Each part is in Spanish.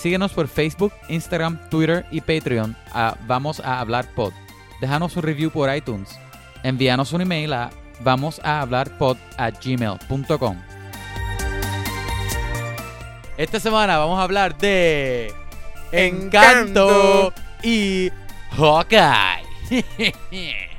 Síguenos por Facebook, Instagram, Twitter y Patreon a Vamos a Hablar Pod. Déjanos un review por iTunes. Envíanos un email a vamos a hablar pod a gmail.com. Esta semana vamos a hablar de Encanto, Encanto. y Hawkeye.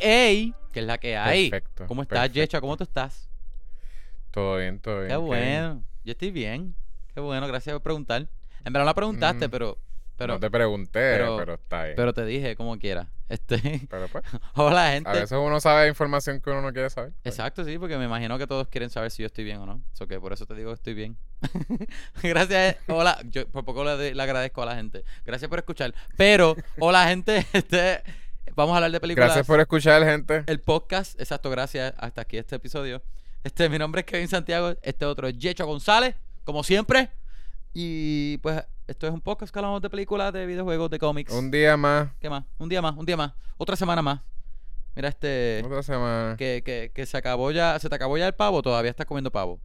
ey, que es la que hay. Perfecto, ¿Cómo estás, perfecto. Yecha? ¿Cómo tú estás? Todo bien, todo bien. Qué bueno. Yo estoy bien. Qué bueno, gracias por preguntar. En verdad no la preguntaste, Mm. pero, pero, no te pregunté, pero- pero, está bien. pero te dije como quiera. Este, Pero, pues, hola gente. a veces uno sabe información que uno no quiere saber. pues. Exacto, sí, porque me imagino que todos quieren saber si yo estoy bien o no. So que por eso te digo que estoy bien. Gracias. Hola, yo por poco le, le agradezco a la gente. Gracias por escuchar. Pero, hola gente, este, vamos a hablar de películas. Gracias por escuchar, gente. el podcast. Exacto, gracias. Hasta aquí este episodio. Este, mi nombre es Kevin Santiago. Este otro es Yecho González, como siempre. Y pues, esto es un podcast que hablamos de películas, de videojuegos, de cómics. Un día más, ¿Qué más? Un día más, un día más. Otra semana más. Mira, este. otra semana. Que, que, que se acabó ya. ¿Se te acabó ya el pavo? Todavía estás comiendo pavo.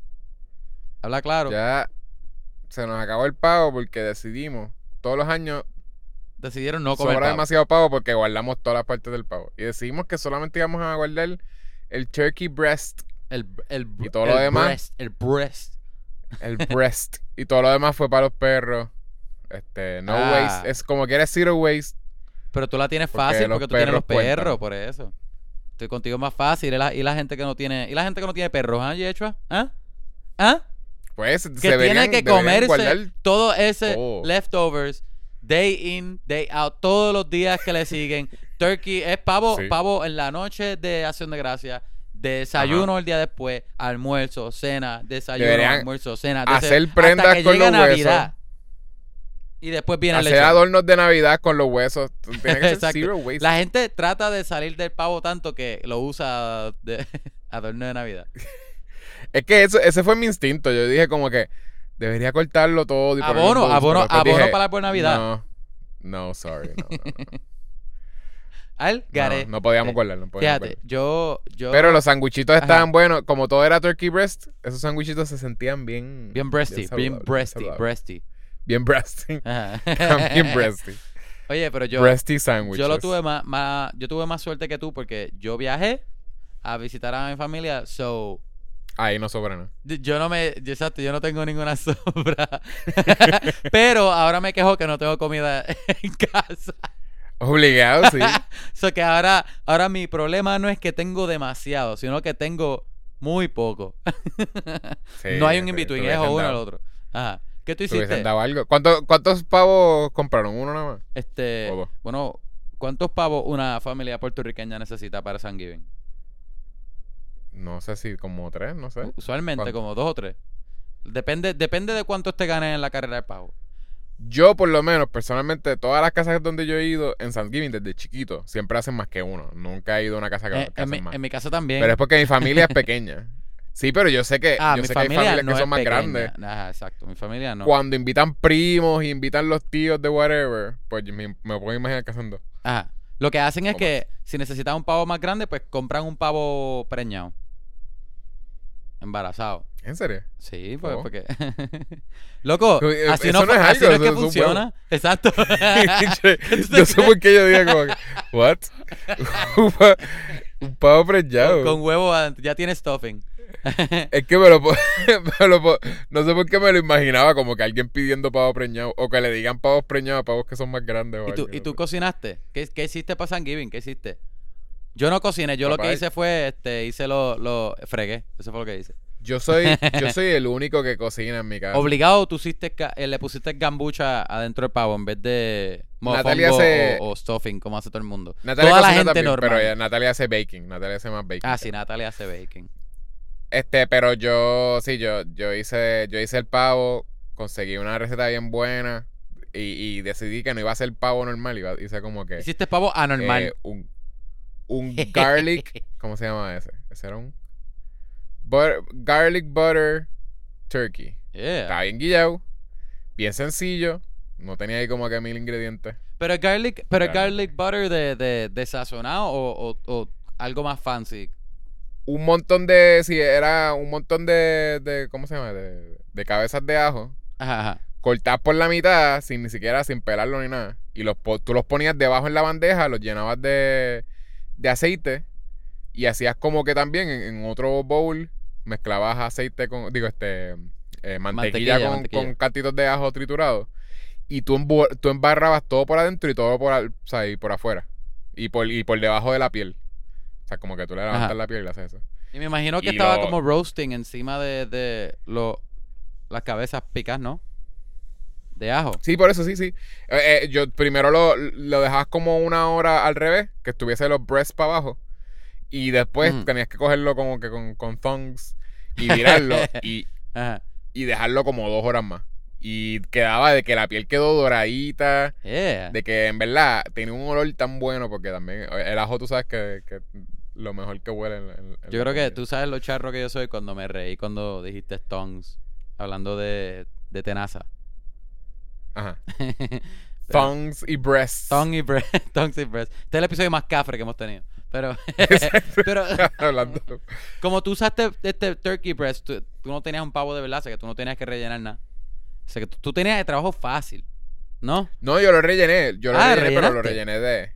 Habla claro. Ya se nos acabó el pavo porque decidimos todos los años Decidieron no comer sobra pavo. demasiado pavo porque guardamos todas las partes del pavo. Y decidimos que solamente íbamos a guardar el turkey breast, El, el, Y todo el lo demás. breast, el breast. el breast. y todo lo demás fue para los perros. Este, no Ah. waste. Es como que eres zero waste. Pero tú la tienes Porque fácil porque tú tienes los perros perros, cuentan. por eso. Estoy contigo más fácil. Y la, y la gente que no tiene. Y la gente que no tiene perros, ¿ah, Yechua? ¿Ah? ¿Ah? Pues Que se tiene que comerse todo ese todo. leftovers day in, day out, todos los días que le siguen. Turkey es pavo, Sí. pavo en la noche de acción de gracia, desayuno el día después, almuerzo, cena, desayuno, Deberían almuerzo, cena, hacer prendas que con los huesos. Y después viene el Hacer adornos de Navidad con los huesos. Tiene que ser Exacto. zero waste. La gente trata de salir del pavo tanto que lo usa de adorno de Navidad. Es que eso, ese fue mi instinto. Yo dije como que debería cortarlo todo. Y Abono, abono, abono dije, para la por Navidad. No, no, sorry. No, no, no. Al Gare. No, no podíamos Sí. guardarlo. no podíamos Fíjate, yo, yo. Pero los sanguichitos Ajá. estaban buenos. Como todo era turkey breast, esos sanguichitos se sentían bien... Bien breasty, bien breasty, breasty. Bien breasty. Ajá. bien breasty. Oye, pero yo, breasty sandwiches. yo lo tuve más, más, yo tuve más suerte que tú porque yo viajé a visitar a mi familia, so Ahí no sobra nada. d- yo no me, yo, exacto, yo no tengo ninguna sobra. pero ahora me quejo que no tengo comida en casa. Obligado, sí. So que ahora, ahora mi problema no es que tengo demasiado, sino que tengo muy poco. Sí, no hay un te- in te between, es o uno el otro. Ajá. ¿Qué tú hiciste? algo. ¿Cuántos, ¿Cuántos pavos compraron? ¿Uno nada más? Este, bueno, ¿cuántos pavos una familia puertorriqueña necesita para Thanksgiving? No sé si como tres, no sé. Usualmente ¿Cuánto? como dos o tres. Depende, depende de cuánto te ganes en la carrera de pavo. Yo, por lo menos, personalmente, todas las casas donde yo he ido en Thanksgiving desde chiquito, siempre hacen más que uno. Nunca he ido a una casa que, Eh, que en, mi, hacen más. en mi casa también. Pero es porque mi familia es pequeña. Sí, pero yo sé que, ah, yo mi sé que hay familia familias no que son más pequeña. grandes. Ajá, exacto. Mi familia no. Cuando invitan primos y invitan los tíos de whatever, pues me, me puedo imaginar que hacen dos. Ajá. Lo que hacen es que si necesitan un pavo más grande, pues compran un pavo preñado. Embarazado. ¿En serio? Sí, pues Oh. porque. Loco, Eh, así eso no, no es así algo, no es que funciona. Exacto. yo sé por qué yo digo como que, what? un, pa- un pavo preñado. con, con huevo ya tiene stuffing. Es que me lo, me lo No sé por qué me lo imaginaba como que alguien pidiendo pavo preñado. O que le digan pavos preñados a pavos que son más grandes. O ¿Y tú, algo, ¿Y tú cocinaste? ¿Qué, qué hiciste para Thanksgiving? ¿Qué hiciste? Yo no cociné, yo lo que hice fue, este, hice lo, lo fregué. Eso fue lo que hice. Yo soy, yo soy el único que cocina en mi casa. Obligado, tú hiciste, eh, le pusiste gambucha adentro del pavo en vez de Natalia hace- o, o stuffing, como hace todo el mundo. Natalia Toda la gente también, normal. Pero ella- Natalia hace baking. Natalia hace más baking. Ah, sí, Natalia hace baking. Este, pero yo, sí, yo, yo hice, yo hice el pavo, conseguí una receta bien buena y, y decidí que no iba a ser pavo normal, iba, hice como que Hiciste pavo anormal. eh, un, un garlic, ¿cómo se llama ese? Ese era un butter- garlic butter turkey. Yeah. Estaba bien guillado, bien sencillo, no tenía ahí como que mil ingredientes. Pero el garlic, pero el garlic butter de, de, de sazonado o, o, o algo más fancy. Un montón de, sí, era un montón de, de ¿cómo se llama? De, de cabezas de ajo. Ajá, ajá. cortadas por la mitad, sin ni siquiera sin pelarlo ni nada. Y los, po- tú los ponías debajo en la bandeja, los llenabas de, de aceite y hacías como que también en, en otro bowl mezclabas aceite con, digo, este, eh, mantequilla, Mantequilla, con, mantequilla. con cantitos de ajo triturado. Y tú, embarrabas todo por adentro y todo por, al- o sea, y por afuera. Y por, y por debajo de la piel. O sea, como que tú le levantas Ajá. la piel y le haces eso. Y me imagino que Y estaba lo- como roasting encima de, de lo, las cabezas picas, ¿no? De ajo. Sí, por eso sí, sí. Eh, eh, yo primero lo, lo dejabas como una hora al revés, que estuviese los breasts para abajo. Y después tenías que cogerlo como que con, con thongs y virarlo y, Ajá. y dejarlo como dos horas más. Y quedaba de que la piel quedó doradita, Yeah. de que en verdad tenía un olor tan bueno, porque también eh, el ajo tú sabes que, que lo mejor que huele. en- en- Yo creo que tú sabes lo charro que yo soy cuando me reí cuando dijiste Stones, hablando de, de tenaza. Ajá. Pero- Thongs y breasts. Tongue y breast. Tongues y breast. Este es el episodio más cafre que hemos tenido. Pero, pero Hablando. como tú usaste este turkey breast, tú, tú no tenías un pavo de verdad, o sea que tú no tenías que rellenar nada. O sea que tú, tú tenías el trabajo fácil, ¿no? No, yo lo rellené. Yo lo Ah, rellené, pero lo rellené de.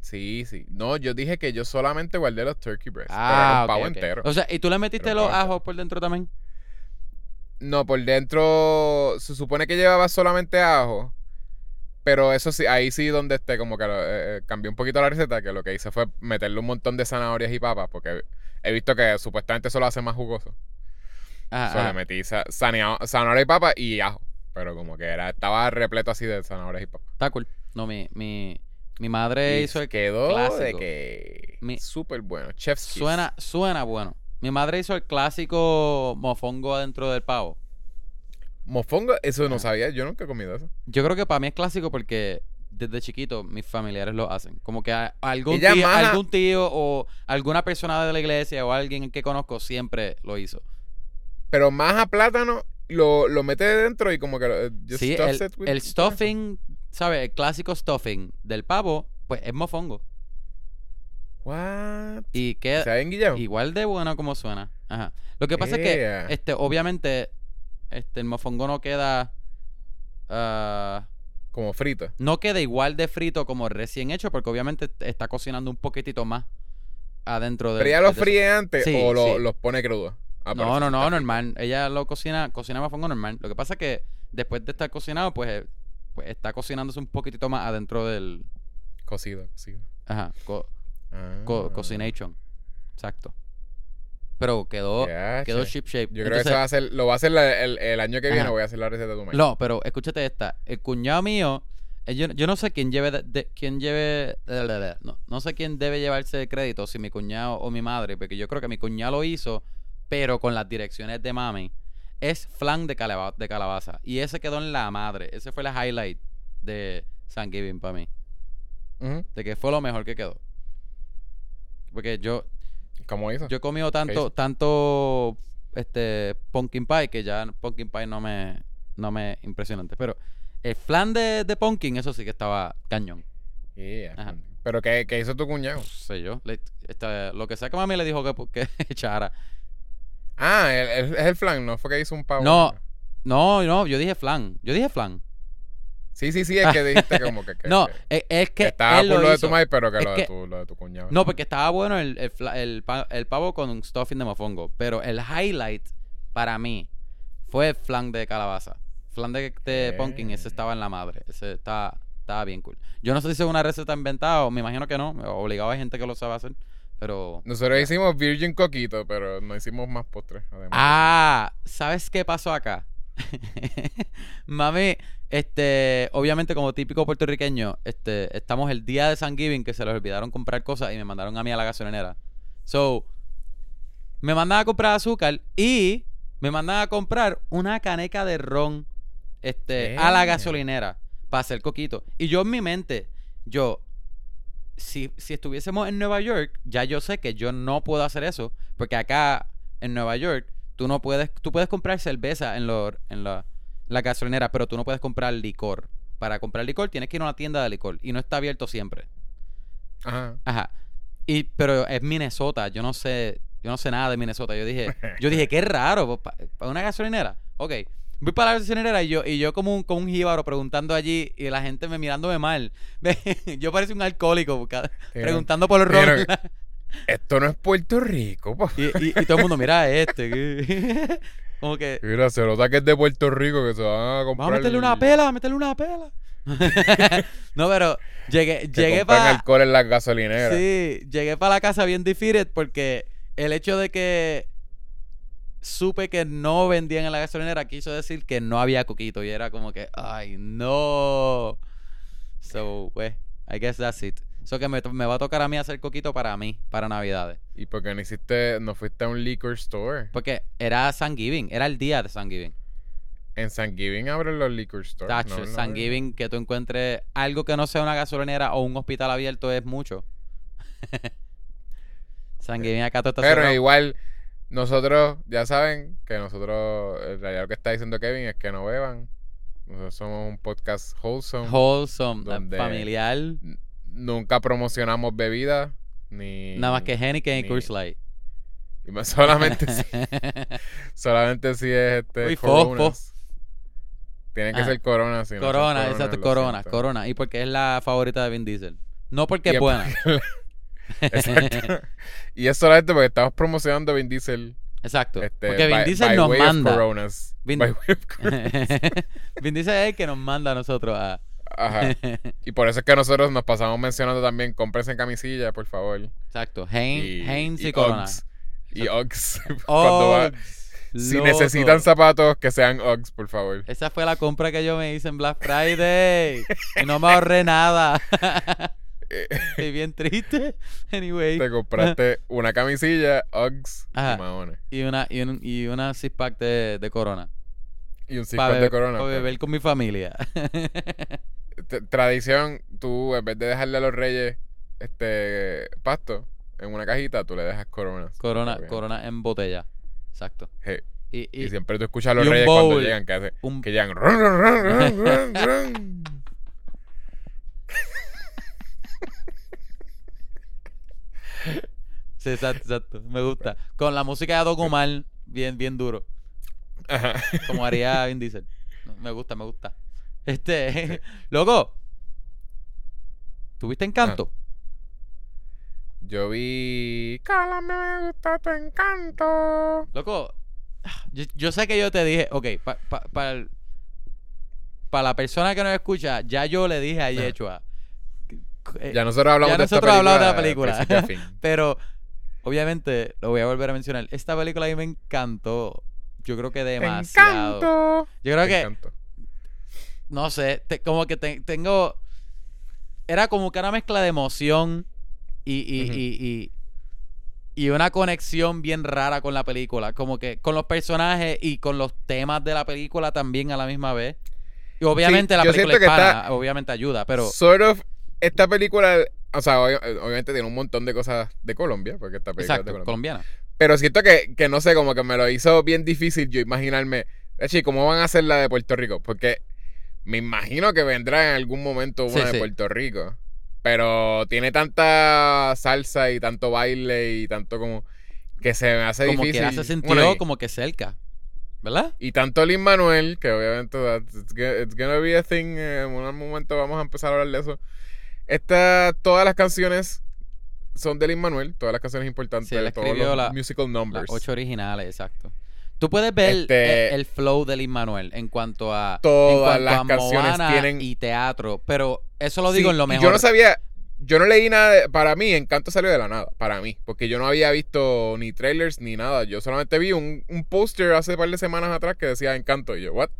Sí, sí. No, yo dije que yo solamente guardé los turkey breasts. pero Ah, era un ok, pavo entero. O sea, ¿y tú le metiste un los ajos por dentro también? No, por dentro se supone que llevaba solamente ajo. Pero eso sí, ahí sí donde esté, como que eh, eh, cambié un poquito la receta, que lo que hice fue meterle un montón de zanahorias y papas, porque he visto que supuestamente eso lo hace más jugoso. Ajá, So, le metí zanahoria y papa y ajo. Pero como que era, estaba repleto así de zanahorias y papas. Está cool. No, mi, mi, mi madre Y hizo el quedó de que Mi- súper bueno. Chef's kiss. Suena, suena bueno. Mi madre hizo el clásico mofongo adentro del pavo. Mofongo, eso no sabía. Yo nunca he comido eso. Yo creo que para mí es clásico porque desde chiquito mis familiares lo hacen. Como que a- algún, Ella tío, maja- algún tío o alguna persona de la iglesia o alguien que conozco siempre lo hizo. Pero más a plátano, lo, lo mete dentro y como que lo, eh, just Sí, stuffs el, it with- el stuffing, ¿sabes? El clásico stuffing del pavo, pues es mofongo. What? Y queda ¿Se ha enguillado? igual de bueno como suena. Ajá. Lo que pasa es que, este, obviamente, este, el mofongo no queda... ah, Como frito. no queda igual de frito como recién hecho porque obviamente está cocinando un poquitito más adentro de ¿Pero ella los fríe antes Sí, o lo- sí. los pone crudos? Ah, no no no normal ella lo cocina cocina mofongo normal lo que pasa es que después de estar cocinado pues, eh, pues está cocinándose un poquitito más adentro del. Cocido, cocido. ajá co- Ah. co- cocination exacto pero quedó Ya, quedó ship shape Yo creo que eso va a ser, lo va a hacer la- el, el año que viene, Ajá. voy a hacer la receta de tu maíz. No, pero escúchate esta. El cuñado mío, eh, yo, yo no sé quién lleve, de- de- quién lleve, no, no sé quién debe llevarse el crédito, si mi cuñado o mi madre, porque yo creo que mi cuñado lo hizo, pero con las direcciones de mami. Es flan de, calaba- de calabaza. Y ese quedó en la madre. Ese fue el highlight de Thanksgiving para mí. De que fue lo mejor que quedó. Porque yo, ¿Cómo hizo? yo he comido tanto, tanto este pumpkin pie que ya pumpkin pie no me, no me impresionante. Pero el flan de, de pumpkin, eso sí que estaba cañón. Yeah. Ajá. ¿Pero qué, qué hizo tu cuñado? No sé yo. Le- este, lo que sea que mami le dijo que, que echara. Ah, el- el- es el flan, ¿no? Fue que hizo un pavo. No. No, no, yo dije flan. Yo dije flan. Sí, sí, sí, es que dijiste como que... que- no, que- es, que estaba él por lo, lo de tu maíz, pero que lo, de tu, lo de tu cuñado. No, porque estaba bueno el, el, el pa- el pavo con un stuffing de mofongo. Pero el highlight para mí fue el flan de calabaza. Flan de, de pumpkin, ese estaba en la madre. Ese está, estaba bien cool. Yo no sé si es una receta inventada o me imagino que no. Obligado hay gente que lo sabe hacer. Pero. Nosotros hicimos Virgin Coquito, pero no hicimos más postres. Además. Ah, ¿sabes qué pasó acá? Mami, este, obviamente como típico puertorriqueño, este, estamos el día de Thanksgiving que se les olvidaron comprar cosas y me mandaron a mí a la gasolinera. So, me mandan a comprar azúcar y me mandan a comprar una caneca de ron este, a la gasolinera para hacer coquito. Y yo en mi mente, yo, si, si estuviésemos en Nueva York, ya yo sé que yo no puedo hacer eso, porque acá en Nueva York tú no puedes, tú puedes comprar cerveza en, lo- en la, la gasolinera, pero tú no puedes comprar licor. Para comprar licor tienes que ir a una tienda de licor y no está abierto siempre. Ajá. Ajá. Y, pero es Minnesota, yo no sé, yo no sé nada de Minnesota. Yo dije, yo dije, qué raro, para una gasolinera. Ok. Voy para la gasolinera y yo, y yo como un, como un jíbaro preguntando allí y la gente me mirándome mal. yo parecía un alcohólico cada- preguntando por el ron. Esto no es Puerto Rico, pa. y, y- y todo el mundo, mira este. como que, Mira, se nota que es de Puerto Rico que se van a comprar. vamos a meterle una pela, a meterle una pela. no, pero llegué, Que llegué para... alcohol en las gasolineras. Sí, llegué para la casa bien defeated porque el hecho de que supe que no vendían en la gasolinera quiso decir que no había coquito y era como que, ay, no. So, pues, I guess that's it. So que me, va a tocar a mí hacer coquito para mí, para Navidades. ¿Y por qué no hiciste, no fuiste a un liquor store? Porque era Thanksgiving, era el día de Thanksgiving. En Thanksgiving abren los liquor stores. Tacho, ¿no? ¿No? Thanksgiving, que tú encuentres algo que no sea una gasolinera o un hospital abierto es mucho. Thanksgiving acá todo está Pero cerrado. igual, nosotros, ya saben que nosotros, en realidad lo que está diciendo Kevin es que no beban. Nosotros somos un podcast wholesome. Wholesome, donde- familiar. Nunca promocionamos bebidas, ni... Nada más que Henneken y Coors Light. y solamente, si, solamente si es este Uy. Coronas. Tienen que Ah. ser Corona. Si corona, exacto, Corona, siento. Corona. Y porque es la favorita de Vin Diesel. No porque Y es buena. Exacto. y es solamente porque estamos promocionando Vin Diesel. Exacto. Este, porque Vin Diesel by nos way of manda. Coronas. Vin- By way of Coronas. Vin Diesel es el que nos manda a nosotros a... Ajá. Y por eso es que nosotros nos pasamos mencionando también, cómprense camisilla, por favor. Exacto. Hein- Y, Heinz y, Corona. Uggs. Y Uggs. Cuando va- si loco. necesitan zapatos, que sean Uggs, por favor. Esa fue la compra que yo me hice en Black Friday. y no me ahorré nada. Estoy bien triste. Anyway. Te compraste una camisilla, Ajá. y maones. Y una, y, un, y una six pack de, de Corona. Y un six Para pack de corona. pues. beber con mi familia. Tradición, tú en vez de dejarle a los reyes este pasto en una cajita, tú le dejas coronas. corona, corona en botella. Exacto. Y, Y, y siempre tú escuchas a los reyes cuando llegan, que, hace, un, que llegan. Sí, exacto, exacto. Me gusta. Con la música de Dogomar, bien, bien duro. Ajá. Como haría Vin Diesel. Me gusta, me gusta. Este, loco. ¿Tuviste encanto? Yo vi. Cala, me gusta tu encanto. Loco, yo, yo sé que yo te dije, ok, para la persona que nos escucha, ya yo le dije a Ajá. Yechua. eh, Ya nosotros hablamos ya de esta nosotros hablamos de la película. de fin. Pero, obviamente, lo voy a volver a mencionar. Esta película a mí me encantó. Yo creo que demasiado. Encanto. Yo creo Te que, encanto. No sé, te- como que te- tengo... Era como que una mezcla de emoción y, y, y, y, y una conexión bien rara con la película. Como que con los personajes y con los temas de la película también a la misma vez. Y obviamente la película hispana, está- obviamente ayuda, pero... Sort of, esta película, o sea, obviamente tiene un montón de cosas de Colombia, porque esta película es de Colombia. colombiana. Pero siento que, que no sé, como que me lo hizo bien difícil yo imaginarme, "Echi, ¿cómo van a hacer la de Puerto Rico? Porque me imagino que vendrá en algún momento una Sí, de sí. Puerto Rico. Pero tiene tanta salsa y tanto baile y tanto como que se me hace Como difícil. que se sintió Bueno, y- como que cerca. ¿Verdad? y tanto Lin Manuel, que obviamente it's, go- it's gonna be a thing. eh, En un momento vamos a empezar a hablar de eso. Esta, todas las canciones son de Lin Manuel, todas las canciones importantes, Sí, él todos los la- musical Las numbers. ocho originales, exacto. Tú puedes ver Este- el, el flow de Lin Manuel en cuanto a Todas en cuanto las a canciones Moana tienen- y teatro, pero eso lo digo Sí, en lo mejor. Yo no sabía, yo no leí nada. de- para mí, Encanto salió de la nada. Para mí. Porque yo no había visto ni trailers ni nada. Yo solamente vi un, un póster hace un par de semanas atrás que decía Encanto. Y yo, ¿what?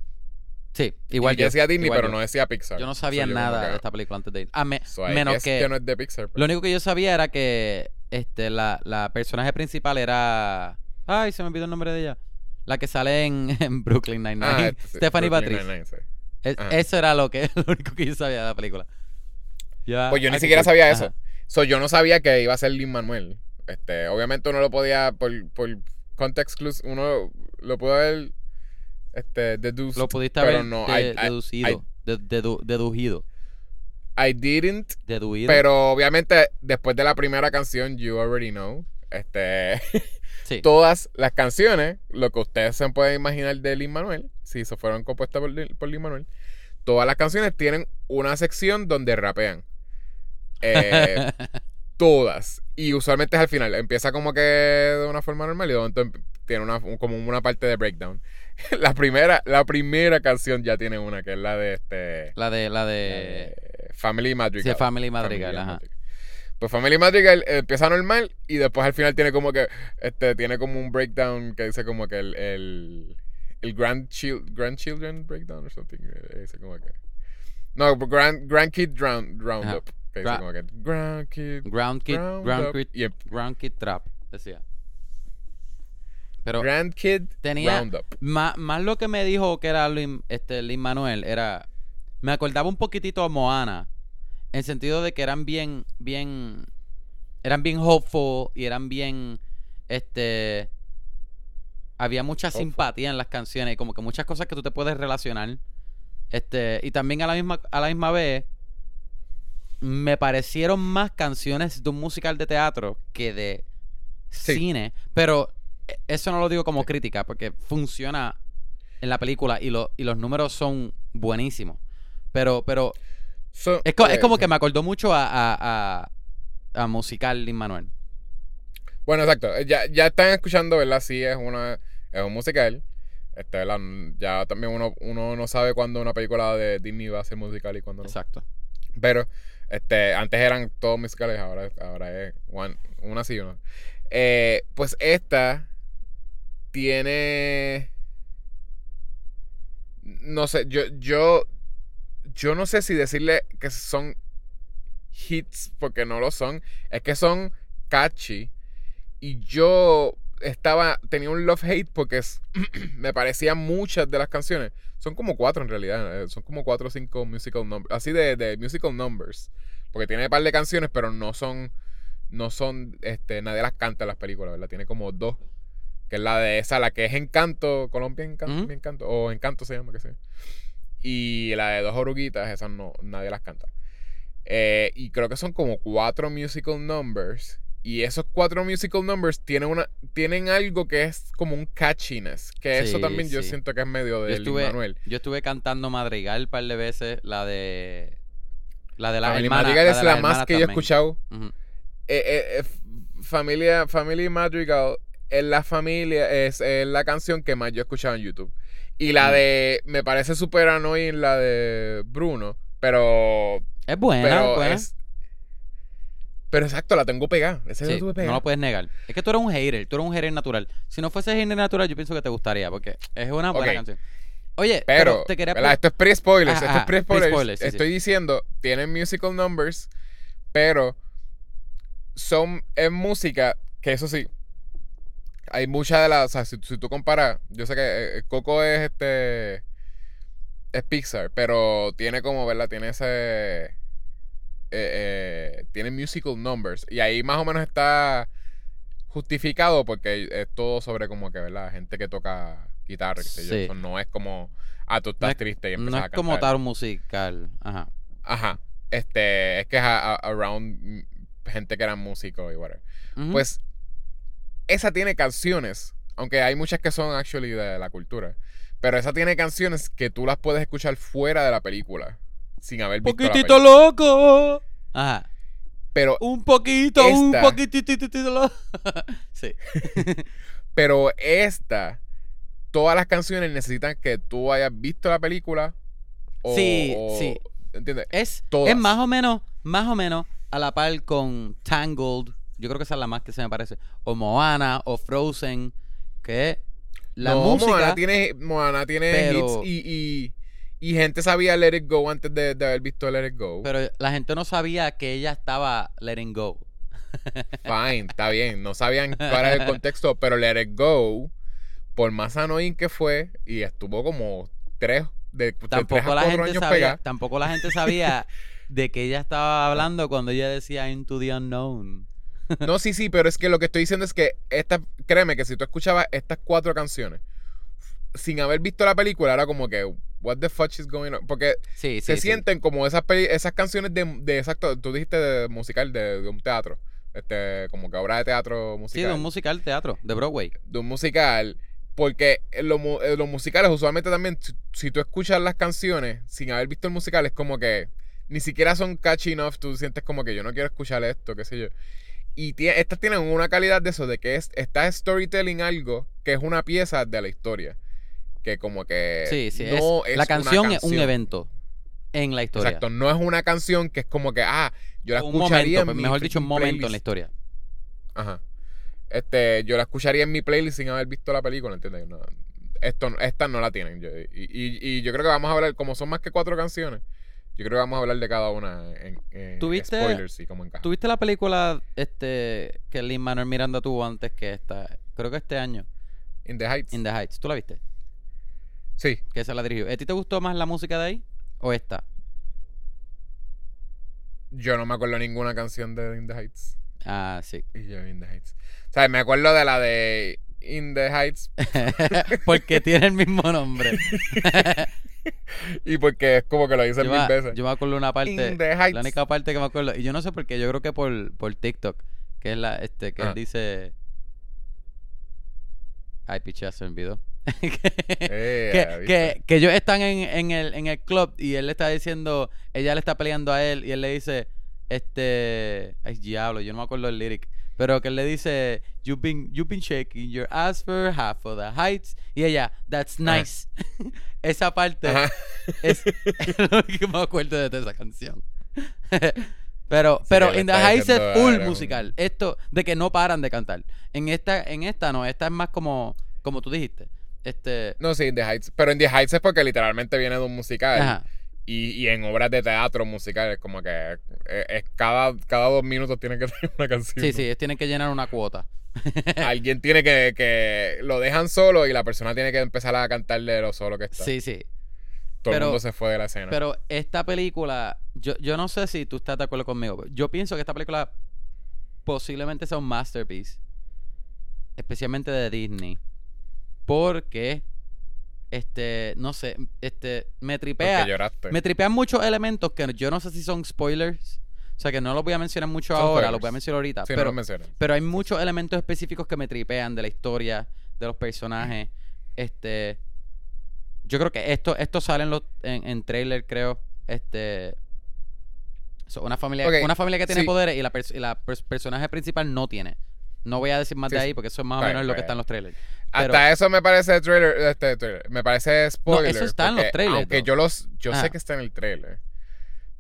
Sí, igual y yo. decía Disney, pero yo. no decía Pixar. Yo no sabía So, nada de esta película antes de ir. A me- so, menos que, no es de Pixar. pero- lo único que yo sabía era que este la, la personaje principal era Ay, se me olvidó el nombre de ella. La que sale en, en Brooklyn Nine-Nine. Ah, este, sí, Stephanie Patrice. Nine-Nine, sí. Es- Ajá. eso era lo que lo único que yo sabía de la película. Pues yo ni siquiera sabía Ajá. eso. So, yo no sabía que iba a ser Lin Manuel. Este, obviamente uno lo podía, por, por context clues, uno lo pudo haber este, deduced. Lo pudiste pero haber no, de- I- I- deducido. de- dedu- dedujido. I didn't. Deduido. Pero obviamente, después de la primera canción, You Already Know, este, sí. todas las canciones, lo que ustedes se pueden imaginar de Lin Manuel, si se fueron compuestas por, Lin- por Lin Manuel, todas las canciones tienen una sección donde rapean. Eh, todas. Y usualmente es al final. Empieza como que de una forma normal y de momento em- tiene una, un- como una parte de breakdown. la primera, la primera canción ya tiene una, que es la de este. la de, la la de, de Family Madrigal. sí, Family Madrigal, Family ajá. Madrigal. Pues Family Madrigal eh, empieza normal y después al final tiene como que este tiene como un breakdown que dice como que el el, el grandchil- grandchildren breakdown or something eh, dice como que no grand grandkid round roundup que dice Gra- como que grandkid Ground Kid, roundup Ground Kid, y em- Kid Trap, decía. Pero grandkid tenía- roundup más, más lo que me dijo que era Lin, este, Lin Manuel era. Me acordaba un poquitito a Moana. En sentido de que eran bien. bien. Eran bien hopeful y eran bien. Este. Había mucha Hopeful. simpatía en las canciones y como que muchas cosas que tú te puedes relacionar. Este. Y también a la misma, a la misma vez. Me parecieron más canciones de un musical de teatro que de Sí. cine. Pero eh, eso no lo digo como Sí. crítica, porque funciona en la película y, lo- y los números son buenísimos. Pero, pero So, es, co- es eh, como que me acordó mucho a, a, a, a musical Lin Manuel. Bueno, exacto. Ya, ya están escuchando, ¿verdad? Sí, es una es un musical. Este, ¿verdad? Ya también uno, uno no sabe cuándo una película de Disney va a ser musical y cuándo no. Exacto. Pero este, antes eran todos musicales, ahora, ahora es one- una sí y una. Eh, pues esta tiene. No sé, yo, yo. Yo no sé si decirle que son hits porque no lo son. Es que son catchy. Y yo estaba. Tenía un love-hate porque es- me parecían muchas de las canciones. Son como cuatro en realidad. eh, Son como cuatro o cinco musical numbers. Así de, de musical numbers. Porque tiene un par de canciones, pero no son. No son. Este, nadie las canta en las películas, ¿verdad? Tiene como dos. Que es la de esa, la que es Encanto. Colombia Encanto. Ujú. Encanto o Encanto se llama, que sé. Y la de dos oruguitas, esas no, nadie las canta. Eh, y creo que son como cuatro musical numbers. Y esos cuatro musical numbers tienen, una, tienen algo que es como un catchiness. Que eso Sí, también yo siento que es medio de Manuel. yo estuve cantando Madrigal un par de veces, la de... La de la Family hermana. Madrigal la es la las más hermanas que yo he escuchado. Eh, eh, eh, f- familia, Family Madrigal es la familia, es, es la canción que más yo he escuchado en YouTube. Y la Mm. de, me parece súper annoying la de Bruno, pero, Es buena, pero es buena. es, pero exacto, la tengo pegada. Esa Sí, la tuve no pegada. lo puedes negar. Es que tú eres un hater, tú eres un hater natural. Si no fuese hater natural, yo pienso que te gustaría, porque es una buena Ok. canción. Oye, pero, Pero, te quería ¿verdad? pre- esto es pre-spoilers. Esto es pre-spoilers. pre-spoilers, sí, sí. Estoy diciendo, tienen musical numbers, pero son es música que eso sí. Hay muchas de las. O sea, si, si tú comparas. Yo sé que eh, Coco es este. Es Pixar, pero tiene como, ¿verdad? Tiene ese. eh, eh, tiene musical numbers. Y ahí más o menos está justificado porque es todo sobre como que, ¿verdad? Gente que toca guitarra, qué sé yo. Eso no es como. Ah, tú estás No triste y no es a como tal musical. Ajá. Ajá. Este, es que es a- a- around mm, gente que eran músicos y whatever. Pues esa tiene canciones, aunque hay muchas que son actually de la cultura, pero esa tiene canciones que tú las puedes escuchar fuera de la película sin haber visto la poquitito loco. Ajá. Pero Un poquito, un poquitito loco. sí. pero esta todas las canciones necesitan que tú hayas visto la película o, Sí, sí. ¿entiendes? Es, Todas. es más o menos, más o menos a la par con Tangled. Yo creo que esa es la más que se me parece. O Moana o Frozen. Que la no, música. Moana tiene, Moana tiene pero- hits y, y, y gente sabía Let It Go antes de, de haber visto Let It Go. Pero la gente no sabía que ella estaba letting go. Fine, está bien. No sabían cuál era el contexto, pero Let It Go, por más annoying que fue, y estuvo como tres, de, de tres a Tampoco la, gente años sabía, pegada. tampoco la gente sabía de que ella estaba hablando cuando ella decía Into the Unknown. No, sí, sí, pero es que lo que estoy diciendo es que esta, créeme que si tú escuchabas estas cuatro canciones sin haber visto la película, era como que, what the fuck is going on? Porque Sí, sí. se sí. sienten como esas peli- esas canciones de, de exacto, tú dijiste de musical de, de un teatro, este, como que obra de teatro Sí, musical. de un musical teatro, de Broadway. de un musical. Porque lo en los musicales, usualmente también, si, si tú escuchas las canciones sin haber visto el musical, es como que ni siquiera son catchy enough. Tú sientes como que yo no quiero escuchar esto, qué sé yo. Y estas tienen una calidad de eso, de que es, está storytelling algo que es una pieza de la historia. Que como que. Sí, sí. no es, es la una canción es un evento en la historia. Exacto, no es una canción que es como que, ah, yo la un escucharía momento, en pues, mi mejor dicho, un momento en la playlist. historia. Ajá. Este, yo la escucharía en mi playlist sin haber visto la película, ¿entiendes? No, esto, esta no la tienen. Yo- y, y- y yo creo que vamos a hablar, como son más que cuatro canciones, yo creo que vamos a hablar de cada una en, en ¿Tuviste- spoilers y cómo encaja. ¿Tuviste la película este que Lin Manuel Miranda tuvo antes que esta? Creo que este año, In the Heights. In the Heights. ¿Tú la viste? Sí. Que esa la dirigió. ¿A ti te gustó más la música de ahí o esta? Yo no me acuerdo ninguna canción de In the Heights. Ah, sí. Y yo, In the Heights. O sea, me acuerdo de la de In the Heights Porque tiene el mismo nombre. y porque es como que lo dicen yo, mil veces. yo me acuerdo una parte, la única parte que me acuerdo, y yo no sé por qué, yo creo que por, por TikTok, que es la, este, que Ah. él dice... Ay, piché, se olvidó. Eh, que, que, que ellos están en, en, el, en el club y él le está diciendo, ella le está peleando a él y él le dice, este, ay diablo, yo no me acuerdo el lyric, pero que él le dice, you've been, you've been shaking your ass for half of the heights y ella, that's nice. esa parte Ajá. es, lo que me acuerdo de esa canción. pero, Sí, pero In the Heights es full "Era un- musical. Esto de que no paran de cantar. En esta, en esta no, esta es más como, como tú dijiste. Este, No, sí, In the Heights. Pero In the Heights es porque literalmente viene de un musical. ajá. Y, y en obras de teatro musicales, como que es, es cada, cada dos minutos tiene que tener una canción. Sí, sí, ellos tienen que llenar una cuota. Alguien tiene que, que. Lo dejan solo y la persona tiene que empezar a cantarle lo solo que está. Sí, sí. Todo pero- el mundo se fue de la escena. Pero esta película, yo, yo no sé si tú estás de acuerdo conmigo. Yo pienso que esta película posiblemente sea un masterpiece. Especialmente de Disney. Porque, este, no sé, este, me tripea. Porque lloraste. Me tripean muchos elementos que yo no sé si son spoilers. O sea que no los voy a mencionar mucho Son ahora, los voy a mencionar ahorita. Sí, no pero, mencionas. pero hay muchos elementos específicos que me tripean de la historia, de los personajes. Este. Yo creo que esto, esto sale en los, en, en trailer, creo. Este. so, una familia, una familia que tiene sí. poderes y la, pers- y la pers- personaje principal no tiene. No voy a decir más Sí, de ahí porque eso es más o menos lo que está en los trailers. Hasta eso me parece trailer, este trailer. Me parece spoiler. eso está en los trailers, Aunque though. yo los. Yo Ajá. sé que está en el trailer.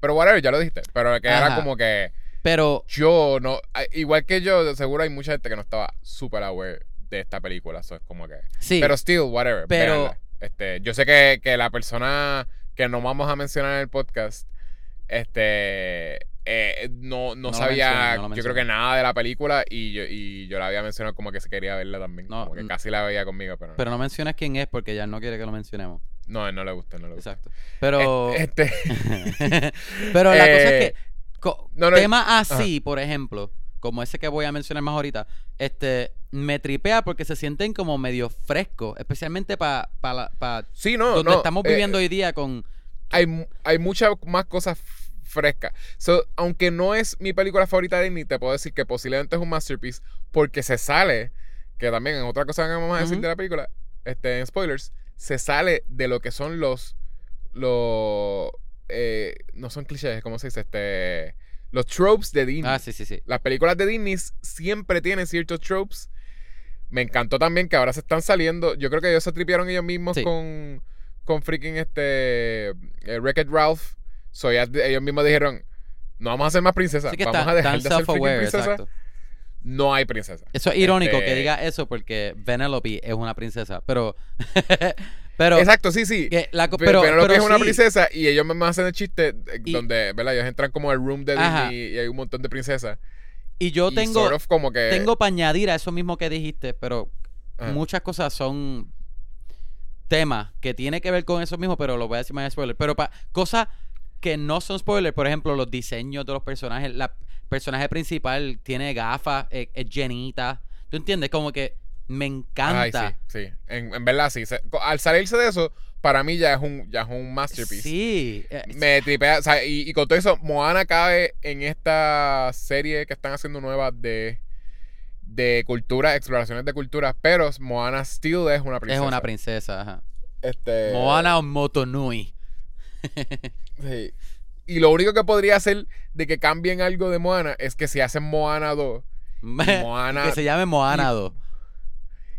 Pero whatever, ya lo dijiste. Pero que era como que. Pero Yo no. Igual que yo, seguro hay mucha gente que no estaba super aware de esta película. Eso es como que. sí, Pero still, whatever. Pero- véanla. Este, yo sé que, que la persona que no vamos a mencionar en el podcast, este, eh, no, no, No sabía, no yo creo que nada de la película y yo, y yo la había mencionado como que se quería verla también. No, como que n- casi la veía conmigo, pero, pero no mencionas quién es porque ya no quiere que lo mencionemos. no, no le gusta, no le gusta. Exacto. Pero. Este, Pero la cosa Eh, es que no, no, temas así, por ejemplo, como ese que voy a mencionar más ahorita, este me tripea porque se sienten como medio frescos, especialmente para pa, pa sí, no, donde no. estamos eh, viviendo hoy día con hay, hay muchas más cosas f- frescas. So, aunque no es mi película favorita de Disney, te puedo decir que posiblemente es un masterpiece porque se sale, que también es otra cosa que vamos a decir de la película, este, en spoilers, se sale de lo que son los, los, eh, no son clichés, ¿cómo se dice? Este, los tropes de Disney. Ah, sí, sí, sí. Las películas de Disney siempre tienen ciertos tropes. Me encantó también que ahora se están saliendo. Yo creo que ellos se tripearon ellos mismos Sí. con, con freaking este eh, Wreck-It Ralph. So ya ellos mismos dijeron, no vamos a hacer más princesas. Vamos a dejar de hacer princesas. No hay princesa. Eso es irónico Este- que diga eso porque Penelope es una princesa, pero pero Exacto, sí, sí. que la co- Pe- pero, Penelope pero es una princesa y ellos mismos hacen el chiste Y- donde, ¿verdad? Ellos entran como al room de. Disney y hay un montón de princesas. Y yo y tengo, sort of como que tengo para añadir a eso mismo que dijiste, pero Ajá. muchas cosas son temas que tiene que ver con eso mismo, pero lo voy a decir más en spoiler. Pero para cosas que no son spoilers, por ejemplo, los diseños de los personajes, la personaje principal tiene gafas, es, es llenita. ¿Tú entiendes? Como que me Ay, encanta. sí, sí. En, en verdad, sí. Se- al salirse de eso, para mí ya es un, ya es un masterpiece. Sí. eh, Me tripea, o sea, y, y con todo eso, Moana cabe en esta serie que están haciendo nueva de, de cultura, exploraciones de cultura, pero Moana still es una es princesa. una princesa. Ajá. Este, Moana o Motonui. sí. Y lo único que podría hacer de que cambien algo de Moana es que si hacen Moana 2, Moana- que se llame Moana y- 2.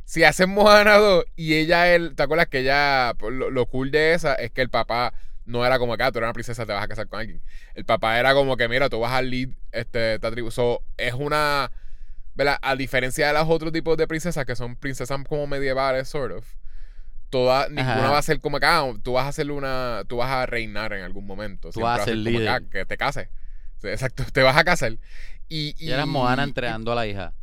si hacen Moana 2 y ella, él, ¿te acuerdas que ella, lo, lo cool de esa es que el papá no era como que, ah, tú eres una princesa, te vas a casar con alguien. El papá era como que, mira, tú vas al lead este, esta tribu. So, es una, ¿verdad? A diferencia de los otros tipos de princesas que son princesas como medievales, sort of. Toda, ninguna va a ser como que, ah, tú vas a ser una, tú vas a reinar en algún momento. Tú vas a ser que, líder. ah, que te cases. Exacto, te vas a casar. Y, Y era Moana entrenando a la hija.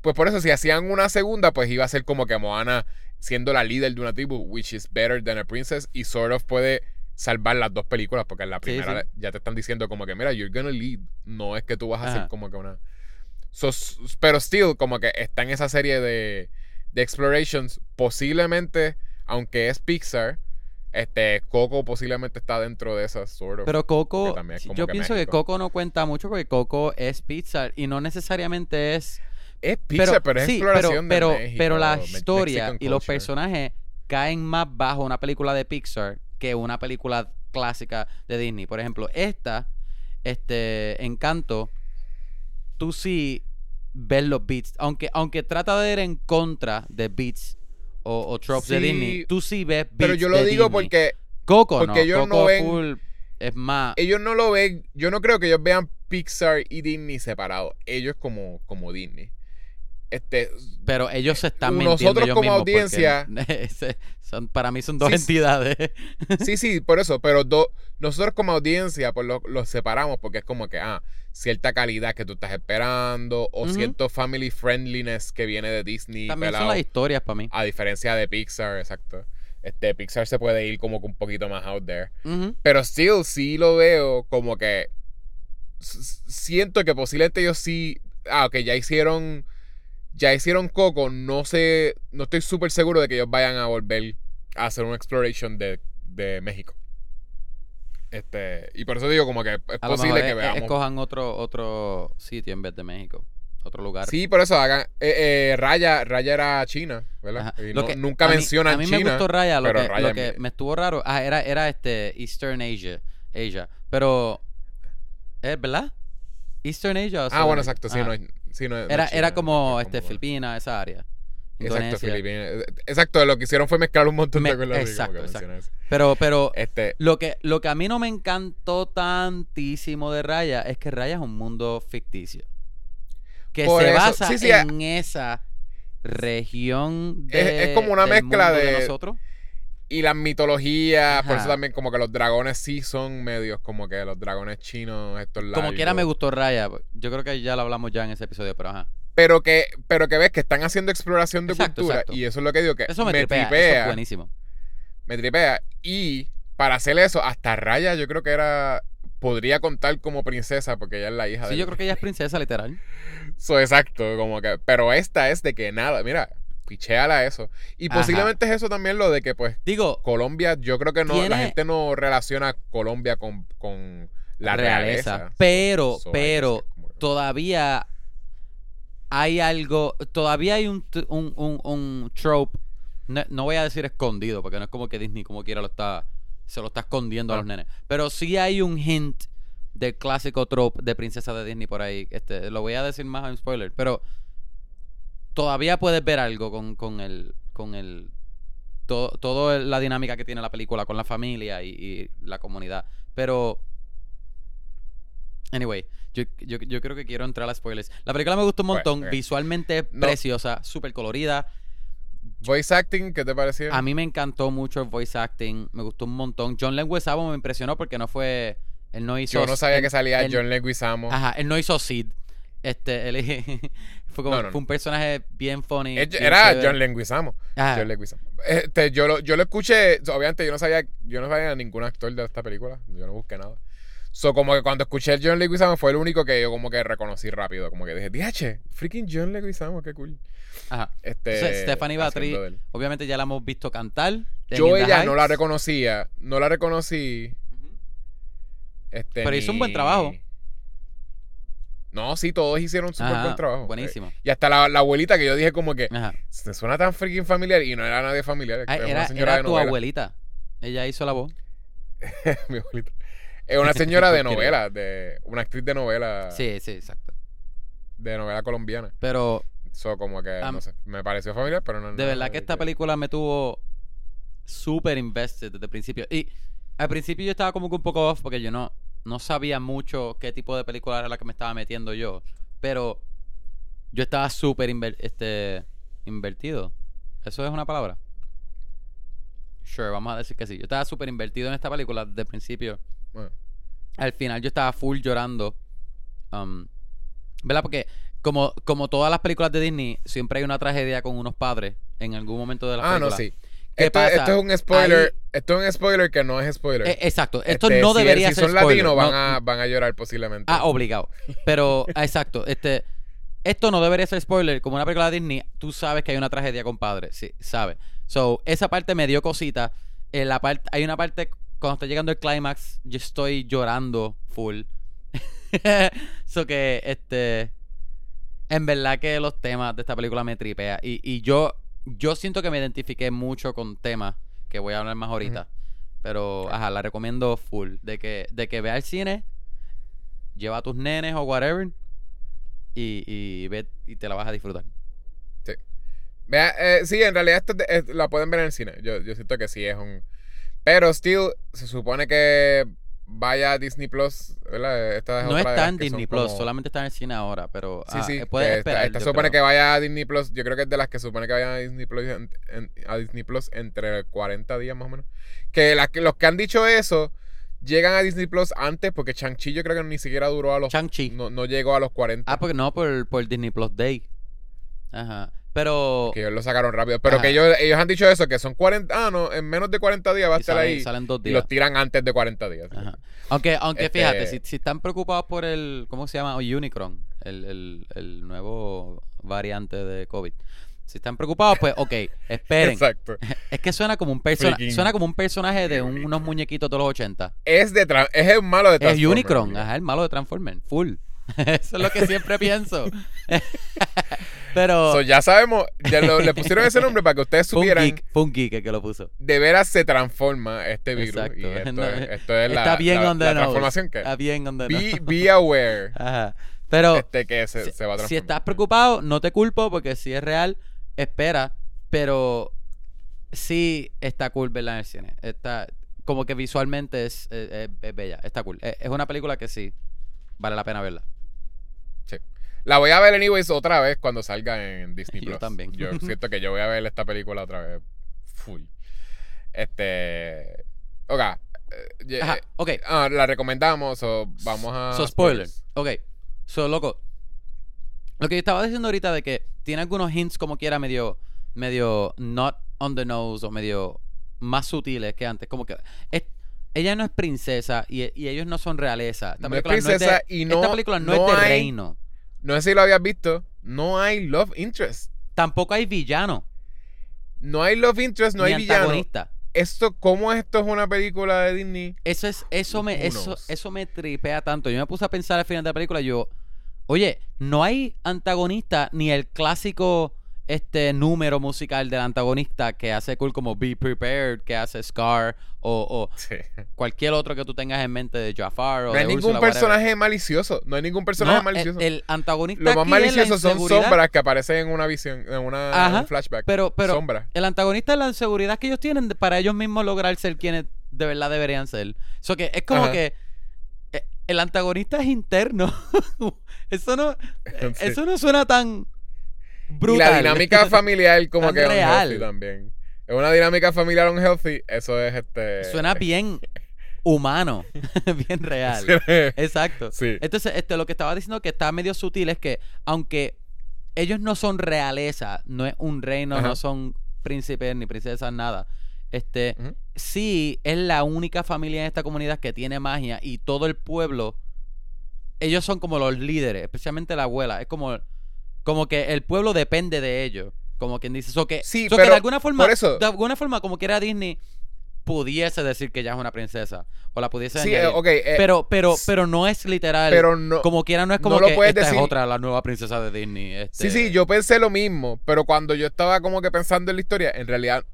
pues por eso, si hacían una segunda, pues iba a ser como que Moana siendo la líder de una tribu, which is better than a princess, y sort of puede salvar las dos películas, porque en la primera sí. ya te están diciendo como que, mira, you're gonna lead, no es que tú vas a Ajá. ser como que una... So, pero still, como que está en esa serie de, de explorations, posiblemente, aunque es Pixar, este, Coco posiblemente está dentro de esas sort of... Pero Coco, yo que pienso que. Coco no cuenta mucho porque Coco es Pixar y no necesariamente es... es Pixar, pero, es sí, exploración pero, de pero, México, pero la historia y los personajes caen más bajo una película de Pixar que una película clásica de Disney. Por ejemplo, esta, este, Encanto, tú sí ves los beats, aunque, aunque trata de ir en contra de beats o, o tropes de Disney, tú sí ves beats Pero yo lo de digo Disney. porque Coco porque no, ellos no ven- full es más... ellos no lo ven, yo no creo que ellos vean Pixar y Disney separados. Ellos como, como Disney. Este, Pero ellos se están Nosotros mintiendo ellos como audiencia- son, para mí son dos Sí, entidades. sí, sí, por eso, pero do- nosotros como audiencia pues lo- los separamos porque es como que, ah, cierta calidad que tú estás esperando o cierto family friendliness que viene de Disney. También son las historias para mí. a diferencia de Pixar, exacto. Este, Pixar se puede ir como que un poquito más out there. Pero still sí lo veo como que siento que posiblemente ellos sí. Ah, ok, ya hicieron. Ya hicieron Coco. No sé. No estoy súper seguro de que ellos vayan a volver a hacer una exploration de, de México. Este. Y por eso digo como que es A posible que es- veamos. escojan otro, otro sitio en vez de México. Otro lugar. Sí, por eso hagan. eh, eh, Raya, Raya era China, ¿verdad? Y no- que- nunca a mí- mencionan A mí China. me gustó Raya. Lo pero que, Raya lo que me estuvo raro. Ah, era, era este Eastern Asia. Asia. Pero. ¿Es verdad? Eastern Asia o Ah, bueno, exacto. Sí, no, sí, no es- no era, es era China, como, es este, como- Filipinas, esa área. Exacto. Filipinas. Exacto, lo que hicieron fue mezclar un montón de cosas. exacto, exacto. Pero, pero Este, Lo que, lo que a mí no me encantó tantísimo de Raya es que Raya es un mundo ficticio. Que se eso, basa sí, sí, a- en esa región Es- de, es como una del mezcla mundo de- nosotros. Y las mitologías, por eso Ajá. también como que los dragones sí son medios como que los dragones chinos, estos largos. Como quiera me gustó Raya. Yo creo que ya lo hablamos ya en ese episodio, pero ajá. Pero que, pero que ves que están haciendo exploración de Exacto, cultura. exacto. Y eso es lo que digo, que Eso me, me, tripea, tripea. Eso es buenísimo. me tripea. Y para hacer eso, hasta Raya yo creo que era... Podría contar como princesa porque ella es la hija de... Sí, yo creo que ella es princesa, literal. So, exacto, como que... Pero esta es de que nada, mira, pichéala eso. Y Ajá. posiblemente es eso también lo de que pues Digo, Colombia, yo creo que no, la gente no relaciona Colombia con, con la realeza. realeza. Pero, So, pero, todavía hay algo, todavía hay un, un, un, un trope, no, no voy a decir escondido, porque no es como que Disney como quiera lo está, se lo está escondiendo a los Ah. nenes, pero sí hay un hint del clásico trope de princesa de Disney por ahí, este, lo voy a decir más en spoiler, pero todavía puedes ver algo con, con el, con el, todo, el- la dinámica que tiene la película con la familia y, y la comunidad, pero Anyway, yo, yo, yo creo que quiero entrar a spoilers. La película me gustó un Bueno, montón. Visualmente es No. preciosa, súper colorida. Voice acting, ¿qué te pareció? A mí me encantó mucho el voice acting. Me gustó un montón. John Leguizamo me impresionó porque no fue... Él no hizo... yo no sabía él- que salía él- John Leguizamo. Ajá, él no hizo Sid. Este, él fue, como, No, no, fue un personaje bien funny. Bien Era chévere. John Leguizamo. Ajá. John Leguizamo. Este, yo, lo, yo lo escuché, obviamente yo no sabía, yo no sabía ningún actor de esta película, yo no busqué nada. So, como que cuando escuché el John Leguizamo fue el único que yo como que reconocí rápido, como que dije, DH, freaking John Leguizamo, qué cool. Ajá. Este, Entonces, Stephanie él. obviamente ya la hemos visto cantar. Yo ella no la reconocía, no la reconocí. Este, Pero hizo un buen trabajo. No, sí, todos hicieron un súper buen trabajo. Buenísimo. Y hasta la, la abuelita que yo dije como que Ajá. se suena tan freaking familiar y no era nadie familiar. Ah, era era tu novela. abuelita. Ella hizo la voz. Mi abuelita. Es una señora de novela, de una actriz de novela, Sí, sí, exacto. de novela colombiana. Pero So, como que, no sé, me pareció familiar, pero no. de no, verdad que esta película me tuvo súper invested desde el principio. Y al principio yo estaba como que un poco off porque yo no, no sabía mucho qué tipo de película era la que me estaba metiendo yo. Pero yo estaba súper inver- este, invertido. ¿Eso es una palabra? Sure, vamos a decir que sí. Yo estaba súper invertido en esta película desde el principio. Bueno, Al final yo estaba full llorando. um, ¿Verdad? Porque como, como todas las películas de Disney, siempre hay una tragedia con unos padres en algún momento de la ah, no, película. sí. ¿Qué Esto, pasa? esto es un spoiler. Ahí- Esto es un spoiler que no es spoiler. Eh, exacto. Esto Este, no si- debería si ser son spoiler. latinos, van, No- a, van a llorar posiblemente. Ah, obligado. Pero, exacto. Este, esto no debería ser spoiler. Como una película de Disney, tú sabes que hay una tragedia con padres. Sí, sabes. So, esa parte me dio cosita. En la parte, hay una parte cuando está llegando el clímax, yo estoy llorando full. so que, este. En verdad que los temas de esta película me tripea. Y, y yo, yo siento que me identifiqué mucho con temas que voy a hablar más ahorita. Pero, ajá, la recomiendo full. De que, de que vea el cine, lleva a tus nenes o whatever. Y, y ve y te la vas a disfrutar. Vea, eh, sí, en realidad esto es de- es- la pueden ver en el cine. Yo, yo siento que sí es un. Pero, still, se supone que vaya a Disney Plus, ¿verdad? Esta es No otra está en Disney Plus, como- solamente está en el cine ahora. Pero Sí, ah, sí. eh, puedes esperar. Esta, esta yo supone creo. que vaya a Disney Plus. Yo creo que es de las que supone que vayan a Disney Plus, en- en- a Disney Plus entre 40 días más o menos. Que, que los que han dicho eso llegan a Disney Plus antes porque Chang-Chi yo creo que ni siquiera duró a los. Shang-Chi. No, no llegó a los 40. Ah, porque no, por, por Disney Plus Day. Ajá. Pero. Que ellos lo sacaron rápido. Pero Ajá. que ellos, ellos han dicho eso, que son 40. Ah, no, en menos de 40 días va a y estar sale- ahí. salen dos Y días. los tiran antes de 40 días. Ajá. Aunque, aunque Este- fíjate, si, si están preocupados por el, ¿cómo se llama? Unicron, el, el, el nuevo variante de COVID. Si están preocupados, pues, ok, esperen. Exacto. Es que suena como un personaje, suena como un personaje de un- unos muñequitos de los 80. Es de es el malo de Es Transformers, Unicron, amigo. ajá, el malo de Transformers, full. Eso es lo que siempre pienso. Pero So, ya sabemos, ya lo- le pusieron ese nombre para que ustedes supieran geek, fue un geek el que lo puso. de veras se transforma este virus. Exacto. Y esto, No, es, esto es la, Está bien la, on the la transformación que Está bien on the be, aware Ajá. Pero este que se, si, se va a si estás preocupado, no te culpo porque si es real, espera. Pero sí está cool verla en el cine. Está, como que visualmente es, es- bella. Está cool. Es una película que sí vale la pena verla. La voy a ver anyways otra vez cuando salga en Disney Yo Plus. también. Yo siento que yo voy a ver esta película otra vez full. Este. Ok. eh, ye- Ajá, eh, ok. ah, la recomendamos o vamos a. So, spoiler. Ok. So, loco. Lo que yo estaba diciendo ahorita de que tiene algunos hints como quiera medio, medio not on the nose o medio más sutiles que antes. Como que es- ella no es princesa y, y ellos no son realeza. Esta No es película no princesa de- y no- esta película no, no es de hay- reino. No sé si lo habías visto. No hay love interest. Tampoco hay villano. No hay love interest, no ni hay villano. antagonista. Esto, ¿cómo esto es una película de Disney? Eso es, eso me, eso, eso me tripea tanto. Yo me puse a pensar al final de la película, yo, oye, no hay antagonista ni el clásico este número musical del antagonista que hace cool como Be Prepared, que hace Scar, o, o Sí. cualquier otro que tú tengas en mente de Jafar o No de hay ningún whatever. personaje malicioso. No hay ningún personaje No, malicioso. El, el antagonista Lo más malicioso son sombras que aparecen en una visión, en una en un flashback. Pero, pero el antagonista es la inseguridad que ellos tienen para ellos mismos lograr ser quienes de verdad deberían ser. So que es como Ajá. que eh, el antagonista es interno. eso no Sí. eso no suena tan brutal. Y la dinámica familiar como Tan que real. unhealthy también. Es una dinámica familiar unhealthy. Eso es este. suena bien humano, bien real. Exacto. Sí. Entonces, este, lo que estaba diciendo que está medio sutil es que, aunque ellos no son realeza, no es un reino, Ajá. no son príncipes ni princesas, nada. Este, sí es la única familia en esta comunidad que tiene magia y todo el pueblo, ellos son como los líderes, especialmente la abuela. Es como, como que el pueblo depende de ellos. Como quien dice. So que, Sí, so que de alguna forma, por eso- de alguna forma, como quiera Disney, pudiese decir que ella es una princesa. O la pudiese Sí, eh, añadir. ok. eh, pero, pero, pero no es literal. pero no. como quiera, no es como lo que esta decir. es otra, la nueva princesa de Disney. Sí, este- sí, yo pensé lo mismo, pero cuando yo estaba como que pensando en la historia, en realidad,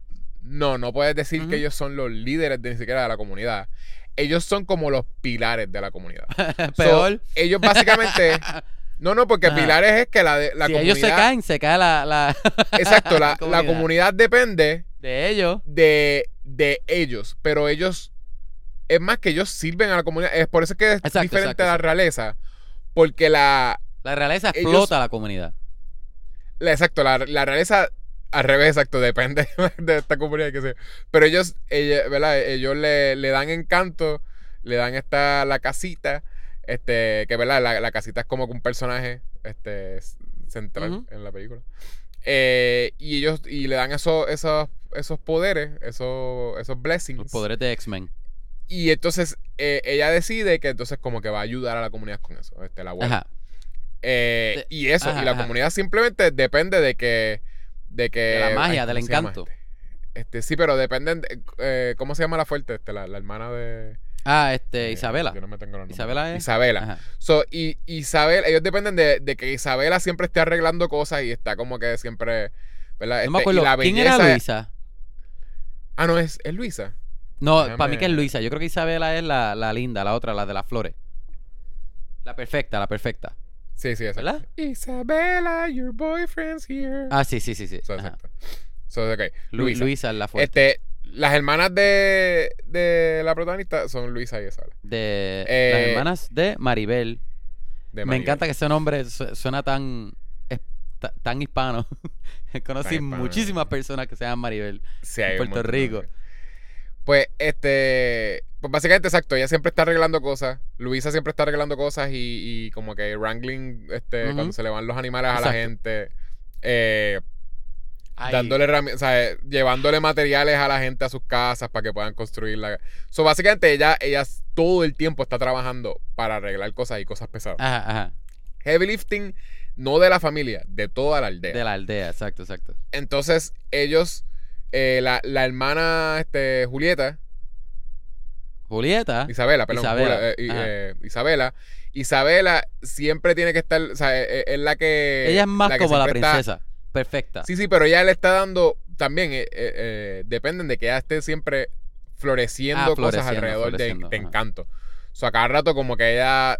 no, no puedes decir que ellos son los líderes de ni siquiera de la comunidad. Ellos son como los pilares de la comunidad. So, Peor. ellos básicamente. No, no, porque Ajá. pilares es que la, la si comunidad. ellos se caen, se cae la, la Exacto, la, la comunidad. comunidad depende de ellos. de, de ellos, pero ellos. Es más que ellos sirven a la comunidad. Es por eso que es Exacto, diferente exacto, a la exacto. realeza. Porque la, La realeza Ellos- explota a la comunidad. La- exacto, la, la realeza al revés, exacto, depende de esta comunidad que sea. Pero ellos, ella- ¿verdad? Ellos le, le dan encanto, le dan esta la casita, este, que verdad, la, la casita es como que un personaje este central en la película. Eh, y ellos, y le dan esos, esos, esos poderes, esos, esos blessings. Los poderes de X-Men. Y entonces eh, ella decide que entonces como que va a ayudar a la comunidad con eso, este, la abuela. Ajá. Eh, De- y eso, ajá, y la ajá. comunidad simplemente depende de que. De que. De la magia, ¿cómo del encanto. Este? Este, sí, pero dependen. de- eh, ¿Cómo se llama la fuerte? Este, la, la hermana de. Ah, este, eh, Isabela. yo no me tengo los. Isabela es- Isabela. So, y Isabel, ellos dependen de, de que Isabela siempre esté arreglando cosas y está como que siempre. ¿Verdad? No me Este, acuerdo. ¿Quién era Luisa? Ah, no, es, es Luisa. No, Déjame- para mí que es Luisa. Yo creo que Isabela es la, la linda, la otra, la de las flores. La perfecta, la perfecta. Sí, sí, esa. ¿Verdad? Isabela, your boyfriend's here. Ah, sí, sí, sí, sí. So, exacto. So, Luisa. Luisa es la fuerte. Este, las hermanas de, de la protagonista son Luisa y Isabela. de eh, las hermanas de Maribel. de Me encanta que ese nombre su- suena tan, tan hispano. Conocí Tan hispano, muchísimas personas que se llaman Maribel. Sí, en Puerto Rico. Pues, este. Pues básicamente, exacto. Ella siempre está arreglando cosas. Luisa siempre está arreglando cosas y, y como que wrangling, este, cuando se le van los animales a la gente. Eh, Dándole herrami- o sea, eh, llevándole materiales a la gente a sus casas para que puedan construirla. So, básicamente, ella, ella todo el tiempo está trabajando para arreglar cosas y cosas pesadas. Ajá, ajá. Heavy lifting, no de la familia, de toda la aldea. De la aldea, exacto, exacto. Entonces, ellos, eh, la, la hermana este, Julieta, Julieta. Isabela, perdón, Isabela, eh, eh, Isabela, Isabela siempre tiene que estar, o sea, eh, eh, es la que... Ella es más como la está- princesa. Perfecta. Sí, sí, pero ella le está dando también, eh, eh, eh, dependen de que ella esté siempre floreciendo Ah, cosas floreciendo, alrededor de, floreciendo, de ajá. encanto. O sea, cada rato como que ella,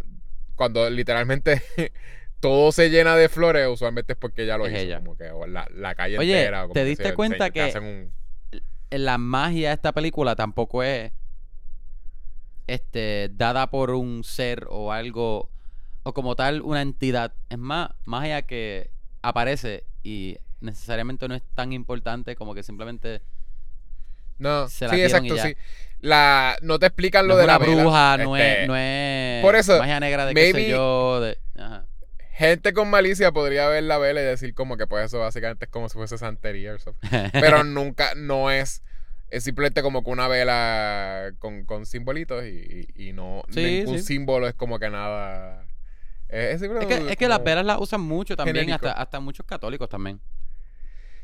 cuando literalmente todo se llena de flores, usualmente es porque ella lo Es hizo. ella. Como que o la, la calle Oye, entera. o como ¿te que diste se- cuenta se- que- hacen un- la magia de esta película tampoco es este dada por un ser o algo o como tal una entidad es más magia que aparece y necesariamente no es tan importante como que simplemente No, se la sí, exacto, sí. La, no te explican no lo es de la vela. bruja no Este, es no es por eso, magia negra de qué sé maybe- yo de ajá. Gente con malicia podría ver la vela y decir como que pues eso básicamente es como si fuese santería o. Pero nunca, no es. Es simplemente como que una vela con, con simbolitos y, y- y no. Sí, ningún sí. símbolo es como que nada. Es, es que, es que las velas las usan mucho también genérico. hasta, hasta muchos católicos también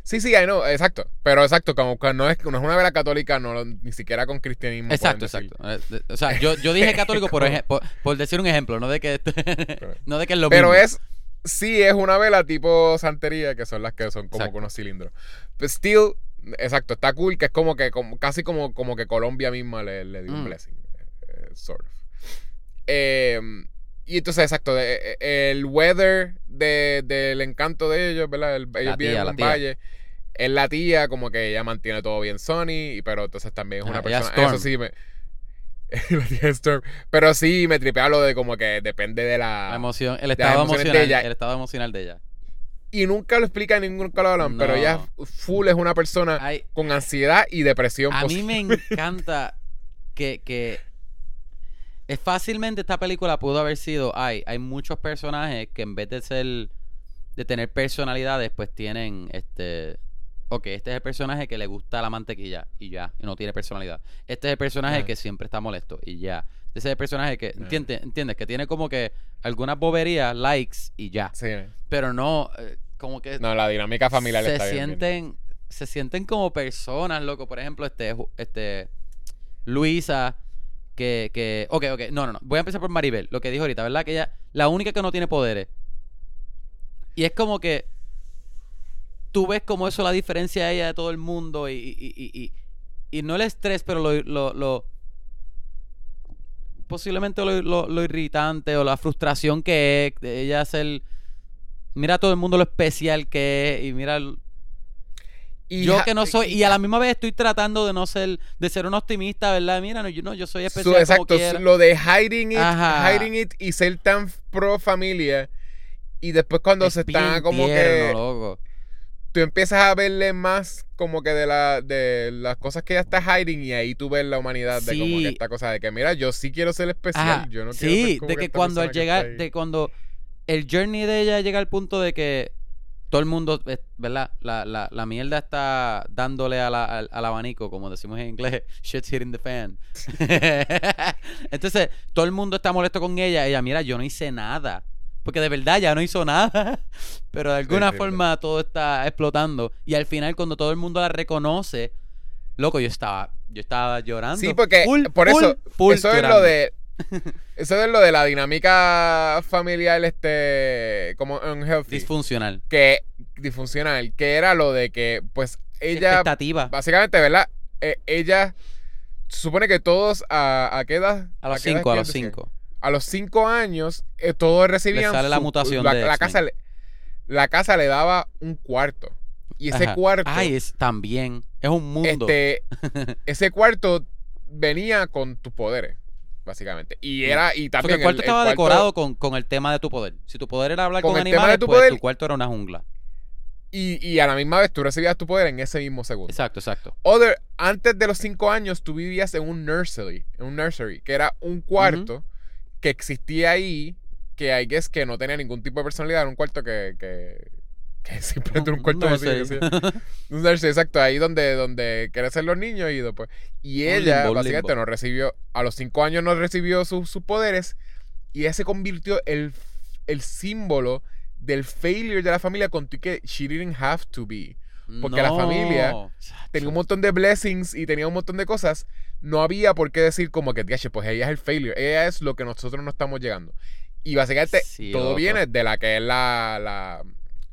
Sí, sí, I know, exacto. Pero exacto, como que no es, no es una vela católica, no, ni siquiera con cristianismo. Exacto, exacto. Eh, O sea, yo, yo dije católico por, por, por decir un ejemplo, no de que no de que es lo Pero mismo. es. Sí, es una vela tipo santería, que son las que son como Exacto. que unos cilindros. Pero still, exacto, está cool, que es como que como, casi como, como que Colombia misma le, le dio un Mm. blessing. eh, sort of. Eh, y entonces, exacto, de- eh, el weather de- del encanto de ellos, ¿verdad? El- ellos viven en un tía. valle. Es la tía, como que ella mantiene todo bien Sony, pero entonces también es una persona. Eso sí me. la tía Storm. Pero sí me tripea lo de como que depende de la. La emoción, el estado emociones de emocional, ella. el estado emocional de ella. Y nunca lo explican, nunca lo hablan, pero ella full es una persona Ay, con ansiedad y depresión a mí positiva. me encanta que, que es fácilmente esta película pudo haber sido, hay, hay muchos personajes que en vez de ser, de tener personalidades, pues tienen, este, ok, este es el personaje que le gusta la mantequilla y ya, y no tiene personalidad. Este es el personaje que siempre está molesto y ya. Ese es el personaje que, Ah. ¿entiendes? ¿entiendes? Que tiene como que algunas boberías, likes y ya. Sí. Pero no, eh, como que No, la dinámica familiar se está bien. bien. sienten se sienten como personas, loco. Por ejemplo, este este Luisa que que ok, ok, no, no, no. Voy a empezar por Maribel, lo que dijo ahorita, ¿verdad? Que ella la única que no tiene poderes. Y es como que tú ves como eso la diferencia de ella de todo el mundo y, y, y, y- no el estrés, pero lo, lo, posiblemente lo, lo- irritante o la frustración que es de ella ser mira a todo el mundo lo especial que es y mira Y yo que no soy y a la misma vez estoy tratando de no ser de ser un optimista verdad mira no yo no yo soy especial exacto, quiera. lo de hiding it, Ajá. hiding it y ser tan pro familia. Y después cuando Es se está bien como tierno, que loco. tú empiezas a verle más como que de la de las cosas que ella está hiding y ahí tú ves la humanidad de como que esta cosa de que mira, yo sí quiero ser especial, Ajá, yo no quiero ser como de que esta cuando al que llegar, de cuando el journey de ella llega al punto de que todo el mundo, eh, ¿verdad? La, la, la mierda está dándole a la- al, al abanico, como decimos en inglés, shit's hitting the fan. Entonces, todo el mundo está molesto con ella. Ella, mira, yo no hice nada. Porque de verdad ya no hizo nada. Pero de alguna sí, forma todo está explotando. Y al final, cuando todo el mundo la reconoce, loco, yo estaba, yo estaba llorando. Sí, porque Full, por eso, full eso es lo de eso es lo de la dinámica familiar este como unhealthy, Disfuncional. que disfuncional, que era lo de que pues ella Expectativa. básicamente, ¿verdad? Eh, ella se supone que todos a, a qué edad? A los qué edad cinco, a es que los decían? cinco. A los cinco años, eh, todos recibían. sale la mutación la, de la casa le, La casa le daba un cuarto. Y ese Ajá. cuarto. Ay, es también. Es un mundo. este, ese cuarto venía con tus poderes, básicamente. Y era. Y también. el cuarto estaba cuarto- decorado con, con el tema de tu poder. Si tu poder era hablar Con con, el tema animales, de tu pues poder- tu cuarto era una jungla. Y, y a la misma vez tú recibías tu poder en ese mismo segundo. Exacto, exacto. Other, antes de los cinco años, tú vivías en un nursery, en un nursery, que era un cuarto que existía ahí, que I guess que no tenía ningún tipo de personalidad, era un cuarto que, que, que simplemente era un cuarto vacío. que Nursery. sea. Un nursery, exacto, ahí donde, donde crecen los niños y después. Y ella, limbo, básicamente, limbo. no recibió, a los cinco años no recibió sus sus poderes, y ella se convirtió el, el símbolo del failure de la familia con tu que she didn't have to be. Porque la familia No. tenía un montón de blessings y tenía un montón de cosas, no había por qué decir como que, "Diache, pues ella es el failure, ella es lo que nosotros no estamos llegando. Y básicamente Sí, todo loco. viene de la que es la, la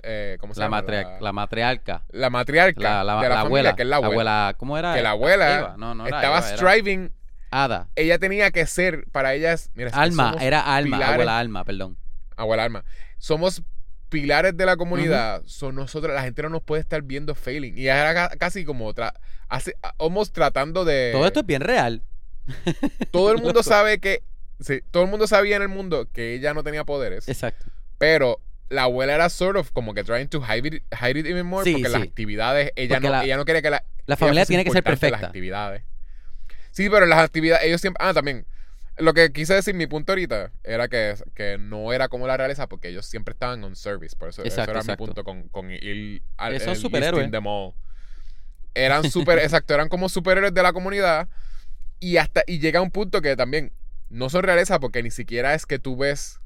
eh, ¿cómo se La, llama? la, la matriarca. la matriarca La, la- de la, familia, abuela. que es la abuela. ¿Cómo era? que la abuela Eva. No, no era estaba Eva, era striving, Ada. ella tenía que ser, para ella es, mira, Alma, era Alma. pilares- Abuela Alma, perdón. abuela Alma, somos pilares de la comunidad, son nosotros, la gente no nos puede estar viendo failing. Y era ca- casi como otra, hace, almost tratando de... Todo esto es bien real. Todo el mundo sabe que. Sí, todo el mundo sabía en el mundo que ella no tenía poderes. Exacto. Pero la abuela era sort of como que trying to hide it, hide it even more. Sí, porque las actividades. Ella Porque no, la- ella no quería que la. La familia tiene que ser en Las perfecta. actividades. Sí, pero las actividades. Ellos siempre. Ah, también. Lo que quise decir, mi punto ahorita, era que, que no era como la realeza porque ellos siempre estaban on service. Por eso, eso era exacto. mi punto con, con ir al el superhéroes. Eran super, exacto, eran como superhéroes de la comunidad. Y hasta, y llega un punto que también no son realeza porque ni siquiera es que tú ves.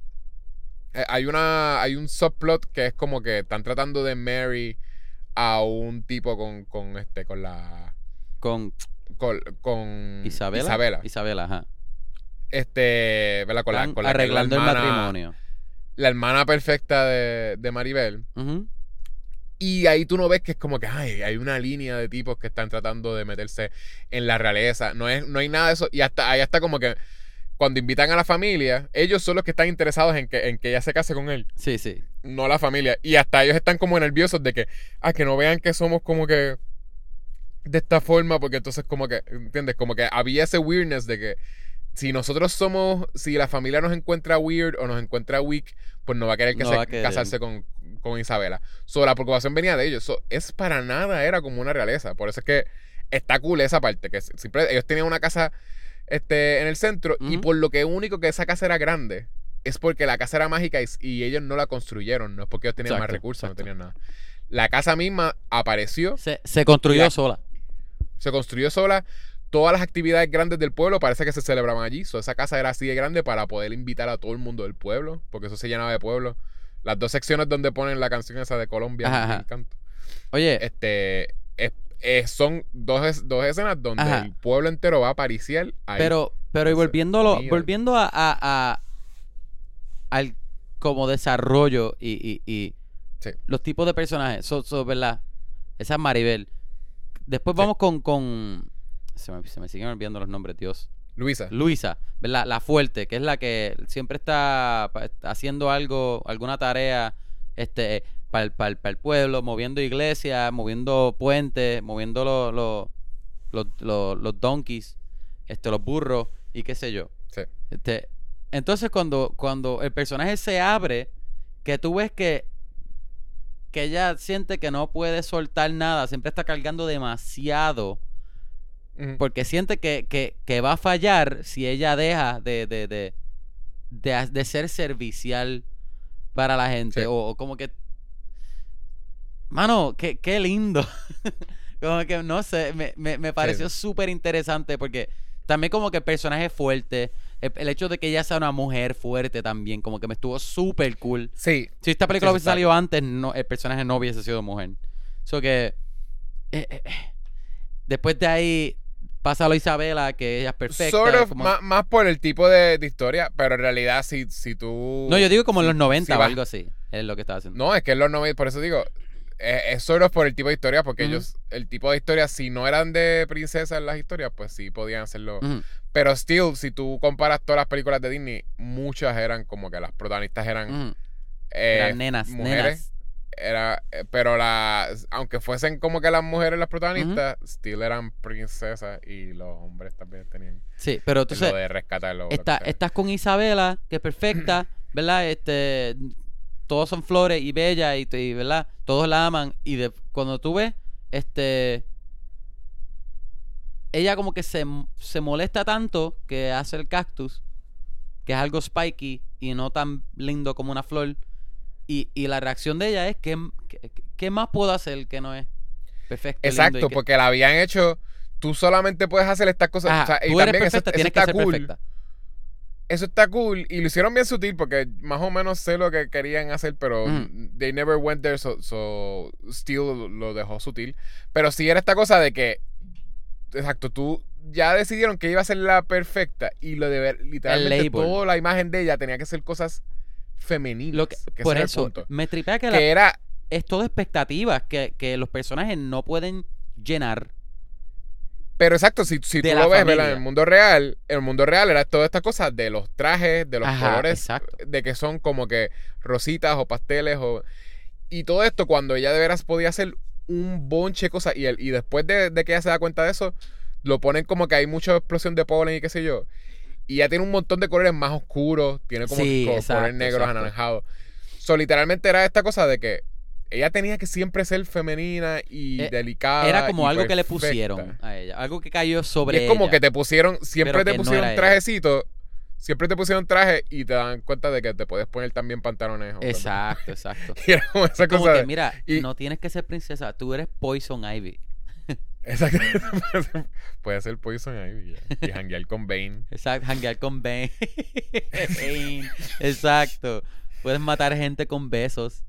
Eh, hay una. Hay un subplot que es como que están tratando de marry a un tipo con, con este, con la. Con Con, con Isabela. Isabela. Isabela, ajá. Este, ¿verdad? Con la, con la arreglando el matrimonio. La hermana perfecta de, de Maribel. Y ahí tú no ves que es como que ay, hay una línea de tipos que están tratando de meterse en la realeza. No, es, no hay nada de eso. Y hasta ahí está como que cuando invitan a la familia, ellos son los que están interesados en que, en que ella se case con él, Sí, sí. no la familia. Y hasta ellos están como nerviosos de que, ah, que no vean que somos como que de esta forma, porque entonces como que, ¿entiendes? Como que había ese weirdness de que si nosotros somos, si la familia nos encuentra weird o nos encuentra weak, pues no va a querer que No se- va a querer. casarse con, con Isabela. So, la preocupación venía de ellos. So, es para nada, era como una realeza. Por eso es que está cool esa parte, que siempre ellos tenían una casa este, en el centro. Y por lo que único que esa casa era grande es porque la casa era mágica y, y ellos no la construyeron. No es porque ellos tenían más recursos, exacto. no tenían nada. La casa misma apareció, Se, se construyó sola. se construyó sola. Todas las actividades grandes del pueblo parece que se celebraban allí. So, esa casa era así de grande para poder invitar a todo el mundo del pueblo, porque eso se llenaba de pueblo. Las dos secciones donde ponen la canción esa de Colombia, Ajá, ajá. Oye, Este, es- es- son dos, es- dos escenas donde Ajá. el pueblo entero va a pariciar ahí. pero, pero y volviéndolo, volviendo a, a- a- al como desarrollo y, y- y Sí. los tipos de personajes, so, so, ¿verdad? Esa es Maribel. Después Sí. vamos con, con se me, se me siguen olvidando los nombres, Dios. Luisa. Luisa, ¿verdad? La fuerte, que es la que siempre está haciendo algo, alguna tarea, este, para el, pueblo, moviendo iglesias, moviendo puentes, moviendo los, los, los, los- los donkeys, este, los burros y qué sé yo. Sí. Este, entonces cuando, cuando el personaje se abre, que tú ves que, que ella siente que no puede soltar nada, siempre está cargando demasiado porque siente que, que- que va a fallar si ella deja de, de, de, de de ser servicial para la gente. Sí. O, o como que. Mano, qué, qué lindo. como que no sé, me, me, me pareció súper interesante porque también como que el personaje es fuerte. El, el hecho de que ella sea una mujer fuerte también, como que me estuvo súper cool. Sí, Si esta película eso hubiese salido antes, no, el personaje no hubiese sido mujer. So que. eh, eh, después de ahí pasa a la Isabela, que ella es perfecta. sort of, como- más, más por el tipo de, de historia, pero en realidad si, si tú... no, yo digo como en los 90 si o vas- algo así. Es lo que estaba haciendo. No, es que es los 90, por eso digo, es, es por el tipo de historia, porque ellos, el tipo de historia, si no eran de princesas las historias, pues sí podían hacerlo. Pero still, si tú comparas todas las películas de Disney, muchas eran como que las protagonistas eran... Eh, Eran nenas, mujeres. nenas. Era, eh, pero las, aunque fuesen como que las mujeres las protagonistas, still eran princesas y los hombres también tenían Sí, pero entonces lo de rescatarlo. está- estás con Isabela, que es perfecta, ¿verdad? Este, todos son flores y bella y, y, ¿verdad? Todos la aman y de, cuando tú ves, este, ella como que se, se molesta tanto que hace el cactus, que es algo spiky y no tan lindo como una flor. Y, y la reacción de ella es, ¿qué, qué, qué más puedo hacer que no es perfecto? lindo y Exacto, que- porque la habían hecho. Tú solamente puedes hacer estas cosas. Ajá, o sea, y eres también perfecta, eso, tienes que está ser cool. perfecta. Eso está cool. Y lo hicieron bien sutil porque más o menos sé lo que querían hacer, pero they never went there, so, so still lo dejó sutil. Pero sí era esta cosa de que. Exacto, tú ya decidieron que iba a ser la perfecta y lo de ver, literalmente toda la imagen de ella tenía que ser cosas femeninas. Lo que, por eso, me tripea que, la- Que era es todo expectativas que, que los personajes no pueden llenar. Pero exacto, si, si tú lo ves. ¿verdad? En el mundo real, en el mundo real era todas estas cosas de los trajes, de los Ajá, colores, exacto. de que son como que rositas o pasteles o... Y todo esto cuando ella de veras podía hacer un bonche de cosas y, el, y después de, de que ella se da cuenta de eso, lo ponen como que hay mucha explosión de polen y qué sé yo. Y ya tiene un montón de colores más oscuros, tiene como Sí, colores negros, anaranjados. So, literalmente era esta cosa de que ella tenía que siempre ser femenina y Eh, delicada. Era como y algo que le pusieron a ella. Algo que cayó Y sobre es como ella. que te pusieron, siempre te no pusieron ella. trajecito, siempre te pusieron traje y te dan cuenta de que te puedes poner también pantalones. Exacto, exacto. Y era como esa como cosa. que, de- mira, y- no tienes que ser princesa, tú eres Poison Ivy. Exacto. Puede ser- Poison Ivy y janguear con Bane. Exacto, hanguear con Bane. Bane. Exacto. Puedes matar gente con besos.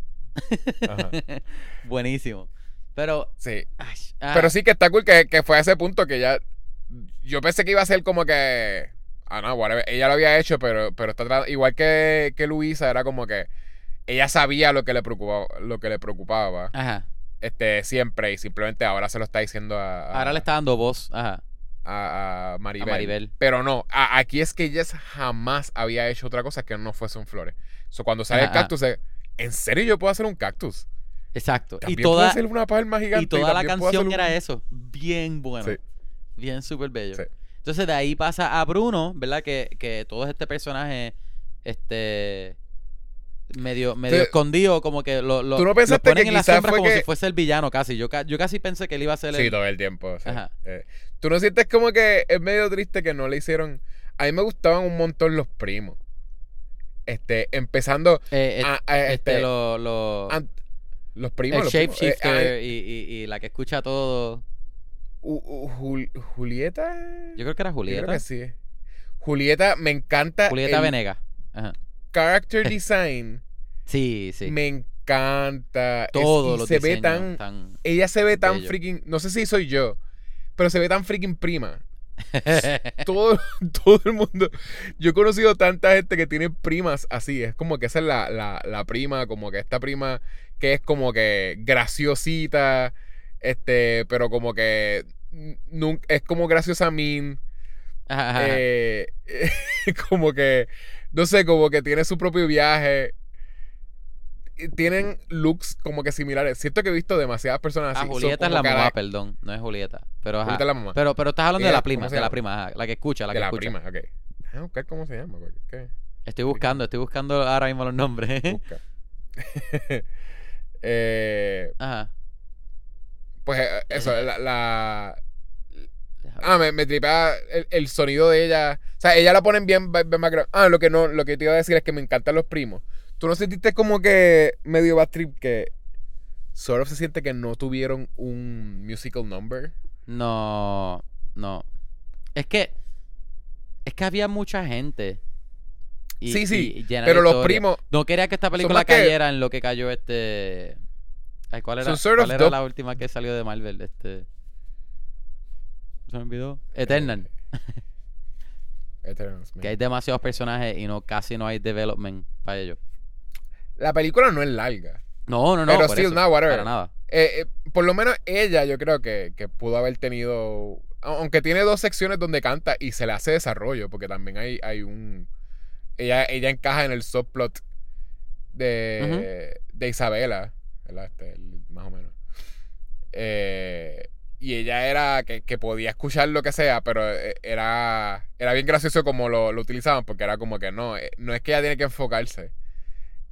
Ajá. Buenísimo. Pero, Sí. ay, ah, Pero sí que está cool que, que fue a ese punto que ya. Yo pensé que iba a ser como que. Ah, no, whatever. Ella lo había hecho, pero, pero está igual que, que Luisa, era como que ella sabía lo que le preocupaba, lo que le preocupaba Ajá. este, siempre, y simplemente ahora se lo está diciendo a, a- Ahora le está dando voz. Ajá. a, a Maribel. A Maribel. Pero no, aquí es que ella jamás había hecho otra cosa que no fuese un flores. So, cuando sale Ajá, el cactus, es, ¿en serio yo puedo hacer un cactus? Exacto. Y También toda, puedo hacer una palma gigante. y toda la canción era eso. Bien bueno. Sí. Bien súper bello. Sí. Entonces de ahí pasa a Bruno, ¿verdad? Que, que todo este personaje, este medio, medio escondido, como que lo, lo, ¿Tú no lo ponen en la sombra como que- si fuese el villano casi. Yo, yo casi pensé que él iba a ser Sí, el... todo el tiempo. sí. Ajá. Eh, ¿Tú no sientes como que es medio triste que no le hicieron... A mí me gustaban un montón los primos. Este, empezando... Eh, eh, a- a- este, este, lo, lo- los primos, el los primos. Eh, shapeshifter ah, y, y, y la que escucha todo. U- u- Jul- Julieta. Yo creo que era Yo Julieta. creo que sí. Julieta, me encanta. Julieta. Ajá. Character design. Sí, sí. Me encanta. Es- y los se ve tan. tan- Ella se ve tan bello. freaking. No sé si soy yo. Pero se ve tan freaking prima. Todo, todo el mundo. Yo he conocido tanta gente que tiene primas así. Es como que esa es la, la, la prima. Como que esta prima que es como que graciosita. Este, pero como que. nun- es como graciosa. Ajá, ajá. Eh, como que, no sé, como que tiene su propio viaje. Tienen looks como que similares. Siento que he visto demasiadas personas Ah, así. Son Julieta es la mamá, perdón. No es Julieta. Pero, ajá. Julieta es la mamá. Pero, pero estás hablando de la prima, ¿cómo se de la prima, ajá, la que escucha, la de que la escucha. prima, ok. Déjame buscar cómo se llama. que Estoy buscando, estoy buscando ahora mismo los nombres. busca. Eh, Ajá. pues eh, eso, la. ah, me, me tripea el, el sonido de ella. O sea, ella la ponen bien, bien. Ah, lo que no, lo que te iba a decir es que me encantan los primos. ¿Tú no sentiste como que medio bad trip que sort of se siente que no tuvieron un musical number? No, no. Es que. Es que había mucha gente. Y- sí, sí. y pero los primos No quería que esta película que- cayera en lo que cayó este. Ay, ¿Cuál era, cuál era la última que salió de Marvel? Este. ¿Se me olvidó? Eternal. Eternals, man. que hay demasiados personajes y no casi no hay development para ellos. La película no es larga. No, no, no. Pero still, eso, no, whatever. Para nada. Eh, eh, por lo menos ella, yo creo que, que pudo haber tenido. Aunque tiene dos secciones donde canta y se le hace desarrollo, porque también hay, hay un. Ella, ella encaja en el subplot de, de Isabela, ¿verdad? Este, el- más o menos. Eh, y ella era que, que podía escuchar lo que sea, pero eh, era, era bien gracioso como lo, lo utilizaban, porque era como que no, no es que ella tiene que enfocarse,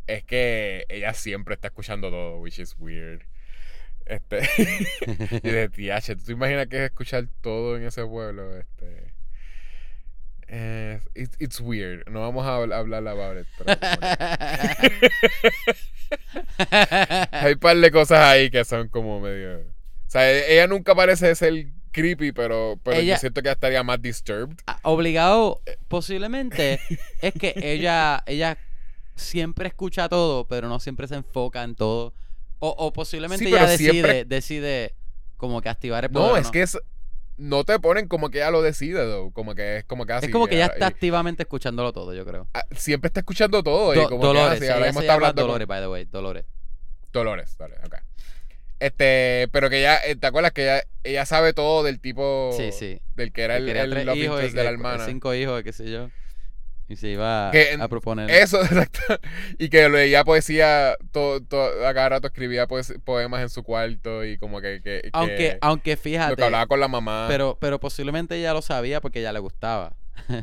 es que ella siempre está escuchando todo, which is weird. Este, y de TH, ¿tú te imaginas que es escuchar todo en ese pueblo? Este, eh, it's, it's weird. No vamos a habl- hablar about it, pero hay un par de cosas ahí que son como medio. O sea, e- ella nunca parece ser creepy, pero, pero Ella- yo siento que estaría más disturbed. Ah, Obligado, posiblemente, es que ella, ella siempre escucha todo, pero no siempre se enfoca en todo. O, o posiblemente Sí, ella pero decide, siempre- decide como que activar el poder. No, es que es. No te ponen como que ella lo decide, though. Como que es como que así. es como que ella está y- activamente escuchándolo todo, yo creo. ah, siempre está escuchando todo. y Do- como que Dolores, así, ella ahora mismo está hablando con- Dolores, by the way, Dolores. Dolores, Dolores, ok. Este, pero que ella, eh, ¿te acuerdas que ella, ella sabe todo del tipo Sí, sí. del que era Que el, quería el love hijos de la que- hermana? cinco hijos, qué sé yo. Y se iba Que a proponer. Eso, exacto. Y que leía poesía, todo, todo, a cada rato escribía poes- poemas en su cuarto y como que, que, que aunque, aunque lo que fíjate, hablaba con la mamá. pero, pero posiblemente ella lo sabía porque ya le gustaba.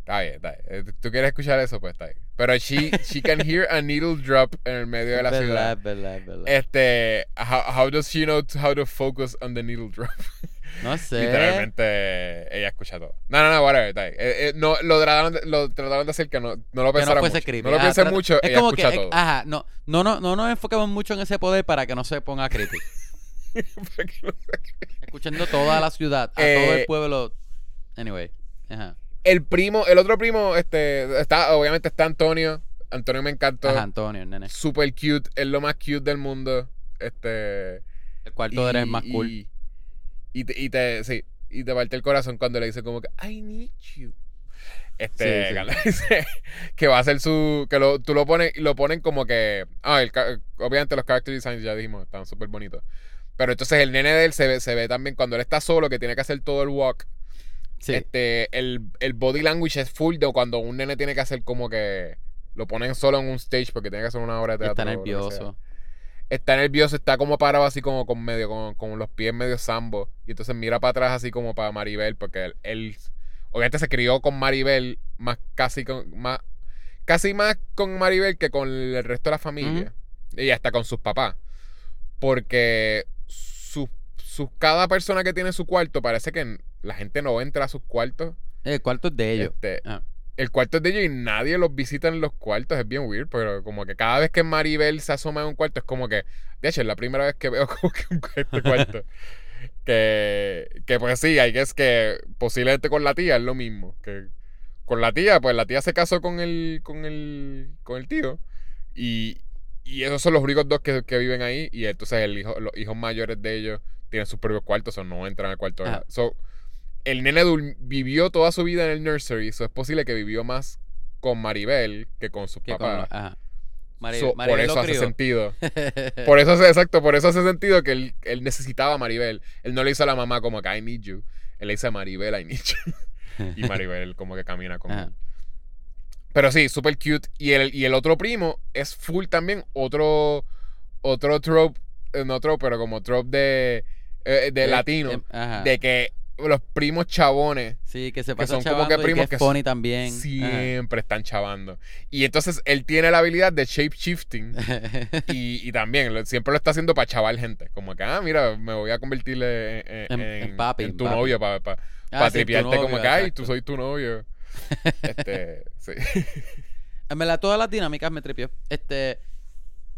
Está bien, está bien. Eh, ¿Tú quieres escuchar eso? Pues está bien. Pero she, she can hear a needle drop en el medio de la verdad, ciudad. verdad, verdad. Este, how, how does she know how to focus on the needle drop? no sé. Literalmente ella escucha todo. No, no, no, whatever. Eh, eh, no, lo trataron, de, lo trataron de hacer que no, no lo Que pensara no mucho. creepy. No lo Ajá, piense trata- mucho, Es ella como que, escucha eh, todo. ajá, no, no, no, no nos enfocamos mucho en ese poder para que no se ponga creepy. Escuchando toda la ciudad, a Eh, todo el pueblo. Anyway, ajá. el primo, el otro primo, este, está, obviamente está Antonio. Antonio me encantó. Ajá, Antonio, nene. Super cute, es lo más cute del mundo. Este. El cuarto de él es más cool. Y, te, y te- sí, y te parte el corazón cuando le dice como que I need you. Este, Sí, sí. que va a ser su. Que lo, tú lo pones, lo ponen como que. Ah, el obviamente los character designs ya dijimos, están súper bonitos. Pero entonces el nene de él se ve, se ve también cuando él está solo, que tiene que hacer todo el walk. Sí. Este, el, el body language es full de cuando un nene tiene que hacer como que. Lo ponen solo en un stage porque tiene que hacer una obra de teatro. está nervioso. Está nervioso, está como parado así como con medio, con, con los pies medio sambo. Y entonces mira para atrás así como para Maribel, porque él, él obviamente se crió con Maribel, más casi con, más, casi más con Maribel que con el resto de la familia. Y hasta con sus papás. Porque sus, sus, cada persona que tiene su cuarto, parece que la gente no entra a sus cuartos. El cuarto es de ellos. Este, Ah. El cuarto es de ellos y nadie los visita en los cuartos. Es bien weird, pero como que cada vez que Maribel se asoma en un cuarto es como que, de hecho, es la primera vez que veo como que un este cuarto. que, que pues sí, hay que es que posiblemente con la tía es lo mismo. Que con la tía, pues la tía se casó con el, con el, con el tío y, y esos son los únicos dos que, que viven ahí y entonces el hijo, los hijos mayores de ellos tienen sus propios cuartos o no entran al cuarto. So, el nene vivió toda su vida en el nursery, so es posible que vivió más con Maribel que con sus con- papás. ajá. Mari- So, por Maribel eso hace crió. sentido. Por eso exacto, por eso hace sentido que él, él necesitaba a Maribel. Él no le hizo a la mamá como que I need you. Él le dice a Maribel I need you. Y Maribel como que camina con Ajá. él. Pero sí, super cute. Y el, y el otro primo es full también. Otro, otro trope, eh, no trope, pero como trope de, eh, de latino. eh, ajá. De que los primos chabones Sí, que se que pasan son como que y primos que que es funny también. siempre están chavando. Y entonces él tiene la habilidad de shape shifting. Y, y también lo- siempre lo está haciendo para chaval gente. Como que, ah, mira, me voy a convertirle en, En- en- papi, en tu papi. novio para Ah, sí, tu tripiarte como que, ay, exacto. tú soy tu novio. Este, sí. En verdad, todas las dinámicas me tripió. Este.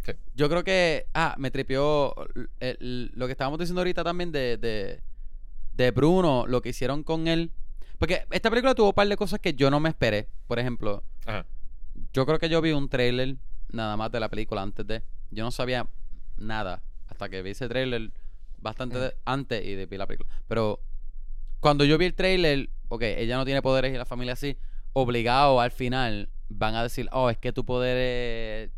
Sí. Yo creo que. Ah, me tripió el- el- lo que estábamos diciendo ahorita también de, de, de Bruno, lo que hicieron con él. Porque esta película tuvo un par de cosas que yo no me esperé. Por ejemplo, Ajá. yo creo que yo vi un trailer nada más de la película antes de. Yo no sabía nada hasta que vi ese trailer bastante de- antes y de, vi la película. Pero cuando yo vi el trailer, ok, ella no tiene poderes y la familia sí, obligado al final van a decir, oh, es que tu poder es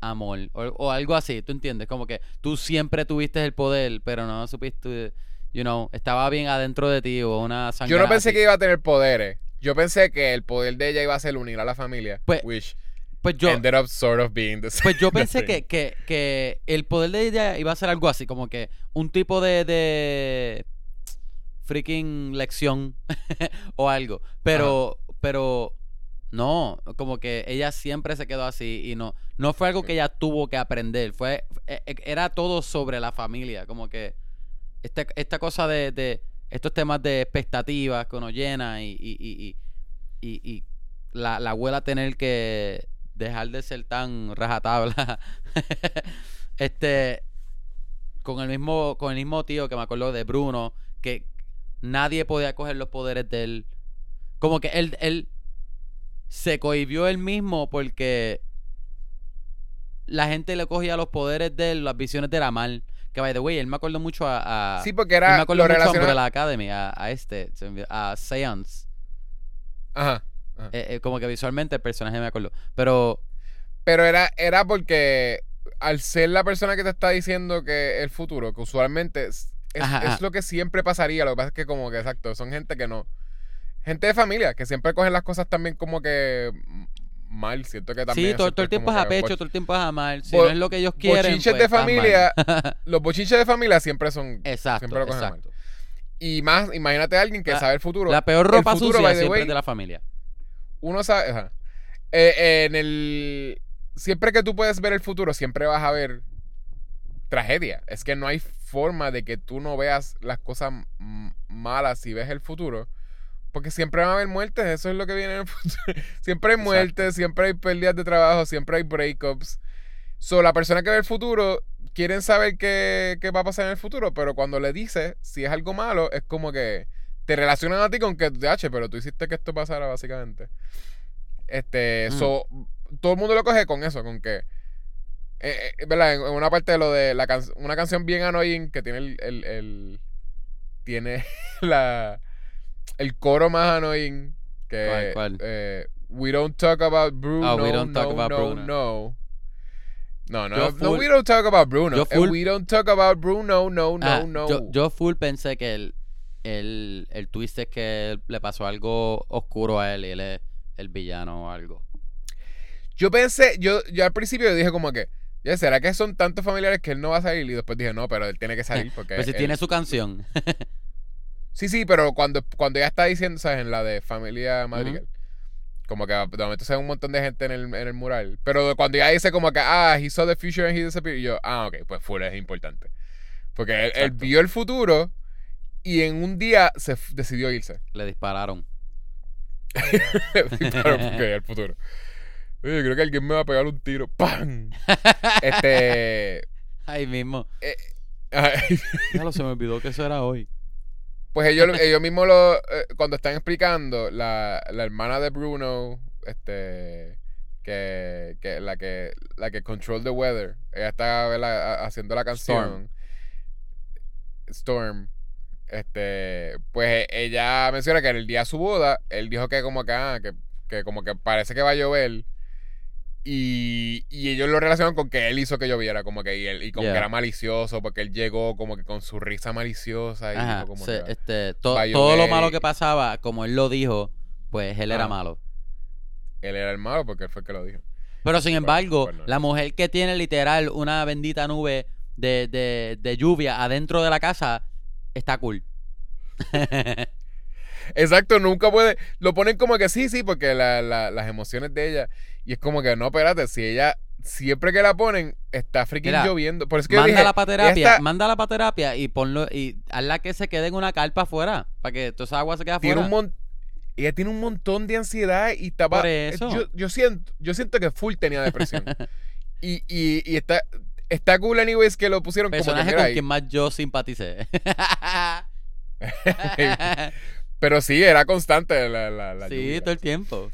amor o, o algo así, ¿tú entiendes? Como que tú siempre tuviste el poder, pero no supiste, you know, estaba bien adentro de ti o una sangre. Yo no pensé que iba a tener poderes. Yo pensé que el poder de ella iba a ser unir a la familia. Pues, which Pues yo, ended up sort of being the same. Pues yo pensé que, que, que el poder de ella iba a ser algo así, como que un tipo de, de freaking lección o algo. Pero, pero no, como que ella siempre se quedó así y no, no fue algo que ella tuvo que aprender, fue, e- e- era todo sobre la familia, como que este- esta cosa de, estos temas de expectativas que uno llena y, y, y- y la, la abuela tener que dejar de ser tan rajatabla. este, con el mismo, con el mismo tío que me acuerdo de Bruno, que nadie podía coger los poderes de él. Como que él, él se cohibió él mismo porque la gente le cogía los poderes de él, las visiones de la mal. Que by the way, él me acuerdo mucho a. a Sí, porque él era me acuerdo lo mucho a relaciona- Umbrella Academy, a, a este, a Seance. Ajá. ajá. Eh, eh, como que visualmente el personaje me acuerdo. Pero Pero era, era porque al ser la persona que te está diciendo que el futuro, que usualmente es, es- Ajá, es ajá. lo que siempre pasaría, lo que pasa es que como que exacto, son gente que no, gente de familia, que siempre cogen las cosas también como que mal, siento que también sí, todo, el tiempo es a pecho, todo el tiempo es a mal. Si bo- no es lo que ellos quieren. bochinches pues, de familia, los bochinches de familia siempre son, exacto, siempre lo cogen mal. exacto. y más, imagínate a alguien que La- sabe el futuro, La peor el ropa futuro, sucia siempre way, es de la familia. uno sabe, ajá. Eh, en el, siempre que tú puedes ver el futuro, siempre vas a ver tragedia. Es que no hay forma de que tú no veas las cosas malas si ves el futuro. Porque siempre van a haber muertes, eso es lo que viene en el futuro. siempre hay Exacto. muertes, siempre hay pérdidas de trabajo, siempre hay breakups. So, la persona que ve el futuro quieren saber qué, qué va a pasar en el futuro, pero cuando le dices si es algo malo, es como que te relacionan a ti con que, H, pero tú hiciste que esto pasara, básicamente. Este, Mm. so, todo el mundo lo coge con eso, con que, eh, eh, ¿verdad? En, en una parte de lo de la can- una canción bien annoying que tiene el, el, el- tiene la, el coro más annoying que, ¿Cuál, cuál? eh, We don't talk about Bruno, Oh, we don't talk no, about no, Bruno. no. No, no, Yo no, full- we don't talk about Bruno. yo Eh, full- we don't talk about Bruno, no, no, Ah, no. Yo, yo full pensé que el, el, el twist es que le pasó algo oscuro a él y él es el villano o algo. Yo pensé, yo, yo al principio dije como que, ya será que son tantos familiares que él no va a salir y después dije, no, pero él tiene que salir porque Pues si él- tiene su canción. Sí, sí, pero cuando, cuando ya está diciendo, ¿sabes? En la de familia Madrigal. Como que de momento se ve un montón de gente en el, en el mural. Pero cuando ya dice como que, ah, he saw the future and he disappeared. Y yo, ah, ok, pues full es importante. Porque él, vio el futuro y en un día se decidió irse. Le dispararon. claro, porque veía el futuro. Oye, creo que alguien me va a pegar un tiro. ¡Pam! Este. Ahí mismo. ay, Ya lo se me olvidó que eso era hoy. Pues ellos, ellos mismos lo, eh, cuando están explicando, la, la hermana de Bruno, este, que, que la que la que control the weather, ella está haciendo la canción Storm. Este, pues ella menciona que en el día de su boda, él dijo que como que, ah, que, que como que parece que va a llover. Y, y ellos lo relacionan con que él hizo que lloviera, como que y, él, y como Yeah. que era malicioso, porque él llegó como que con su risa maliciosa y Ajá. como se- que, este, to- todo lo malo que pasaba, como él lo dijo, pues él era malo. él era el malo porque él fue el que lo dijo. Pero sin Bueno, embargo, pues la mujer que tiene literal una bendita nube de, de, de lluvia adentro de la casa está cool. Exacto, nunca puede. Lo ponen como que sí, sí, porque la- la- las emociones de ella. Y es como que no, espérate, si ella siempre que la ponen está freaking Mira, lloviendo. Por eso que yo dije, Mándala para terapia, mándala para terapia y ponlo y hazla que se quede en una carpa afuera para que toda esa agua se quede tiene afuera. un ella tiene un montón de ansiedad y está Por eso. Yo, yo siento, yo siento que full tenía depresión. y, y, y está, está cool anyways que lo pusieron como que Personaje con ahí. quien más yo simpaticé. Pero sí, era constante la, la, la sí, lluvia. todo el tiempo.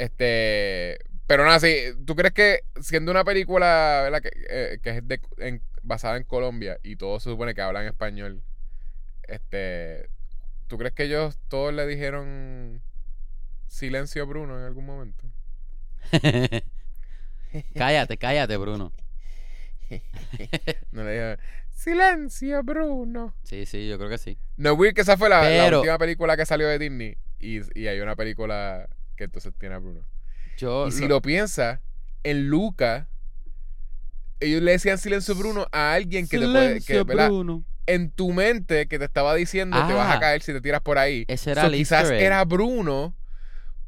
Este, pero nada, sí, ¿tú crees que siendo una película ¿verdad? que, eh, que es de- en- basada en Colombia y todos se supone que hablan español, este, ¿tú crees que ellos todos le dijeron silencio a Bruno en algún momento? cállate, cállate, Bruno. No le dijeron silencio Bruno. Sí, sí, yo creo que sí. No, weird que esa fue la, la última película que salió de Disney y, y hay una película que entonces tiene a Bruno. Yo Y si lo- lo piensas, en Luca, ellos le decían silencio Bruno a alguien que te puede. Que, Silencio. Bruno. En tu mente que te estaba diciendo te vas Ah. a caer si te tiras por ahí. Ese era So, el quizás easter egg. era Bruno.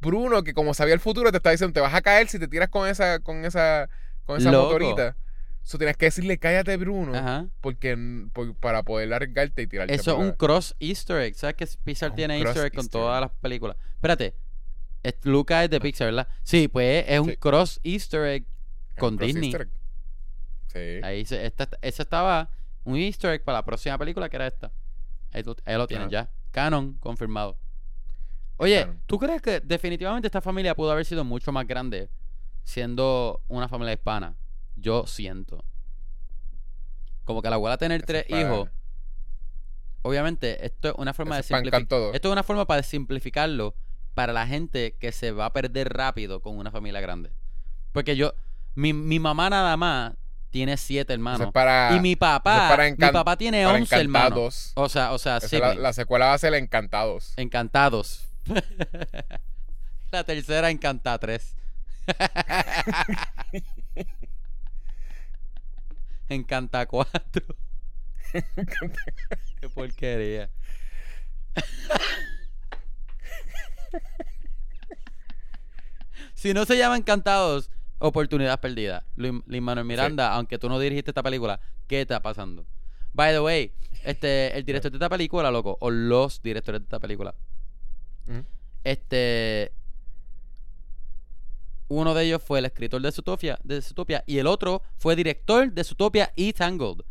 Bruno, que como sabía el futuro, te estaba diciendo te vas a caer si te tiras con esa, con esa, con esa Loco. motorita. So, tienes que decirle cállate, Bruno. Ajá. Porque por- para poder largarte y tirarte Eso es un cross easter egg. ¿Sabes que Pixar tiene easter egg con easter todas las películas? Espérate. Luca es de Pixar, ¿verdad? Sí, pues es un Sí. cross easter egg con Disney. easter egg. Sí. Ahí se, esta, ese estaba un easter egg para la próxima película que era esta. Ahí, lo- ahí lo tienen ya. Canon confirmado. Oye, Canon. ¿tú crees que definitivamente esta familia pudo haber sido mucho más grande siendo una familia hispana? Yo siento. Como que la abuela tener Eso tres hijos. Obviamente, esto es una forma Eso de simplificar. Esto es una forma para simplificarlo para la gente que se va a perder rápido con una familia grande. Porque yo, mi, mi mamá nada más tiene siete hermanos. para, y mi papá, mi papá tiene 11 hermanos. O sea, o sea, la, secuela va a ser Encantados. encantados. la tercera encanta tres. Encanta cuatro. Qué porquería. si no se llama Encantados, oportunidad perdida. Lin Manuel Miranda, aunque tú no dirigiste esta película, ¿qué está pasando? By the way, este, el director de esta película, loco, o los directores de esta película, este. Uno de ellos fue el escritor de Zootopia, de Zootopia y el otro fue director de Zootopia y Tangled.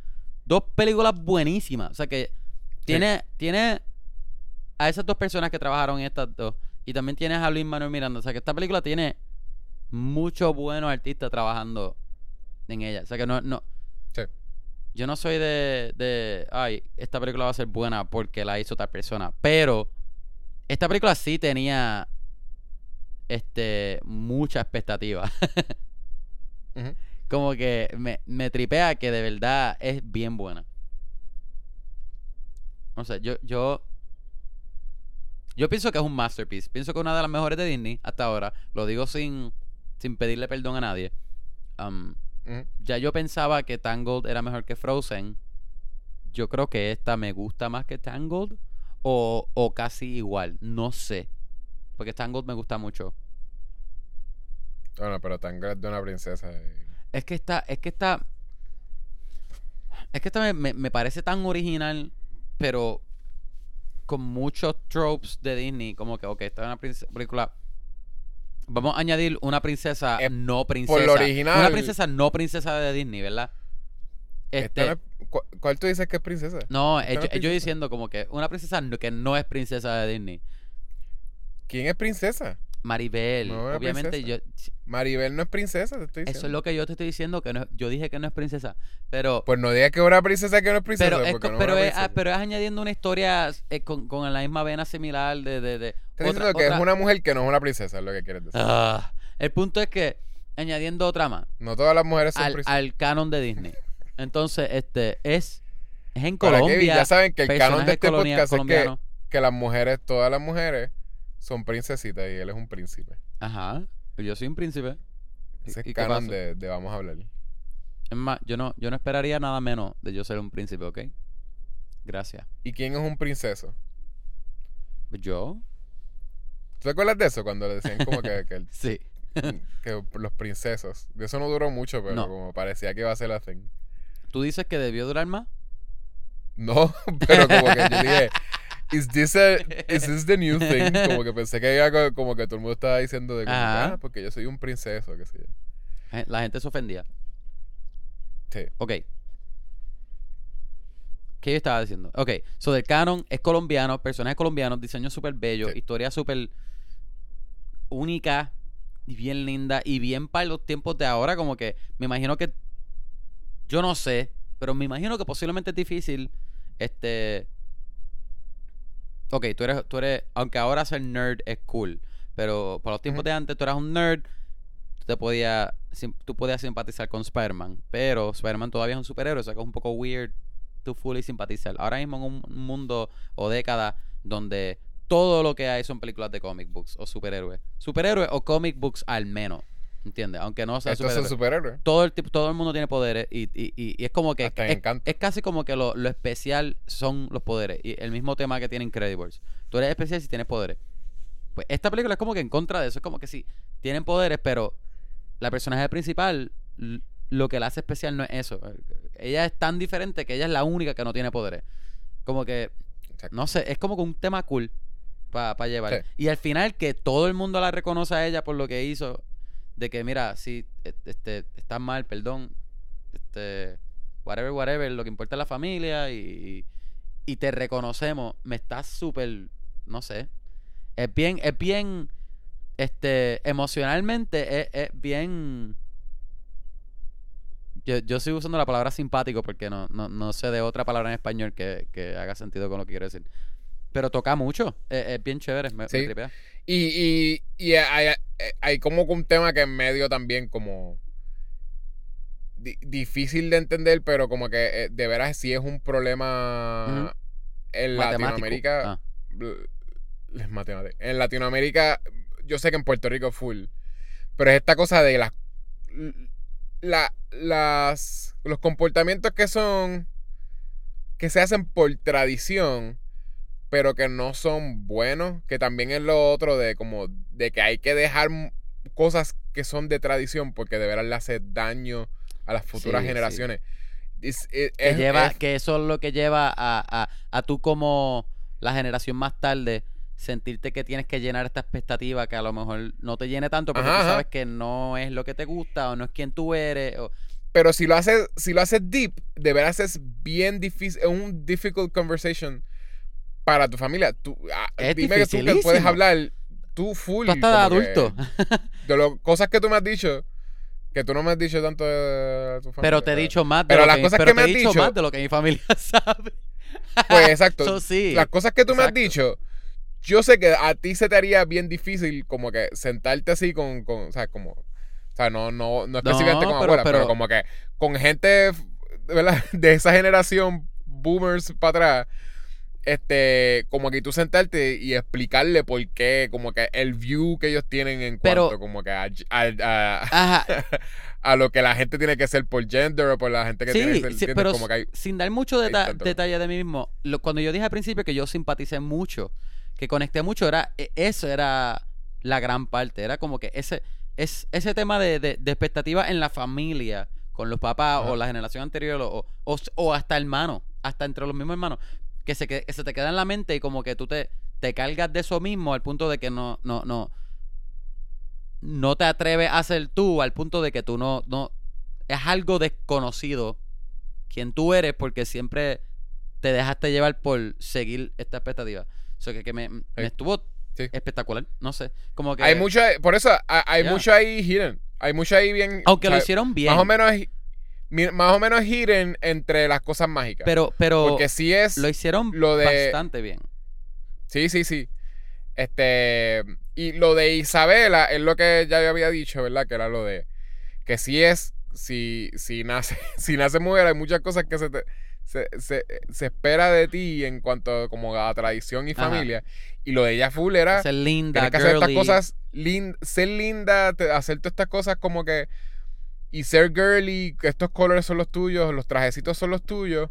Dos películas buenísimas. O sea que tiene, tiene a esas dos personas que trabajaron en estas dos. Y también tienes a Luis Manuel Miranda. O sea que esta película tiene muchos buenos artistas trabajando en ella. O sea que no, no. Sí. Yo no soy de, de. Ay, esta película va a ser buena porque la hizo tal persona. Pero esta película sí tenía. Este. Mucha expectativa. Como que me, me tripea que de verdad es bien buena. No sé, yo, yo. Yo pienso que es un masterpiece. Pienso que es una de las mejores de Disney hasta ahora. Lo digo sin, sin pedirle perdón a nadie. Um, ya yo pensaba que Tangled era mejor que Frozen. Yo creo que esta me gusta más que Tangled. O, o casi igual. No sé. Porque Tangled me gusta mucho. Bueno, pero tan grande de una princesa. eh. Es que está, es que está. Es que esto me, me- me parece tan original, pero con muchos tropes de Disney. Como que, ok, esta es una película. Vamos a añadir una princesa Eh, no princesa. lo original- Una princesa no princesa de Disney, ¿verdad? Este, no es- ¿cu- ¿Cuál tú dices que es princesa? no, princesa. diciendo como que una princesa no- que no es princesa de Disney. ¿Quién es princesa? Maribel, No, obviamente yo, Maribel no es princesa, te estoy diciendo. eso es lo que yo te estoy diciendo que no, yo dije que no es princesa, pero Pues no digas que es una princesa que no es princesa. pero es, porque co- no pero, es, ah, pero es añadiendo una historia eh, con, con la misma vena similar de, de, de Estás otra- diciendo que otra- es una mujer que no es una princesa, es lo que quieres decir. Ah, el punto es que añadiendo otra más No todas las mujeres son al, princesas. al canon de Disney. Entonces, este es es en Colombia. Ya saben que el canon de este podcast es que, que las mujeres, todas las mujeres, son princesitas y él es un príncipe. Ajá. Yo soy un príncipe. ¿Y- Ese es canon de, de Vamos a hablar. Es más, yo no, yo no esperaría nada menos de yo ser un príncipe, ¿ok? Gracias. ¿Y quién es un princeso? ¿Yo? ¿Tú te acuerdas de eso? Cuando le decían como que, que, el- Sí. que los princesos. De eso no duró mucho, pero No. como parecía que iba a ser la thing. ¿Tú dices que debió durar más? No, pero como que yo dije, ¿Is this, a, is this the new thing? Como que pensé que co- como que todo el mundo estaba diciendo de como, Ajá. ah, porque yo soy un princeso, qué sé yo. La gente se ofendía. Sí. Ok. ¿Qué yo estaba diciendo? Ok, so del canon es colombiano, personajes colombianos, diseño súper bello, Sí. historia súper única y bien linda y bien para los tiempos de ahora, como que me imagino que, yo no sé, pero me imagino que posiblemente es difícil, este... Ok, tú eres, tú eres, aunque ahora ser nerd es cool, pero para los tiempos de antes tú eras un nerd, tú te podías, tú podías simpatizar con Spider-Man, pero Spider-Man todavía es un superhéroe, o sea que es un poco weird to fully simpatizar. Ahora mismo en un mundo o década donde todo lo que hay son películas de comic books o superhéroes. Superhéroes o comic books al menos, ¿entiendes? Aunque no sea superhéroe. superhéroes. Todo el, todo el mundo tiene poderes y, y- y- y es como que Hasta es, es casi como que lo, lo especial son los poderes y el mismo tema que tiene Incredibles. Tú eres especial si tienes poderes. Pues esta película es como que en contra de eso, es como que sí, tienen poderes, pero la personaje principal lo que la hace especial no es eso. Ella es tan diferente que ella es la única que no tiene poderes. Como que Exacto. no sé, es como que un tema cool para llevar. Sí. Y al final que todo el mundo la reconoce a ella por lo que hizo, de que mira, si este, estás mal, perdón, este, whatever, whatever, lo que importa es la familia y, y te reconocemos, me estás súper, no sé, es bien, es bien, este, emocionalmente es, es bien... Yo, yo sigo usando la palabra simpático porque no, no, no sé de otra palabra en español que, que haga sentido con lo que quiero decir. Pero toca mucho. Es, es bien chévere. Me, Sí. Y, y, y hay, hay- como un tema que en medio también como di- difícil de entender, pero como que eh, de veras sí es un problema Ujú. en Matemático. Latinoamérica. Ah. En Latinoamérica, yo sé que en Puerto Rico full, pero es esta cosa de las la, las los comportamientos que son que se hacen por tradición pero que no son buenos, que también es lo otro de como de que hay que dejar cosas que son de tradición porque de veras le hace daño a las futuras Sí, sí. generaciones. Es, es- que es- lleva es- que eso es lo que lleva a, a, a tú como la generación más tarde sentirte que tienes que llenar esta expectativa que a lo mejor no te llene tanto porque Ajá, tú ajá. sabes que no es lo que te gusta o no es quien tú eres o- pero si lo haces si lo haces deep, de veras es bien difícil, es un difficult conversation para tu familia. Tú, ah, Es dime que tú que puedes hablar tú full tú hasta de adulto de las cosas que tú me has dicho que tú no me has dicho tanto de tu familia. pero te he dicho más de Pero lo las que, cosas pero que te me he has dicho dicho- más de lo que mi familia sabe Pues exacto. Eso sí las cosas que tú me has dicho, yo sé que a ti se te haría bien difícil como que sentarte así con, con o sea, como, o sea, no, no, no específicamente con abuela, pero, pero- como que con gente, ¿verdad? De esa generación, boomers para atrás, este, como que tú sentarte y explicarle por qué, como que el view que ellos tienen en Pero- cuanto, como que a, a- a- lo que la gente tiene que ser por gender o por la gente que tiene que sí, ser, sí, pero como que hay, sin dar mucho deta- detalle de mí mismo, lo- cuando yo dije al principio que yo simpaticé mucho, que conecté mucho, era e- eso era la gran parte, era como que ese, es, ese tema de, de, de expectativa en la familia, con los papás Ajá. o la generación anterior o, o, o hasta hermanos, hasta entre los mismos hermanos, que se, que, se te queda en la mente y como que tú te, te cargas de eso mismo al punto de que no, no, no, no te atreves a ser tú, al punto de que tú no, no, es algo desconocido quien tú eres porque siempre te dejaste llevar por seguir esta expectativa. O sea, que, que me, me Sí. estuvo Sí. espectacular, no sé, como que... Hay mucho, por eso hay, hay mucho ahí hidden. Hay mucho ahí bien. aunque o lo hicieron bien, Más o menos, mi- más o menos hidden entre las cosas mágicas. pero, pero Porque sí es. lo hicieron lo de- bastante bien. Sí, sí, sí. Este. Y lo de Isabela es lo que ya yo había dicho, ¿verdad? Que era lo de. Que sí es. Si, si nace, si nace mujer, hay muchas cosas que se te. Se, se- se espera de ti en cuanto como a tradición y Ajá. familia. Y lo de ella full era. Ser linda, que hacer estas cosas, lin- ser linda, te- hacer todas estas cosas como que. Y ser girly, estos colores son los tuyos, los trajecitos son los tuyos.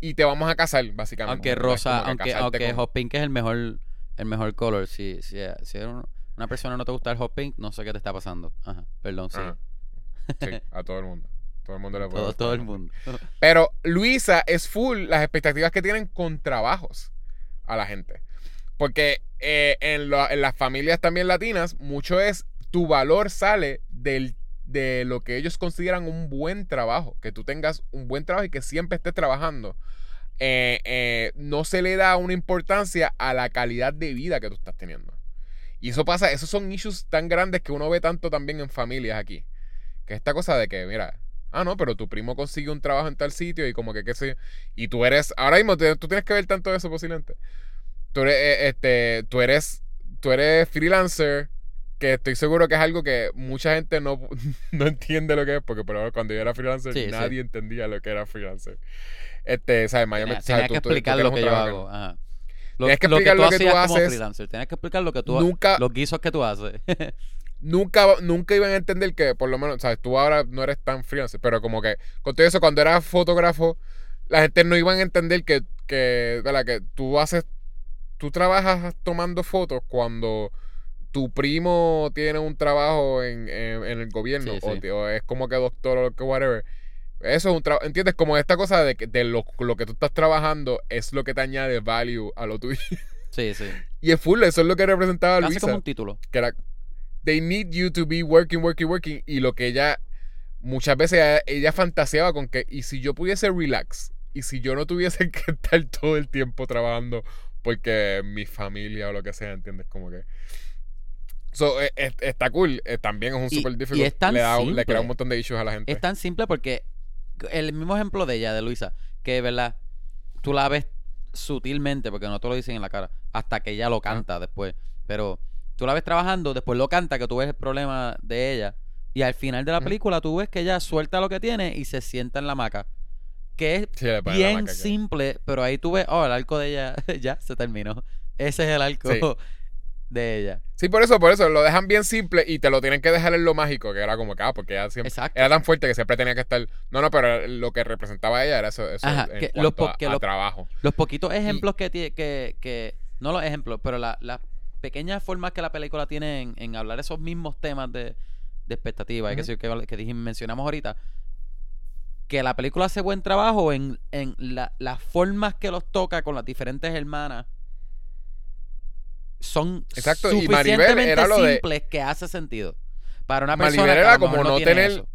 Y te vamos a casar, básicamente. Aunque rosa, aunque, aunque con- hot pink es el mejor, el mejor color. Si, si, si una persona no te gusta el hot pink, no sé qué te está pasando. Ajá, perdón, sí. Ajá. Sí, a todo el mundo. Todo el mundo le puede Todo, todo el mundo. Pero Luisa es full las expectativas que tienen con trabajos a la gente. Porque eh, en, lo- en las familias también latinas, mucho es tu valor sale del, de lo que ellos consideran un buen trabajo. Que tú tengas un buen trabajo y que siempre estés trabajando. Eh, eh, no se le da una importancia a la calidad de vida que tú estás teniendo. Y eso pasa, esos son issues tan grandes que uno ve tanto también en familias aquí. Que esta cosa de que, mira, ah, no, pero tu primo consigue un trabajo en tal sitio y como que qué sé yo, Y tú eres, ahora mismo te- tú tienes que ver tanto de eso posiblemente. Tú eres, eh, este, tú eres, tú eres freelancer, que estoy seguro que es algo que mucha gente no, no entiende lo que es, porque por ejemplo, cuando yo era freelancer Sí, sí. nadie entendía lo que era freelancer. Este, ¿sabes? Tenía, que Tú- tú- tú explicar lo que yo hago. Ajá. Lo, Tienes que lo explicar tú lo que tú haces. freelancer. Tienes que explicar lo que tú Nunca, los guisos que tú haces. nunca, nunca iban a entender que, por lo menos, ¿sabes? Tú ahora no eres tan freelancer, pero como que con todo eso, cuando eras fotógrafo, la gente no iban a entender que, que, ¿verdad? que tú haces, tú trabajas tomando fotos cuando tu primo tiene un trabajo en, en- en el gobierno Sí, o, sí. o es como que doctor o lo que whatever. Eso es un trabajo, ¿entiendes? Como esta cosa de que de lo, lo que tú estás trabajando es lo que te añade value a lo tuyo. sí, sí. Y es full, eso es lo que representaba Casi Luisa como un título. que era they need you to be working, working, working y lo que ella muchas veces ella, ella fantaseaba con que y si yo pudiese relax y si yo no tuviese que estar todo el tiempo trabajando porque mi familia o lo que sea, ¿entiendes? Como que so, eh, eh, está cool, eh, también es un es tan le, da, le crea un montón de issues a la gente. Es tan simple porque el mismo ejemplo de ella, de Luisa, que verdad, tú la ves sutilmente, porque no te lo dicen en la cara, hasta que ella lo canta después. Pero tú la ves trabajando, después lo canta, que tú ves el problema de ella. Y al final de la película tú ves que ella suelta lo que tiene y se sienta en la hamaca. Que es Sí, bien maca que- simple, pero ahí tú ves, oh, el arco de ella ya se terminó. Ese es el arco Sí. de ella. Sí, por eso, por eso, lo dejan bien simple y te lo tienen que dejar en lo mágico, que era como que, ah, porque ella siempre, Exacto. era tan fuerte que siempre tenía que estar. No, no, pero lo que representaba ella era eso, eso Ajá, en que cuanto los po- a, que a los- trabajo. Los poquitos ejemplos que tiene, que, que, no los ejemplos, pero la- las pequeñas formas que la película tiene en, en hablar esos mismos temas de, de expectativa y que, Ujú. que, que mencionamos ahorita, que la película hace buen trabajo en, en la- las formas que los toca con las diferentes hermanas son Exacto, y Maribel suficientemente era lo de- simples que hace sentido. Para una Maribel persona que era mejor como no tiene tener- eso.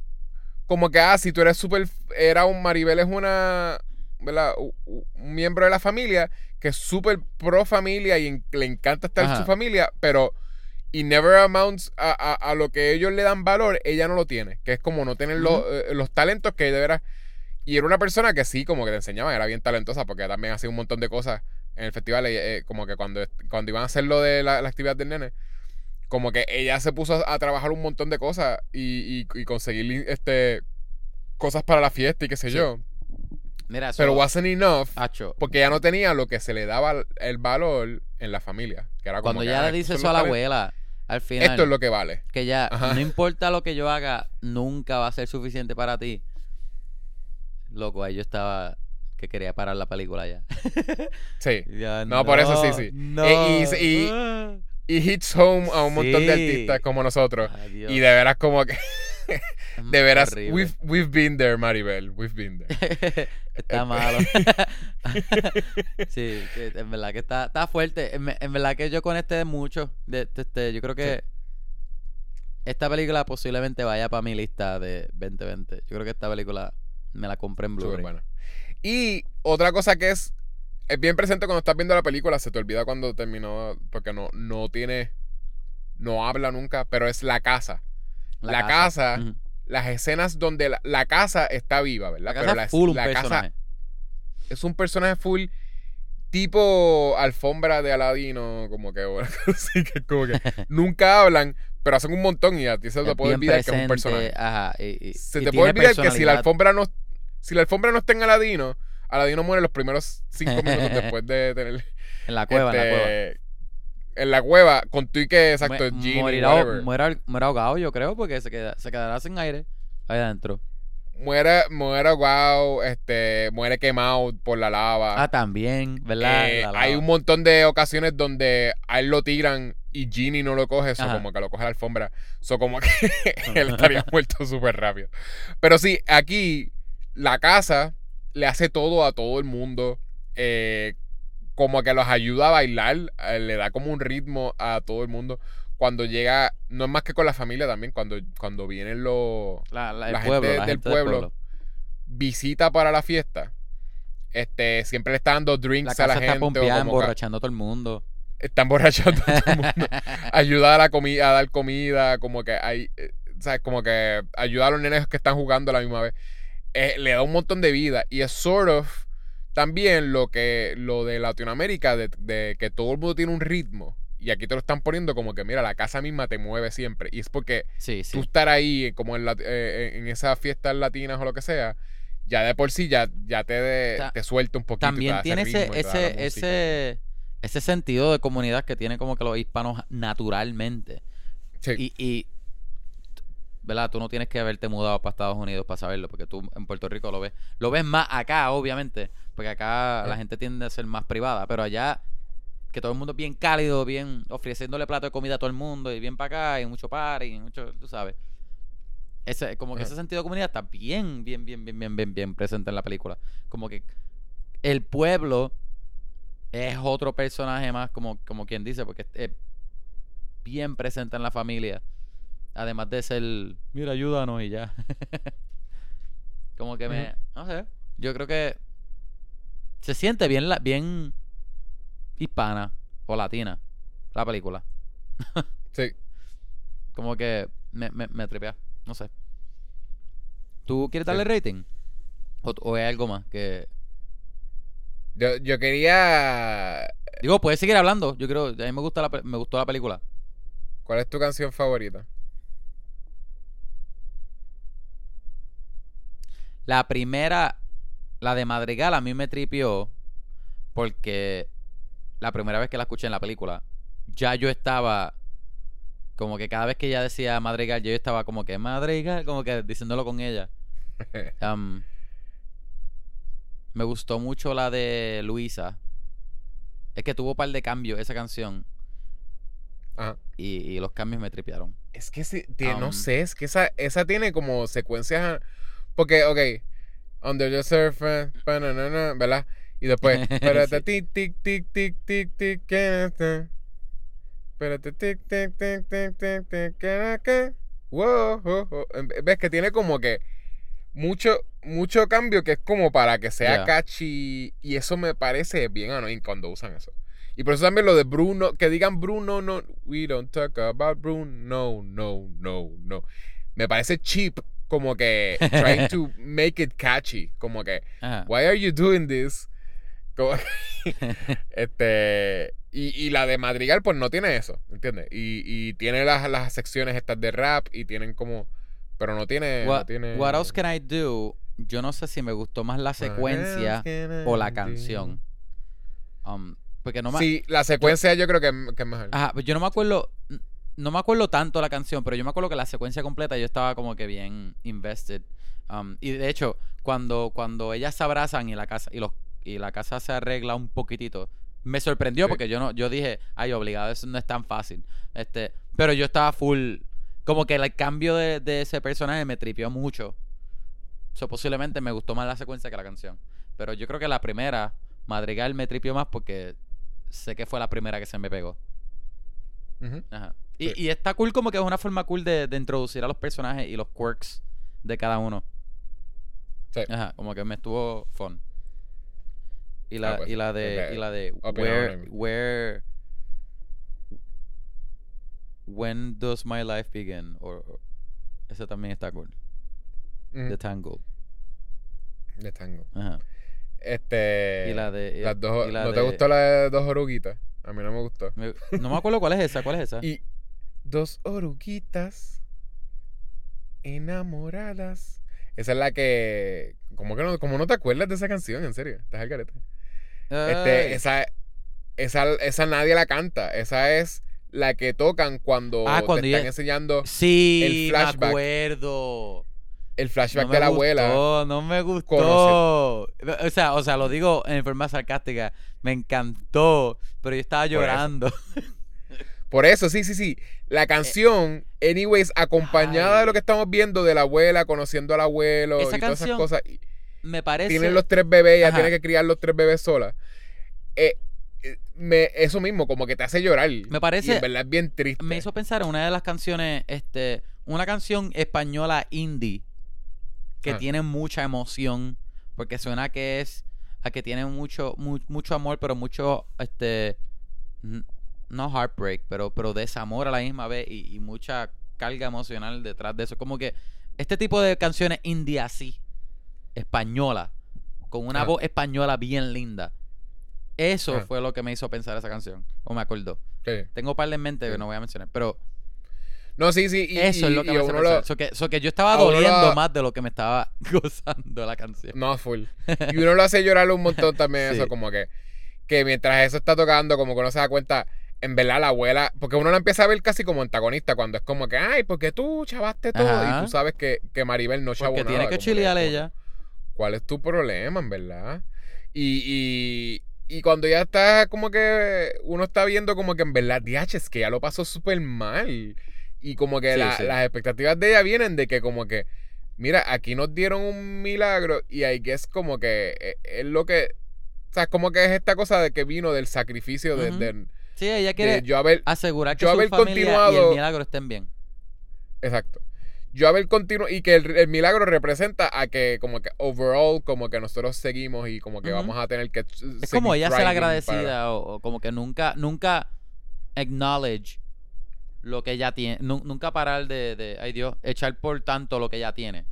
Como que, ah, si tú eres súper. Era un Maribel, es una. ¿Verdad? U- u- Un miembro de la familia que es súper pro familia y en- le encanta estar en Ajá. su familia, pero. Y never amounts a, a- a lo que ellos le dan valor, ella no lo tiene. Que es como no tener los, Ujú. eh, los talentos que de veras. Y era una persona que sí, como que te enseñaba, era bien talentosa, porque también hacía un montón de cosas en el festival. eh, eh, como que cuando, cuando iban a hacer lo de la, la actividad del nene, como que ella se puso a, a trabajar un montón de cosas y, y- y conseguir este cosas para la fiesta y qué sé Sí. yo. Mira, Pero wasn't enough Acho, porque ella no tenía lo que se le daba el valor en la familia. Que era como cuando que, ya ah, le dice eso a la abuela, al final... Esto es lo que vale. que ya Ajá. no importa lo que yo haga, nunca va a ser suficiente para ti. Loco, ahí yo estaba que quería parar la película ya. Sí. Ya, No, por eso sí, sí. No. Eh, y- y-. Y hits home a un montón de artistas como nosotros. Y de veras como que... Es De veras, we've, we've been there, Maribel. We've been there. está malo. sí, en verdad que está, está fuerte. En, en verdad que yo conecté mucho. De, de- este, yo creo que esta película posiblemente vaya para mi lista de 2020. Yo creo que esta película me la compré en Súper Blu-ray. Y otra cosa que es, es bien presente cuando estás viendo la película, se te olvida cuando terminó, porque no, no tiene, no habla nunca, pero es la casa. La casa. Las escenas donde la, la casa está viva, ¿verdad? La Pero casa la, es full un la casa personaje. es un personaje full tipo alfombra de Aladino, como que, bueno, así que como que nunca hablan, pero hacen un montón y a ti se te puede olvidar que es un personaje. Ajá, y- y- Se y te puede olvidar que si la alfombra no si la alfombra no está en Aladino, Aladino muere los primeros cinco minutos después de tener En la cueva, en la cueva. este, en la cueva con tu y que exacto Mu- Genie, morirá, whatever. muera, muera ahogado, yo creo, porque se, queda, se quedará sin aire ahí adentro. muere muere wow, este muere quemado por la lava. Ah, también, ¿verdad? Eh, hay un montón de ocasiones donde a él lo tiran y Ginny no lo coge, eso como que lo coge la alfombra. Eso como que él estaría muerto súper rápido. Pero sí, aquí la casa le hace todo a todo el mundo. eh, como que los ayuda a bailar, eh, le da como un ritmo a todo el mundo. Cuando llega, no es más que con la familia también, cuando, cuando vienen los, La, pueblo, gente la del gente pueblo, visita para la fiesta. Este, siempre le está dando drinks a la está gente. que emborrachando a todo el mundo. está emborrachando a todo el mundo. Ayuda a la comida, a dar comida, como que hay, eh, ¿sabes? Como que ayuda a los nenes que están jugando a la misma vez. Eh, le da un montón de vida. Y es sort of también lo que, lo de Latinoamérica, de, de que todo el mundo tiene un ritmo. Y aquí te lo están poniendo como que, mira, la casa misma te mueve siempre. Y es porque Sí, tú sí. estar ahí, como en, la- eh, en esas fiestas latinas o lo que sea, ya de por sí ya, ya te, de- te suelta un poquito. También tiene ese, ese, ese, ese sentido de comunidad que tiene como que los hispanos naturalmente. Sí. Y, y, ¿verdad? Tú no tienes que haberte mudado para Estados Unidos para saberlo, porque tú en Puerto Rico lo ves. Lo ves más acá, obviamente, porque acá la Eh. gente tiende a ser más privada, pero allá que todo el mundo es bien cálido, bien ofreciéndole plato de comida a todo el mundo y bien para acá y mucho party, y mucho, tú sabes. Ese, como que Ajá. ese sentido de comunidad está bien, bien, bien, bien, bien, bien, bien presente en la película. Como que el pueblo es otro personaje más, como, como quien dice, porque es bien presente en la familia. Además de ser, mira, ayúdanos y ya. como que me, no sé, yo creo que se siente bien, la, bien hispana o latina la película. Sí. Como que me, me, me tripea, no sé. ¿Tú quieres darle Sí. rating? ¿O, o hay algo más que... Yo, yo quería. Digo, puedes seguir hablando. Yo creo, a mí me, gusta la, me gustó la película. ¿Cuál es tu canción favorita? La primera, la de Madrigal, a mí me tripió porque la primera vez que la escuché en la película, ya yo estaba como que cada vez que ella decía Madrigal, yo estaba como que Madrigal, como que diciéndolo con ella. Um, me gustó mucho la de Luisa. Es que tuvo un par de cambios esa canción Ajá. y, y los cambios me tripearon. Es que tie- no sé, es que esa, esa tiene como secuencias. Porque, ok, Under the Surface, ¿verdad? Y después, espérate, tic, tic, tic, tic, tic, tic, que. Espérate, tic, tic, tic, tic, tic, tic, que. Wow, oh, oh. Ves que tiene como que mucho, mucho cambio que es como para que sea Yeah. catchy. Y eso me parece bien annoying cuando usan eso. Y por eso también lo de Bruno, que digan Bruno, no, we don't talk about Bruno, no, no, no, no. Me parece cheap, como que trying to make it catchy, como que, Ajá. why are you doing this? Como que, este, y, y la de Madrigal, pues no tiene eso, ¿entiendes? Y, y tiene las, las secciones estas de rap y tienen como, pero no tiene, no What, tiene. what else can I do? Yo no sé si me gustó más la secuencia o la canción. Um, porque no me, Sí, la secuencia yo creo que, que es mejor. Ajá, pues yo no me acuerdo. No me acuerdo tanto la canción, pero yo me acuerdo que la secuencia completa yo estaba como que bien invested. Um, y de hecho, cuando, cuando ellas se abrazan y la casa, y los, y la casa se arregla un poquitito, me sorprendió Sí. porque yo no, yo dije, ay, obligado, eso no es tan fácil. Este, pero yo estaba full Como que el cambio de, de ese personaje me tripió mucho. So, posiblemente me gustó más la secuencia que la canción. Pero yo creo que la primera, Madrigal, me tripió más porque sé que fue la primera que se me pegó. Ajá. Y, y está cool como que es una forma cool de, de introducir a los personajes y los quirks de cada uno. Sí. Ajá, como que me estuvo fun. Y la, Ah, pues, y la de, y la de where, where, when does my life begin? Or, or- esa también está cool. Ujú. The Tangle. De tango. Ajá. Este. Y la de- Las dos, y la ¿No te gustó la de dos oruguitas? A mí no me gustó. Me- no me acuerdo cuál es esa, cuál es esa. Y dos oruguitas enamoradas. Esa es la que. ¿Cómo que no, cómo no te acuerdas de esa canción? En serio, estás al garete. Este, esa, esa, esa nadie la canta. Esa es la que tocan cuando, Ah, cuando te están enseñando Sí, el me flashback. acuerdo. el flashback no me de la abuela. no me gustó. O sea, o sea, lo digo en forma sarcástica. Me encantó, pero yo estaba Por eso. llorando. Por eso, sí, sí, sí. La canción, anyways, acompañada Ay. de lo que estamos viendo de la abuela, conociendo al abuelo Esa y todas esas cosas. Me parece. Tienen los tres bebés, ella tiene que criar los tres bebés sola. Eh, eh, me, eso mismo, como que te hace llorar. Me parece- Y en verdad es bien triste. Me hizo pensar en una de las canciones, este, una canción española indie que Ah. tiene mucha emoción, porque suena que es, a que tiene mucho, mu- mucho amor, pero mucho, este, no heartbreak, pero, pero desamor a la misma vez y, y mucha carga emocional detrás de eso. Como que este tipo de canciones indie así, española, con una Ah. voz española bien linda. Eso Ah. fue lo que me hizo pensar esa canción, o me acordó. Sí. Tengo par en mente que no voy a mencionar, pero No, sí, sí. Y, eso y- es lo que me hace uno pensar. lo- So que, so que yo estaba doliendo lo- más de lo que me estaba gozando la canción. No, full. Y uno lo hace llorar un montón también, Sí. eso, como que, que mientras eso está tocando, como que uno se da cuenta, en verdad la abuela, porque uno la empieza a ver casi como antagonista, cuando es como que, ay, porque tú chavaste todo, Ajá. y tú sabes que, que Maribel no chavó nada. tiene que chilear ella. ¿Cuál es tu problema, en verdad? Y, y, y cuando ya está como que uno está viendo como que en verdad, DH, es que ya lo pasó súper mal. Y como que Sí, la- sí. las expectativas de ella vienen de que como que, mira, aquí nos dieron un milagro y ahí que es como que eh, es lo que, o sea, como que es esta cosa de que vino del sacrificio de, de- Sí, ella quiere yo haber, asegurar que yo su haber familia y el milagro estén bien. exacto. Yo haber continuado y que el, el milagro representa a que como que overall como que nosotros seguimos y como que vamos a tener que Es como ella ser agradecida o, o como que nunca, nunca acknowledge lo que ella tiene. Nu- nunca parar de, de, ay Dios, echar por tanto lo que ella tiene.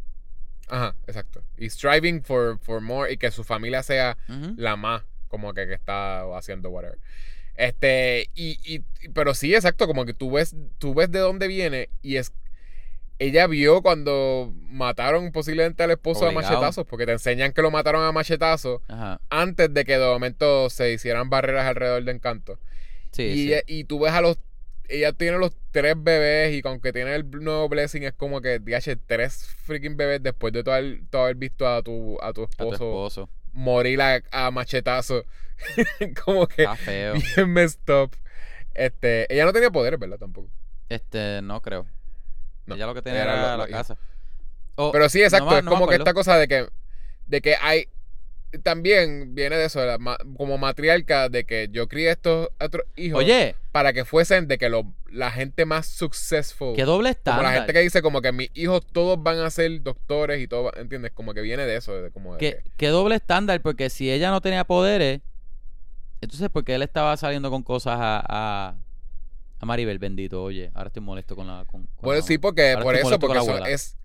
Ajá, exacto. Y striving for, for more y que su familia sea la más como que, que está haciendo whatever. Este, y, y, pero sí, exacto, como que tú ves, tú ves de dónde viene y es, ella vio cuando mataron posiblemente al esposo Obligado. a machetazos, porque te enseñan que lo mataron a machetazos Ajá. antes de que de momento se hicieran barreras alrededor de Encanto. Sí, y, sí. ella- y tú ves a los, ella tiene los tres bebés y aunque tiene el nuevo blessing es como que, DH, tres freaking bebés después de todo haber, todo haber visto a tu, a tu a tu esposo esposo. morir a, a machetazo. como que Está feo. bien messed up. Este, ella no tenía poderes, ¿verdad? Tampoco. Este, no creo. No, Ella lo que tenía era la casa. Pero sí, exacto, no es no como que esta cosa de que de que hay también viene de eso, de la ma- como matriarca de que yo crié estos otros hijos Oye, para que fuesen de que lo- la gente más successful. qué doble como estándar. la gente que dice como que mis hijos todos van a ser doctores y todo, ¿entiendes? Como que viene de eso, de como de ¿Qué, que- qué doble estándar, porque si ella no tenía poderes, entonces ¿por qué él estaba saliendo con cosas a, a, a Maribel, bendito? Oye, ahora estoy molesto con la... Con, con la- sí, porque ahora por eso, porque eso es,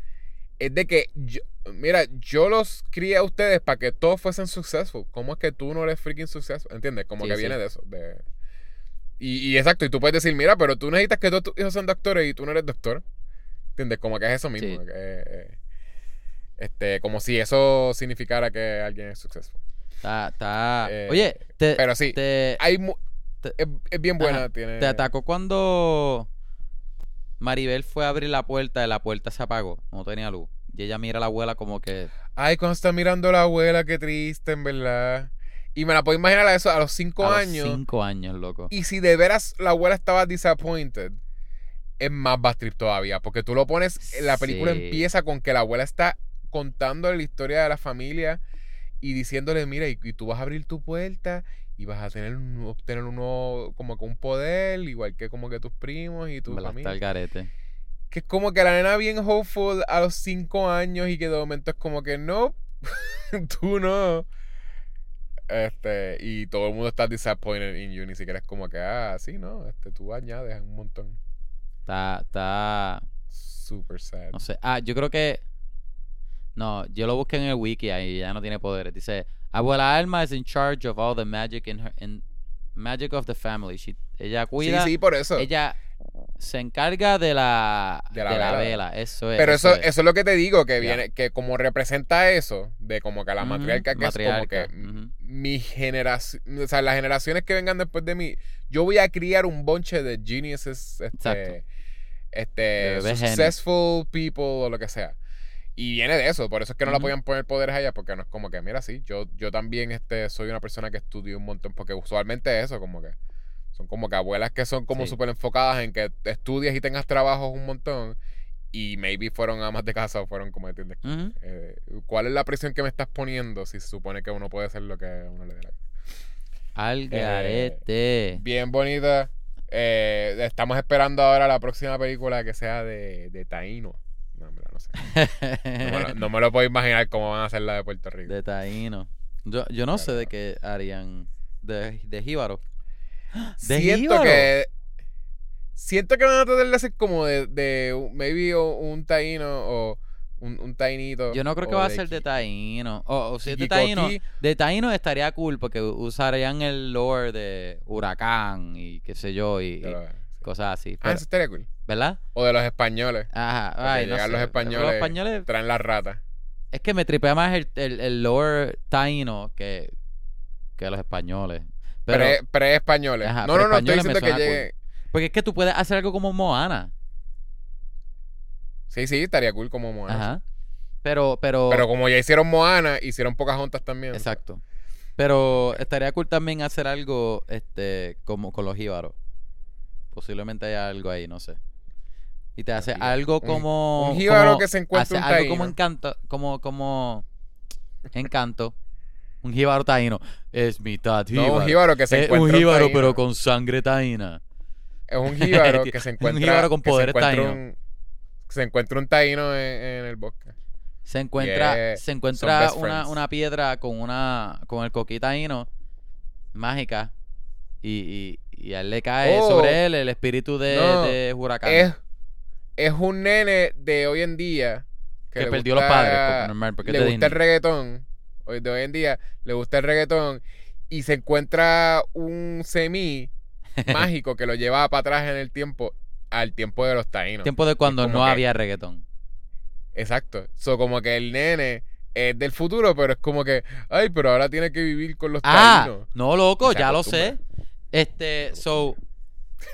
es de que, yo- mira, yo los crié a ustedes para que todos fuesen successful. ¿Cómo es que tú no eres freaking successful? ¿Entiendes? Como Sí, que sí. viene de eso. De, y, y exacto, y tú puedes decir, mira, pero tú necesitas que todos tus hijos sean doctores y tú no eres doctor. ¿Entiendes? Como que es eso mismo. Sí. que, eh, este, como si eso significara que alguien es successful. Está, está- Eh, Oye, te, Pero sí, te, hay mu- te- es, es bien buena. Ajá. Tiene, te atacó cuando Maribel fue a abrir la puerta y la puerta se apagó, no tenía luz. Y ella mira a la abuela como que... Ay, cuando está mirando a la abuela, qué triste, en verdad. Y me la puedo imaginar a eso a los cinco a los años. cinco años, loco. Y si de veras la abuela estaba disappointed, es más bad trip todavía. Porque tú lo pones, la película Sí. empieza con que la abuela está contando la historia de la familia y diciéndole, mira, y, y tú vas a abrir tu puerta y vas a tener un, obtener uno como que un poder, igual que como que tus primos y tu familia. el garete. Que es como que la nena bien hopeful a los cinco años y que de momento es como que no, tú no. Este, y todo el mundo está disappointed in you, ni siquiera es como que, ah, sí, no, este, tú añades un montón. Está, está, Super sad. no sé. Ah, yo creo que, no, yo lo busqué en el wiki ahí, ya no tiene poderes. Dice, abuela Alma is in charge of all the magic in her, in magic of the family. She- ella cuida, sí, sí, por eso. ella se encarga de la, De de la la, vela. Eso es. Pero eso, es. eso es lo que te digo, que viene, que como representa eso, de como que la matriarca que matriarca, es como que mi generación, o sea, las generaciones que vengan después de mí, yo voy a criar un bonche de geniuses, Exacto. este, De este, successful people o lo que sea. Y viene de eso, por eso es que no la podían poner poderes allá, porque no es como que, mira, sí, yo, yo también este, soy una persona que estudió un montón, porque usualmente es eso, como que son como que abuelas que son como Sí. súper enfocadas en que estudies y tengas trabajos un montón, y maybe fueron amas de casa o fueron como, ¿entiendes? Eh, ¿Cuál es la presión que me estás poniendo si se supone que uno puede hacer lo que a uno le dé la? Al Eh, garete. Bien bonita. Eh, estamos esperando ahora la próxima película que sea de, de Taíno. No, en verdad, no sé. No me, lo, no me lo puedo imaginar cómo van a hacer la de Puerto Rico. de Taíno. Yo, yo no sé de qué harían. De, de jíbaro. ¿De siento jíbaro? que. Siento que van a tratar de hacer como de, de maybe o- un taíno o un, un tainito. Yo no creo que va a ser de taíno. O, o si es de taíno, de taíno estaría cool porque usarían el lore de huracán y qué sé yo y. cosas así. Ah, eso estaría cool. ¿Verdad? O de los españoles. Ajá. Ay, no llegan sé. los españoles, españoles- Traen las ratas. Es que me tripea más el, el, el lore taíno que, que los españoles. Pero, Pre- Pre-españoles. Ajá, no, no, no, estoy diciendo que cool. llegue. porque es que tú puedes hacer algo como Moana. Sí, sí, estaría cool como Moana. Ajá. Pero, pero. Pero como ya hicieron Moana, hicieron pocas juntas también. Exacto. Pero estaría cool también hacer algo este como con los jíbaros. Posiblemente haya algo ahí, no sé. Y te hace algo Un- como. un jíbaro como- que se encuentre hace un algo como encanto. Como, como. Encanto. Un jíbaro taíno. Es mitad No, jíbaro. un jíbaro que se Es encuentra un jíbaro, pero con sangre taína. Es un jíbaro que se Un encuentra. jíbaro con encuentra taíno. un- Se encuentra un taíno en, en el bosque. Se encuentra, Yeah, se encuentra una, una piedra con una con el coquitaíno mágica y, y, y a él le cae Oh. sobre él el espíritu de, No, de huracán Es, es un nene de hoy en día. que le perdió gusta- los padres, porque normal, porque le gusta el reggaetón. Hoy, de hoy en día le gusta el reggaetón. Y se encuentra un semi mágico que lo lleva para atrás en el tiempo. Al tiempo de los taínos. Tiempo de cuando no que- había reggaetón. Exacto. So, como que el nene es del futuro, pero es como que, ay, pero ahora tiene que vivir con los Ah, taínos. no, loco, ya lo sé. Este, so,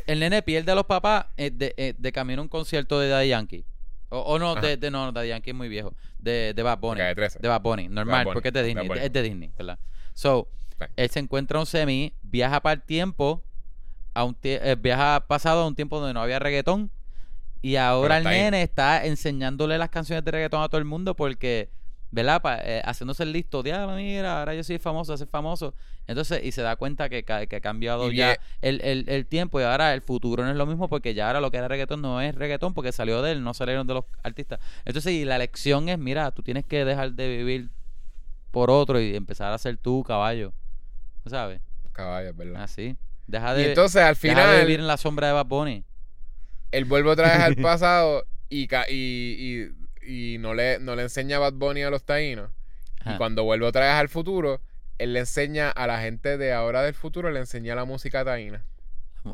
el nene pierde a los papás eh, de, eh, de camino a un concierto de Daddy Yankee. O, o no, de, de- no, Daddy Yankee es muy viejo. De, de Bad Bunny. Calle 13. De Bad Bunny, normal, Bunny, porque es de Disney. Es de Disney, ¿verdad? So, él se encuentra un semi, viaja para el tiempo, a un eh, viaja pasado a un tiempo donde no había reggaetón. Y ahora el ahí. nene está enseñándole las canciones de reggaetón a todo el mundo porque, ¿verdad? Pa- eh, haciéndose el listo, diablo, mira, ahora yo soy famoso, soy famoso. Entonces, y se da cuenta que, que ha cambiado Y ya el, el, el tiempo y ahora el futuro no es lo mismo porque ya ahora lo que era reggaetón no es reggaetón porque salió de él, no salieron de los artistas. Entonces, y la lección es, mira, tú tienes que dejar de vivir por otro y empezar a ser tú, caballo. ¿No ¿Sabes? Caballo, verdad. Así. Deja y de, entonces al deja de vivir final, en la sombra de Bad Bunny. él vuelve otra vez al pasado y, ca- y, y, y no, le, no le enseña Bad Bunny a los taínos. Y cuando vuelve otra vez al futuro, él le enseña a la gente de ahora del futuro, le enseña la música taína.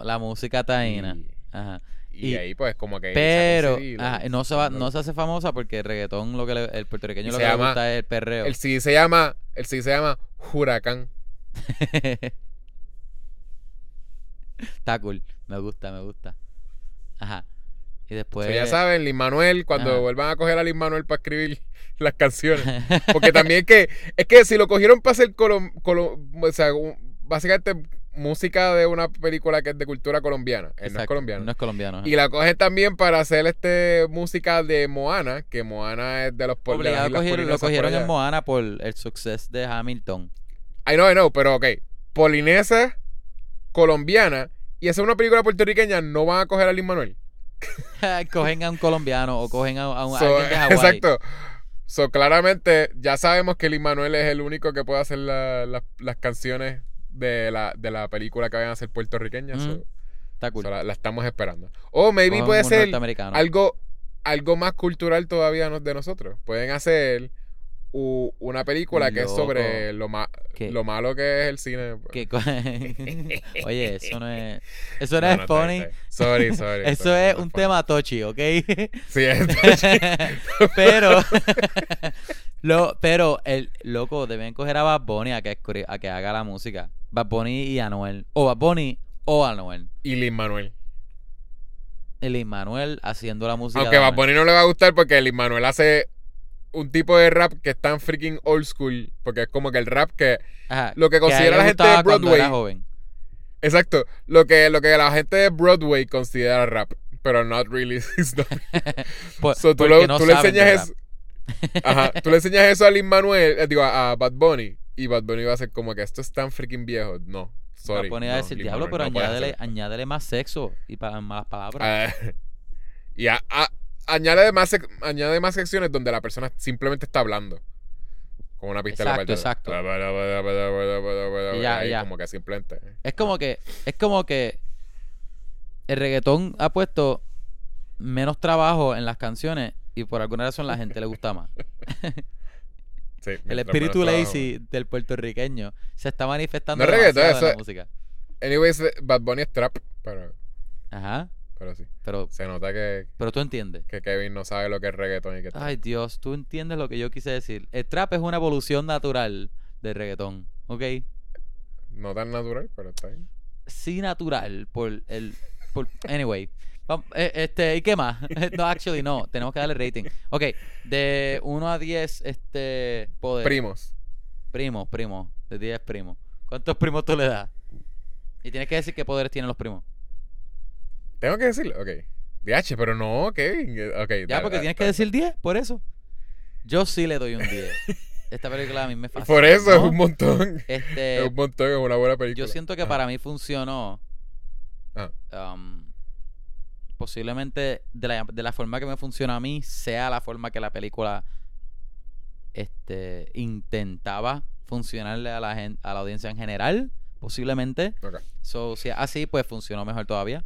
La música taína. Y, Ajá. y Y- ahí pues como que... Pero ajá, no se va, no se hace famosa porque el reggaetón lo que le- el puertorriqueño lo se que le llama- gusta es el perreo. El CD se llama, el CD se llama Huracán. Está cool. Me gusta, me gusta. Ajá. Y después. So, ya saben, Lin Manuel, cuando Ajá. vuelvan a coger a Lin Manuel para escribir las canciones. Porque también que, es que si lo cogieron para hacer colom, colom- o sea, básicamente música de una película que es de cultura colombiana. Él no es colombiano. No es colombiano. Y la cogen también para hacer este música de Moana, que Moana es de los pueblos lo cogieron en. Moana por el suceso de Hamilton. I know, I know, pero ok. Polinesa, colombiana, y hacer una película puertorriqueña, no van a coger a Lin Manuel. cogen a un colombiano o cogen a, a un, So, alguien de Hawái. exacto. So, claramente, ya sabemos que Lin Manuel es el único que puede hacer la- la- las canciones de la, de la película que vayan a ser puertorriqueñas. so-. Está cool. so la, la estamos esperando. O maybe Cogen puede ser algo, algo más cultural todavía de nosotros. Pueden hacer u- una película que es sobre lo, ma- ¿Qué? lo malo que es el cine. Oye, eso no es. Eso no, No, es no, funny. está. Sorry, sorry. Eso sorry, es un funny. tema tochi, ¿ok? Sí, es pero. lo, pero, el loco, deben coger a Bad Bunny a que, a que haga la música. Bad Bunny y Anuel. O Bad Bunny o Anuel. y Lin Manuel. El Manuel haciendo la música. Aunque Bad. Bunny no le va a gustar porque Lin Manuel hace un tipo de rap que es tan freaking old school. Porque es como que el rap que. Ajá, lo que considera le la gente de cuando era Broadway. joven. Exacto. Lo que, lo que la gente de Broadway considera rap. Pero not really. not. Por- So, tú, lo- no tú le enseñas eso. Ajá. Tú le enseñas eso a Lin Manuel. eh, digo, a, a Bad Bunny. Y Bad Bunny va a ser como que esto es tan freaking viejo. No. Sorry. Bad Bunny va a no, decir, diablo, pero no añádele, hacer esto". añádele más sexo y pa- malas palabras. Ah, y a- a- añade, más, añade más secciones donde la persona simplemente está hablando. Con una pistola Exacto, exacto. Y Ya, ya. Como que simplemente. Es como que, es como que el reggaetón ha puesto menos trabajo en las canciones y por alguna razón la gente le gusta más. Sí, El espíritu lazy del puertorriqueño se está manifestando No es reggaetón, en la música. Anyways, Bad Bunny es trap. Pero, Ajá, pero sí. pero, Se nota que, pero tú entiendes. que Kevin no sabe lo que es reggaetón y que. Ay Dios, tú entiendes lo que yo quise decir. El trap es una evolución natural del reggaetón, ¿ok? No tan natural, pero está bien. sí natural por el por, anyway eh, este y qué más no actually no tenemos que darle rating ok de 1 a 10 este poder Primos. primo primo de 10 primos cuántos primos tú le das y tienes que decir qué poderes tienen los primos Tengo que decirlo. Ok. DH, pero no, Kevin. Ok. ya da- porque da- tienes que decir 10 por eso yo sí le doy un 10 esta película a mí me fascina Por eso es un montón. este Es un montón, es una buena película. Yo siento que Ajá. para mí funcionó. Ajá. um, posiblemente de la, de la forma que me funciona a mí sea la forma que la película este intentaba funcionarle a la gente, a la audiencia en general, posiblemente. Ok. So, si así, pues funcionó mejor todavía.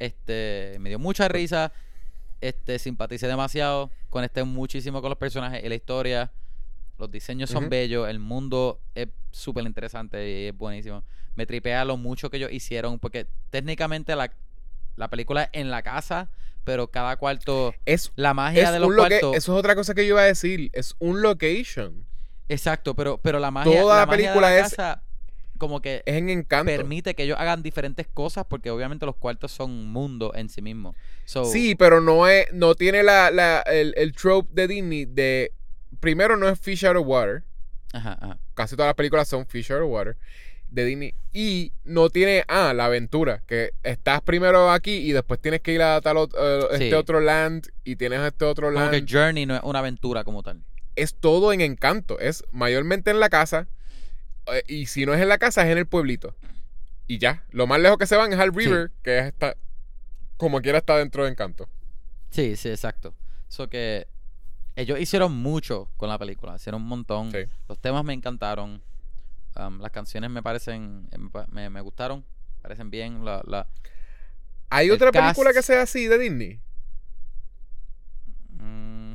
Este, me dio mucha risa. Este, simpaticé demasiado. Conecté muchísimo con los personajes y la historia. Los diseños son bellos. El mundo es súper interesante y es buenísimo. Me tripea lo mucho que ellos hicieron. Porque técnicamente la, la película es en la casa, pero cada cuarto. Es, La magia es de los cuartos. Eso es otra cosa que yo iba a decir. Es un location. Exacto, pero, pero la magia, Toda la magia de película es- casa como que Es en encanto. permite que ellos hagan diferentes cosas porque obviamente los cuartos son un mundo en sí mismo. So, Sí, pero no es, no tiene la, la, el, el trope de Disney de. Primero no es Fish Out of Water. Ajá, ajá. Casi todas las películas son Fish Out of Water. De Disney. Y no tiene. Ah, la aventura. Que estás primero aquí y después tienes que ir a tal eh, este Sí. otro land. Y tienes este otro Como land. que Journey no es una aventura como tal. es todo en encanto. Es mayormente en la casa. Eh, Y si no es en la casa, es en el pueblito. Y ya. Lo más lejos que se van es al river, que es esta, como quiera está dentro de encanto. Sí, sí, exacto. So que ellos hicieron mucho con la película, hicieron un montón. Sí. Los temas me encantaron. Um, las canciones me parecen, me, me- gustaron, parecen bien. La, la, ¿Hay otra cast- película que sea así de Disney? mm,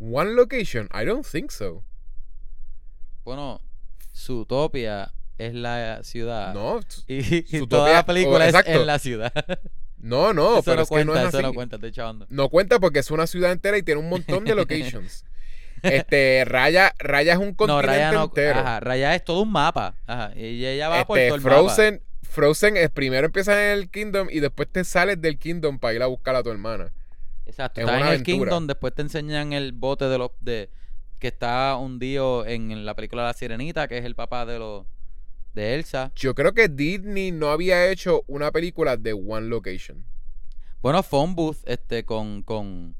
One Location? I don't think so. bueno, Zootopia es la ciudad. No, Y, y toda la película oh, es en la ciudad. no, no, eso pero no es que cuenta, no es eso así. no cuenta, estoy chavando. No cuenta porque es una ciudad entera y tiene un montón de locations. este, Raya, Raya es un No, continente Raya no. entero. Ajá, Raya es todo un mapa. Ajá, y ella va por Este, todo el mapa. Frozen, Frozen es primero empiezas en el Kingdom y después te sales del Kingdom para ir a buscar a tu hermana. Exacto, Es estás en el aventura. Kingdom, después te enseñan el bote de los de que está hundido en, en la película La Sirenita, que es el papá de los de Elsa. Yo creo que Disney no había hecho una película de One Location. Bueno, Phone Booth, este, con, con,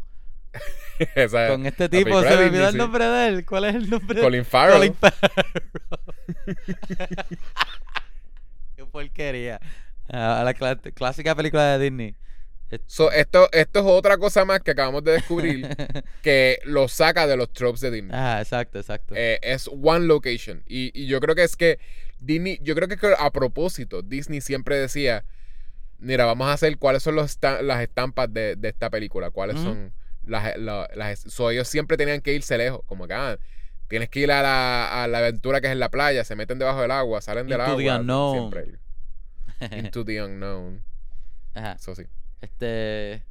Esa- con este tipo, se me Disney, olvidó el sí. nombre de él. ¿Cuál es el nombre? de Colin Farrell. Colin Farrell. Qué porquería. Ah, la clásica película de Disney. So, esto, esto es otra cosa más que acabamos de descubrir que lo saca de los tropes de Disney. ah, exacto, exacto. Eh, es One Location. Y, y yo creo que es que Disney, yo creo que a propósito, Disney siempre decía, mira, vamos a hacer cuáles son los las estampas de, de esta película, cuáles son las... la- las so, ellos siempre tenían que irse lejos, como que, ah, tienes que ir a la, a la aventura que es en la playa, se meten debajo del agua, salen del Into the agua. unknown. Siempre. Into the unknown. Ajá. Eso sí. Este.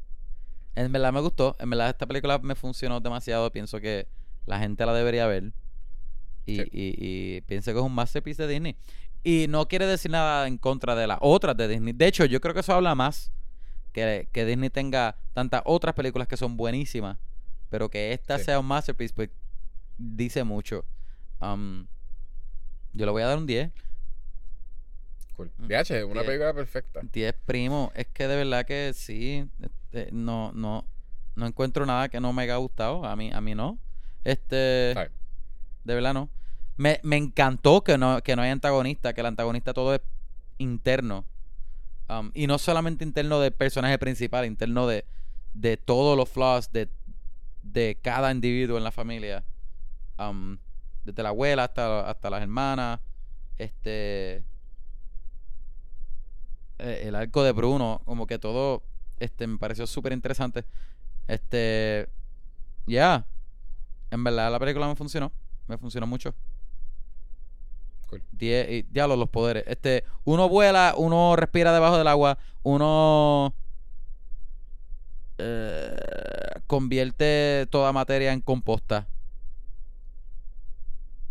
En verdad me gustó. En verdad esta película me funcionó demasiado. Pienso que la gente la debería ver. Y, Sí. y, y pienso que es un masterpiece de Disney. Y no quiere decir nada en contra de las otras de Disney. De hecho, yo creo que eso habla más que, que Disney tenga tantas otras películas que son buenísimas. Pero que esta Sí. sea un masterpiece, pues dice mucho. Um, yo le voy a dar un 10. Cool. Mm, DH, una bien. película perfecta. 10 primo, es que de verdad que sí, este, no, no, no encuentro nada que no me haya gustado, a mí, a mí no, este, bien. de verdad no, me, me encantó que no, que no hay antagonista, que el antagonista todo es interno, Um, y no solamente interno del personaje principal, interno de, de todos los flaws de, de cada individuo en la familia, Um, desde la abuela hasta, hasta las hermanas, este eh, el arco de Bruno, como que todo este me pareció súper interesante. Este ya, en verdad la película me funcionó, me funcionó mucho. Cool. Die- y diablo, los poderes. Este, uno vuela, uno respira debajo del agua, uno eh, convierte toda materia en composta.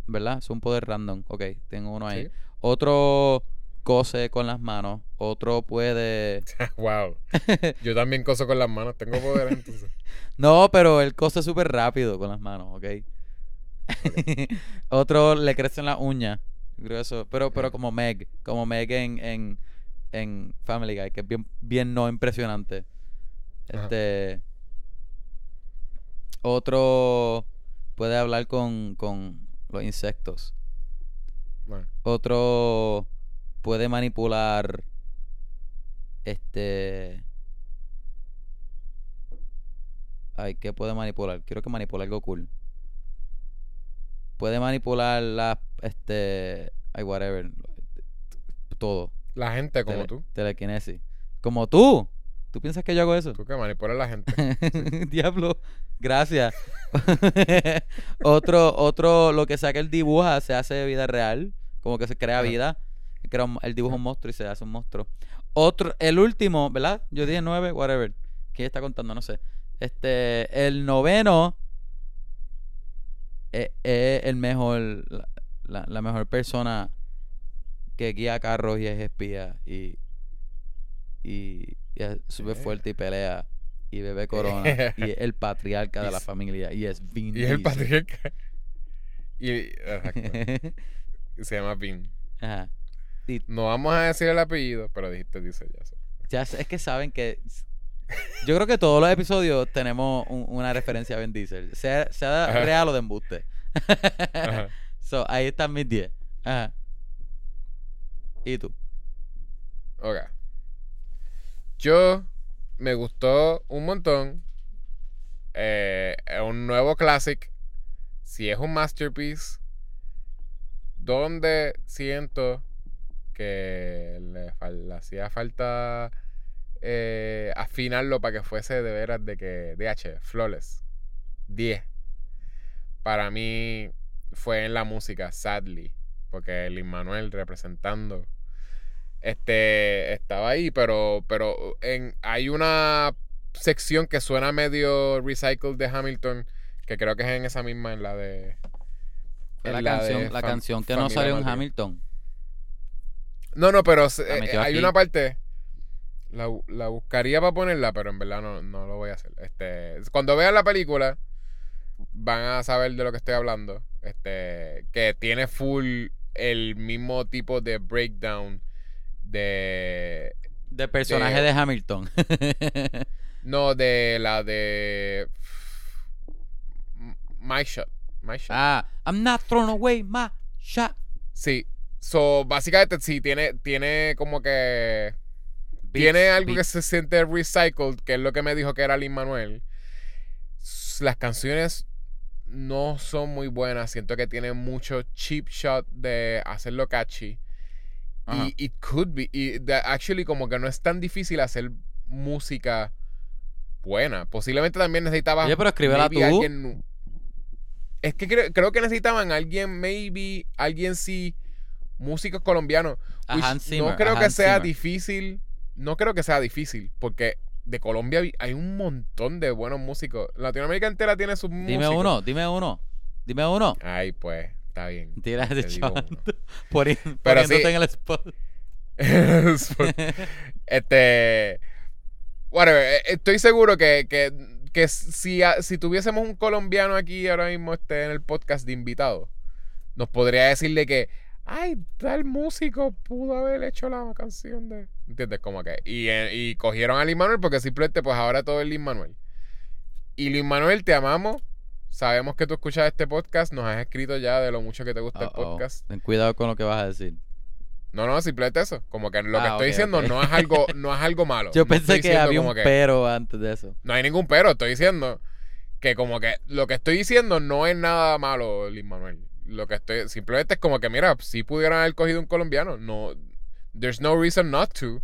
¿Verdad? Es un poder random. Ok, tengo uno ahí. Sí. Otro cose con las manos. Otro puede. wow. Yo también coso con las manos, tengo poder entonces. No, pero él cose súper rápido con las manos, ¿ok? Otro le crecen las uñas. Yo Creo eso. Pero, pero como Meg. Como Meg en, en, en Family Guy, que es bien, bien no impresionante. Ajá. Este. Otro puede hablar con, con los insectos. Bueno, Otro puede manipular. Este. Ay, ¿qué puede manipular? Quiero que manipule algo cool. Puede manipular la. Este. Ay, whatever. Todo. la gente como Tele- tú. Telequinesis. Como tú. ¿Tú piensas que yo hago eso? Tú que manipulas a la gente. Diablo, gracias. otro, otro, lo que sea que él dibuja se hace de vida real. Como que se crea vida. Crea un- él dibuja un monstruo y se hace un monstruo. Otro, el último, ¿verdad? Yo dije nueve, whatever. ¿Quién está contando? No sé. Este, el noveno es, es el mejor, la, la- la mejor persona que guía carros y es espía y, y, y es súper fuerte y pelea y bebe corona y es el patriarca de la familia y es Vin y es el patriarca. Y, exacto. Y se llama Vin. Ajá. Y No vamos a decir el apellido, pero dijiste dice ya. eso. ya sé- es que saben que yo creo que todos los episodios tenemos un- una referencia a Vin Diesel, sea, sea Ajá. real o de embuste. Ajá. so, ahí están mis 10. Ajá. ¿Y tú? Ok. Yo me gustó un montón. Eh, es un nuevo classic. Si es un masterpiece. Donde siento que le, fal- le hacía falta eh, afinarlo para que fuese de veras de que DH, flawless. 10. Para mí fue en la música, sadly. Porque Lin Manuel representando este estaba ahí, pero pero en hay una sección que suena medio recycled de Hamilton que creo que es en esa misma en la de en la, la canción, de la canción que no salió en. Hamilton. No, no, pero La eh, hay una parte la, la buscaría para ponerla, pero en verdad no, no lo voy a hacer. Este, cuando vean la película van a saber de lo que estoy hablando. Este, que tiene full el mismo tipo de breakdown de... De personaje de- de Hamilton. No, de la de... My Shot. My Shot. ah, I'm not throwing away my shot. Sí. So, básicamente, sí, tiene, tiene como que... tiene Beats, algo que se siente recycled, que es lo que me dijo que era Lin Manuel. Las canciones no son muy buenas. Siento que tienen mucho cheap shot de hacerlo catchy. Y it could be. Y actually, como que no es tan difícil hacer música buena. Posiblemente también necesitaba. Oye, pero escríbela tú. alguien Es que creo, creo que necesitaban alguien, maybe, alguien sí, músicos colombianos. No creo que sea difícil. No creo que sea difícil. Porque de Colombia hay un montón de buenos músicos. Latinoamérica entera tiene sus Dime músicos. uno, dime uno. Dime uno. Ay, pues, está bien. Tira de uno. Poni- Pero Poniéndote sí. en el spot. este. Whatever. eh, Estoy seguro que, que, que si, si tuviésemos un colombiano aquí ahora mismo este, en el podcast de invitado, nos podría decirle que. Ay, tal músico pudo haber hecho la canción de. ¿Entiendes? Como que. Y, eh, y cogieron a Lin Manuel porque simplemente, pues ahora todo es Lin Manuel. Y Lin Manuel, te amamos. Sabemos que tú escuchas este podcast. Nos has escrito ya de lo mucho que te gusta el podcast. Ten cuidado con lo que vas a decir. No, no, simplemente eso. Como que lo que Ah, estoy diciendo no es algo, no es algo malo. Yo No pensé estoy que había un que- pero antes de eso. No hay ningún pero, estoy diciendo que como que lo que estoy diciendo no es nada malo, Lin Manuel. Lo que estoy, simplemente es como que, mira, si pudieran haber cogido un colombiano, no, there's no reason not to.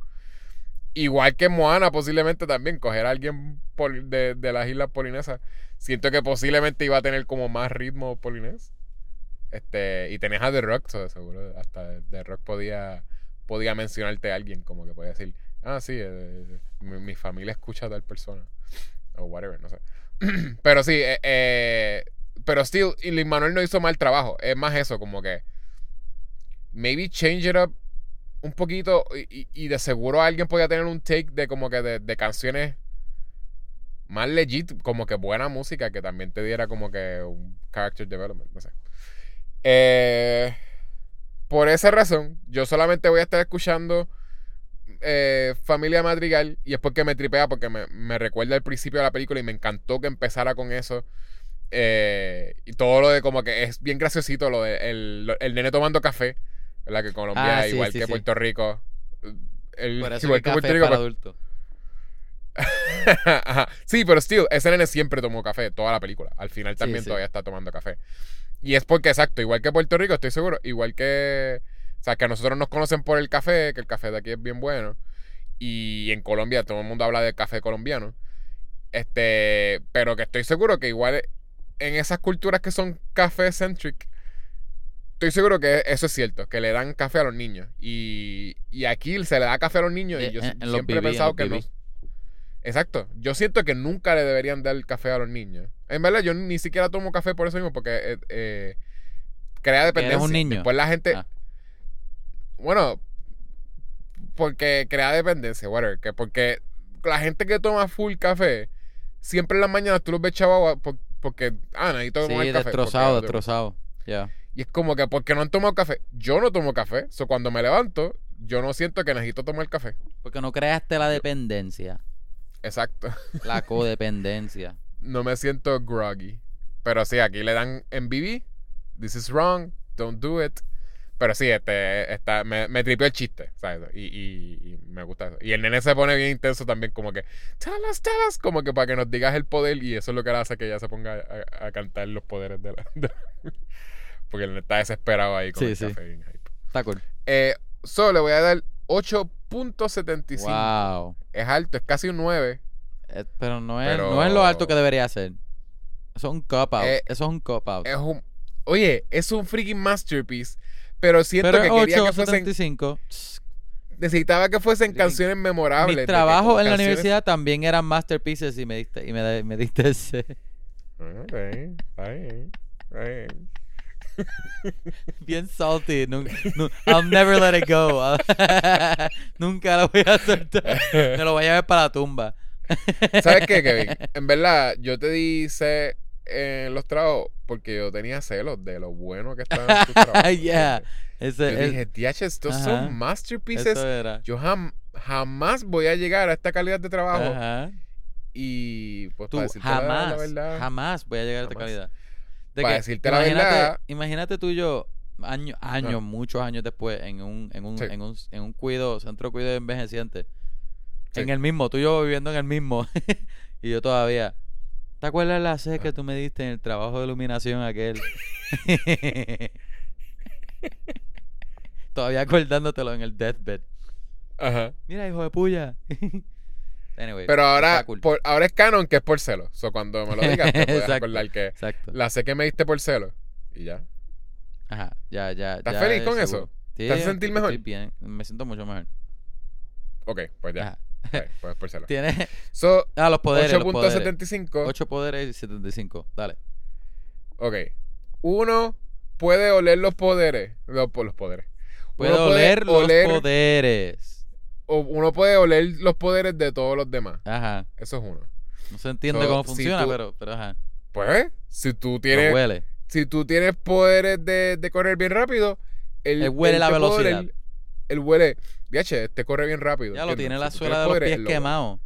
Igual que Moana, posiblemente también, coger a alguien de, de las islas polinesas. Siento que posiblemente iba a tener como más ritmo polinés. Este, y tenías a The Rock, so, seguro, hasta The Rock podía, podía mencionarte a alguien, como que podía decir, ah, sí, eh, mi, mi familia escucha a tal persona. O whatever, no sé. pero sí, eh, eh, pero still, y Lin Manuel no hizo mal trabajo. Es más eso, como que maybe change it up un poquito y, y- y de seguro alguien podía tener un take de como que de, de canciones más legit, como que buena música que también te diera como que un character development, no sé. Eh, por esa razón, yo solamente voy a estar escuchando eh, Familia Madrigal y es porque me tripea, porque me, me recuerda el principio de la película y me encantó que empezara con eso. Eh, y todo lo de como que es bien graciosito lo de el, el nene tomando café, ¿verdad? Que Colombia, Ah, sí, igual sí, que sí. Puerto Rico. El, Por eso igual que que café Puerto Rico, para pues, adultos. Ajá. Sí, pero still, ese nene siempre tomó café toda la película. Al final también sí. todavía está tomando café. Y es porque, exacto, igual que Puerto Rico, estoy seguro, igual que. O sea, que a nosotros nos conocen por el café, que el café de aquí es bien bueno. Y en Colombia todo el mundo habla del café colombiano. Este. Pero que estoy seguro que igual en esas culturas que son café centric. Estoy seguro que eso es cierto, que le dan café a los niños. Y, y aquí se le da café a los niños. Eh, y yo en- en los siempre he BB, pensado que no. Exacto. Yo siento que nunca le deberían dar café a los niños. En verdad, yo ni siquiera tomo café por eso mismo, porque eh, eh, crea eres dependencia. un niño. Después la gente. Ah. Bueno, porque crea dependencia, whatever. Que porque la gente que toma full café, siempre en las mañanas tú los ves chavos porque, ah, necesito tomar Sí, café. destrozado, porque- destrozado. Ya. Y es como que, porque no han tomado café? Yo no tomo café. So, cuando me levanto, yo no siento que necesito tomar café. Porque no creaste la dependencia. Exacto. La codependencia. no me siento groggy. Pero sí, aquí le dan en BB. This is wrong. Don't do it. Pero sí, este, está, me, me tripió el chiste, ¿sabes? Y, y- y me gusta eso. Y el nene se pone bien intenso también, como que, tell us, como que para que nos digas el poder. Y eso es lo que le hace que ella se ponga a, a cantar los poderes de la. de- porque el nene está desesperado ahí con Sí, el sí. café bien hype. Está cool. Eh, solo le voy a dar 8.75. Wow. Es alto, es casi un 9. Eh, pero no es, Pero- no es lo alto que debería ser. Eso es un cop out. Eh, Eso es un cop out. Es un, oye, es un freaking masterpiece. Pero siento pero que quería que fuesen. 8.75. Necesitaba que fuesen Mi- canciones memorables. Mis trabajos en la universidad también eran masterpieces y me diste, y me, me diste ese. Bien, salty. I'll never let it go. Nunca lo voy a soltar. Me lo voy a llevar para la tumba. ¿Sabes qué, Kevin? En verdad, yo te dice en los trabajos porque yo tenía celos de lo bueno que estaba en tu trabajo. Yeah. Ese, Yo es- dije, DH, estos Ajá. son masterpieces. Yo jam- jamás voy a llegar a esta calidad de trabajo. Ajá. Y pues Tú para decirte la- jamás, la, verdad. jamás voy a llegar a esta calidad. De Para que, decirte la verdad- imagínate tú y yo, años, años, muchos años después, en un, en un, Sí. en un, en un cuido, centro de cuidado de envejecientes. Sí. En el mismo, tú y yo viviendo en el mismo. y yo todavía. ¿Te acuerdas la C que Ah. tú me diste en el trabajo de iluminación aquel? todavía acordándotelo en el deathbed. Ajá. Mira, hijo de puya. anyway, Pero ahora, está cool. por, ahora es canon que es por celo. So, cuando me lo digas, te puedes acordar que Exacto. la sé que me diste por celo. Y ya. Ajá, ya, ya. ¿Estás ya feliz es con seguro. eso? Sí, ¿Te hace sentir estoy mejor? bien, me siento mucho mejor. Ok, pues ya. Ajá. Ok, pues por celo. Tiene. So, Ah, los poderes. los poderes. 8.75. 8 poderes y 75. Dale. Ok. Uno puede oler los poderes. Los, los poderes. Puede oler los poderes. O uno puede oler los poderes de todos los demás. Ajá. Eso es uno. No se entiende So, cómo si funciona, tú- pero, pero ajá. Pues, si tú tienes, huele. si tú tienes poderes de, de correr bien rápido, él, Él huele la velocidad. Él huele, viache, te corre bien rápido. Ya lo tiene la suela de los poderes, pies quemado.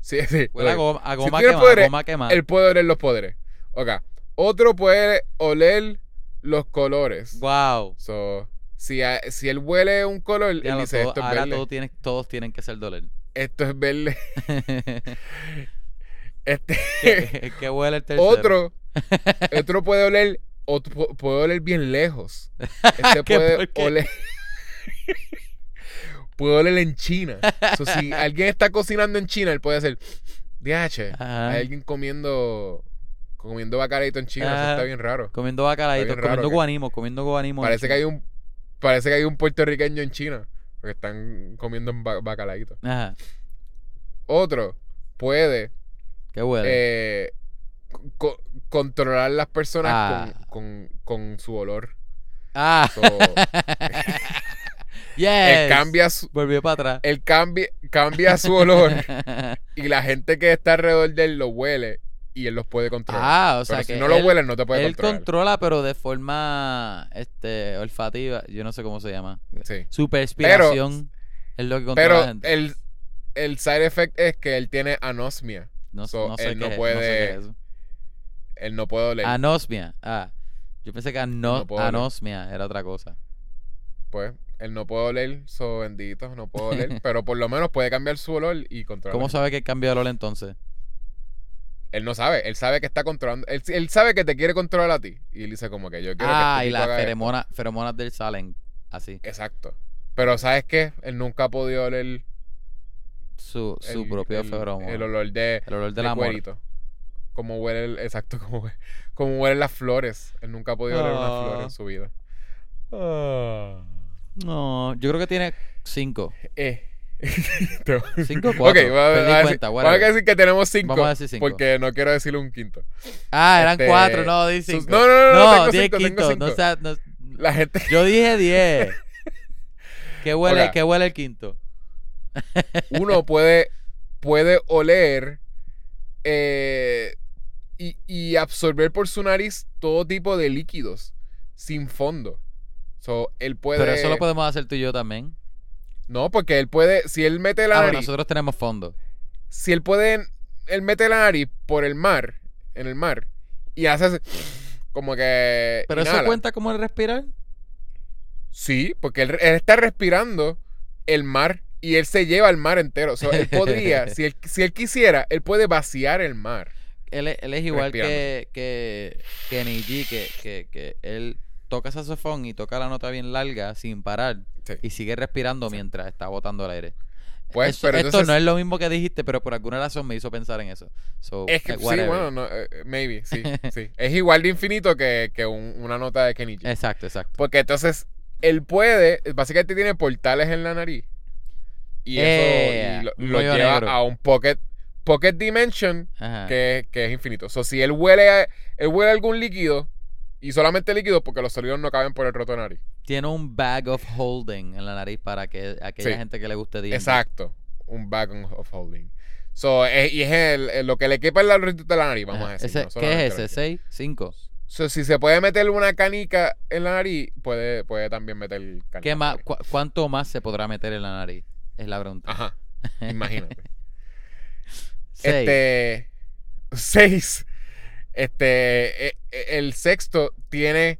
Sí, sí. Huele a goma, a Si goma tú tienes quemada. poderes, Goma quemada. Él puede oler los poderes. Ok. Otro puede oler los colores. Wow. So, si, a- si él huele un color, él dice, todo- esto es ahora verde. todo tiene- todos tienen que ser doler. Esto es verde. Este, ¿Qué, qué huele el tercero? otro, otro puede oler, puede oler bien lejos. Este puede oler. puede oler en China. So, si alguien está cocinando en China, él puede hacer. DH, hay alguien comiendo comiendo bacalaito en China, eso está bien raro. Comiendo raro comiendo guanimo, comiendo guanimo. Parece que hay un parece que hay un puertorriqueño en China porque están comiendo ba- bacalaito. Ajá. Otro puede ¿Qué huele? eh, co- controlar las personas Ah. con, con, con su olor. ah. So, yes. él cambia su, Volvió para atrás. él cambia, cambia su olor y la gente que está alrededor de él lo huele y él los puede controlar. ah, o sea Pero que si no lo él- huelen, no te puede él controlar. controla, pero de forma este olfativa. Yo no sé cómo se llama. Sí. Su perspiración es lo que controla Pero la gente. el, el side effect es que él tiene anosmia. no, so, no sé él qué no puede- no sé qué es eso. Él no puede oler. Anosmia. Ah. Yo pensé que ano- No anosmia era otra cosa. Pues él no puede oler, so bendito, no puede oler. pero por lo menos puede cambiar su olor y controlar. ¿Cómo sabe que el cambio de olor entonces? Él no sabe, él sabe que está controlando. Él, él sabe que te quiere controlar a ti. Y él dice como que yo quiero Ah, que y este tipo las feromonas, del salen así. Exacto. Pero ¿sabes qué? Él nunca ha podido oler Su, su el, propio el- feromona. el olor de, El olor de del amor. cuerito. Como huele el, exacto, como, hue- como huelen las flores. Él nunca ha podido oler una flor Ah. en su vida. No, yo creo que tiene cinco. Eh. Cinco o Ok, cuatro. vamos a, decir, cuenta, vamos a decir que tenemos cinco. Vamos a decir cinco. Porque no quiero decirle un quinto. Ah, eran este, cuatro, no, di sus- no, no, no, no, No, diez cinco, quinto. cinco. No, sea- no- La gente. yo dije diez. ¿Qué huele. ¿Qué huele el quinto? uno puede, puede oler eh, y, y absorber por su nariz todo tipo de líquidos sin fondo. So, él puede. Pero eso lo podemos hacer tú y yo también. No, porque él puede. Si él mete la Ah, bueno, nosotros tenemos fondo. Si él puede. Él mete la nariz por el mar. En el mar. Y hace. Como que. ¿Pero eso inhala. cuenta como el respirar? Sí, porque él, él está respirando el mar y él se lleva el mar entero. So, él podría, si, él, si él quisiera, él puede vaciar el mar. Él, es- él es igual que, que Kenny G, que, que, que él toca saxofón y toca la nota bien larga sin parar Sí. y sigue respirando mientras está botando el aire. Pues, pero esto no es lo mismo que dijiste, pero por alguna razón me hizo pensar en eso. So, Es que eh, sí, bueno, no, eh, maybe, sí, sí. Es igual de infinito que, que un- una nota de Kenny G. Exacto, exacto. Porque entonces él puede, básicamente tiene portales en la nariz. Y Eh, eso y lo, lleva negro. a un pocket, pocket dimension que, que es infinito. O sea, si él huele, a- él huele algún líquido, y solamente líquido porque los sólidos no caben por el roto de nariz. Tiene un bag of holding en la nariz para que aquella Sí. gente que le guste D&D. Exacto. Un bag of holding. So, es- y es el, el- lo que le quepa en la de la nariz, vamos Ajá. a decir. Ese- no ¿Qué es ese? ¿6? ¿5? So, si se puede meter una canica en la nariz, puede, puede también meter canica. ¿Qué más, cu- ¿Cuánto más se podrá meter en la nariz? Es la pregunta. Ajá, imagínate. Seis. Este. Seis. Este. e- e- El sexto tiene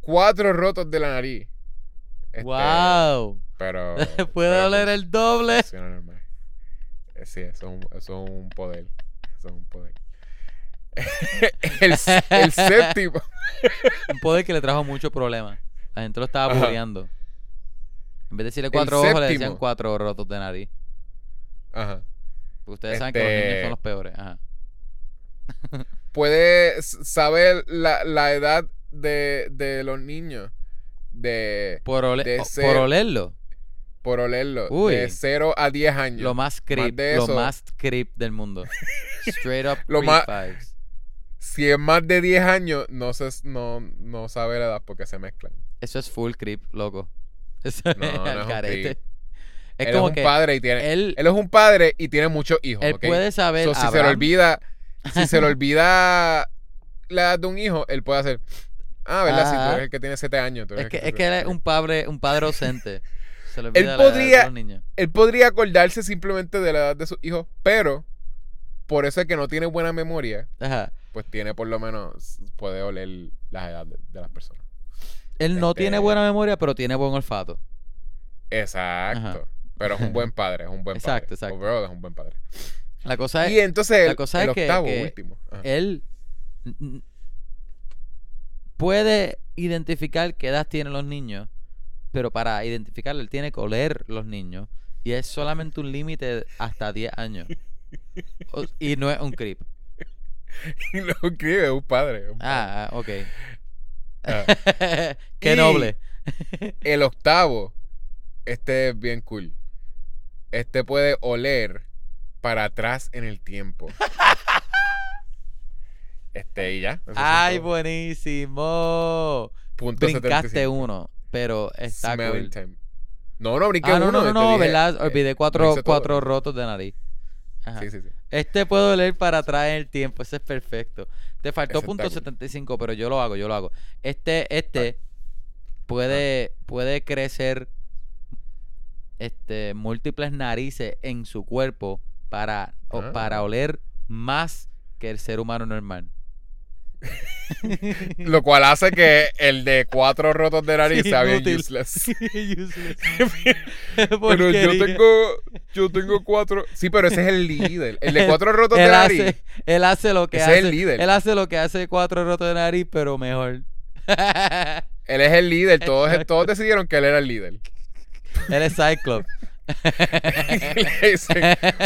cuatro rotos de la nariz. Este, ¡Wow! Pero. Puede pero el doble. Eh, Sí, eso es, un, eso es un poder. Eso es un poder. el, el séptimo. Un poder que le trajo muchos problemas. La gente lo estaba bulleando. En vez de decirle cuatro ojos, le decían cuatro rotos de nariz. Ajá. Ustedes saben que los Este- niños son los peores. Ajá. Puede saber la, la edad de, de los niños. De. Por, ole- de o- ser- por olerlo. Por olerlo. Uy. De 0 a 10 años. Lo más creep. de lo más creep del mundo. Straight up Lo más- vibes. Si es más de 10 años, no, se, no, no sabe la edad porque se mezclan. Eso es full creep, loco. Eso No, es no es él como es un que padre y tiene. Él, él, es un padre y tiene muchos hijos. él ¿ok? puede saber. So, si se le olvida. Si se le olvida la edad de un hijo, él puede hacer. Ah, ¿verdad? Si tú eres el que tiene 7 años. tú eres Es que, el es que él es un padre, un padre ausente. Se le Él olvida la edad de podría- los niños. Él podría acordarse simplemente de la edad de sus hijos, pero por eso es que no tiene buena memoria, Ajá. pues tiene por lo menos, puede oler las edades de, de las personas. Él no Este- tiene buena memoria, pero tiene buen olfato. Exacto. Ajá. Pero es un buen padre, es un buen Exacto, padre. exacto. Overall es un buen padre. La cosa es, Y entonces la cosa el es que- octavo, que último. Ajá. él puede identificar qué edad tienen los niños, pero para identificarlo, él tiene que oler los niños. Y es solamente un límite hasta 10 años. O- y no es un creep. Escribe, es un padre. es un padre. Ah, ah, ok. Ah. Qué Y- noble. El octavo, este es bien cool. Este puede oler para atrás en el tiempo. Este y ya. Ay, buenísimo. Punto Brincaste 75. uno, pero está Smelling cool. time. No, no brinqué Ah, no, uno. no, no, no, dije, ¿verdad? eh, Olvidé cuatro, cuatro rotos de nariz. Ajá. Sí, sí, sí. Este puedo leer para atrás en el tiempo, ese es perfecto. Te faltó punto cool. 75, pero yo lo hago, yo lo hago. Este, este puede, puede crecer este múltiples narices en su cuerpo para, o- Ah. para oler más que el ser humano normal. Lo cual hace que el de cuatro rotos de nariz Sí, sea bien useless. Useless. Pero yo tengo, yo tengo cuatro. Sí, pero ese es el líder. El de cuatro rotos de él nariz. hace, él hace lo que Ese es hace. el líder. Él hace lo que hace cuatro rotos de nariz, pero mejor. Él es el líder. Todos, Exacto. todos decidieron que él era el líder. él es Cyclops. Y le dicen,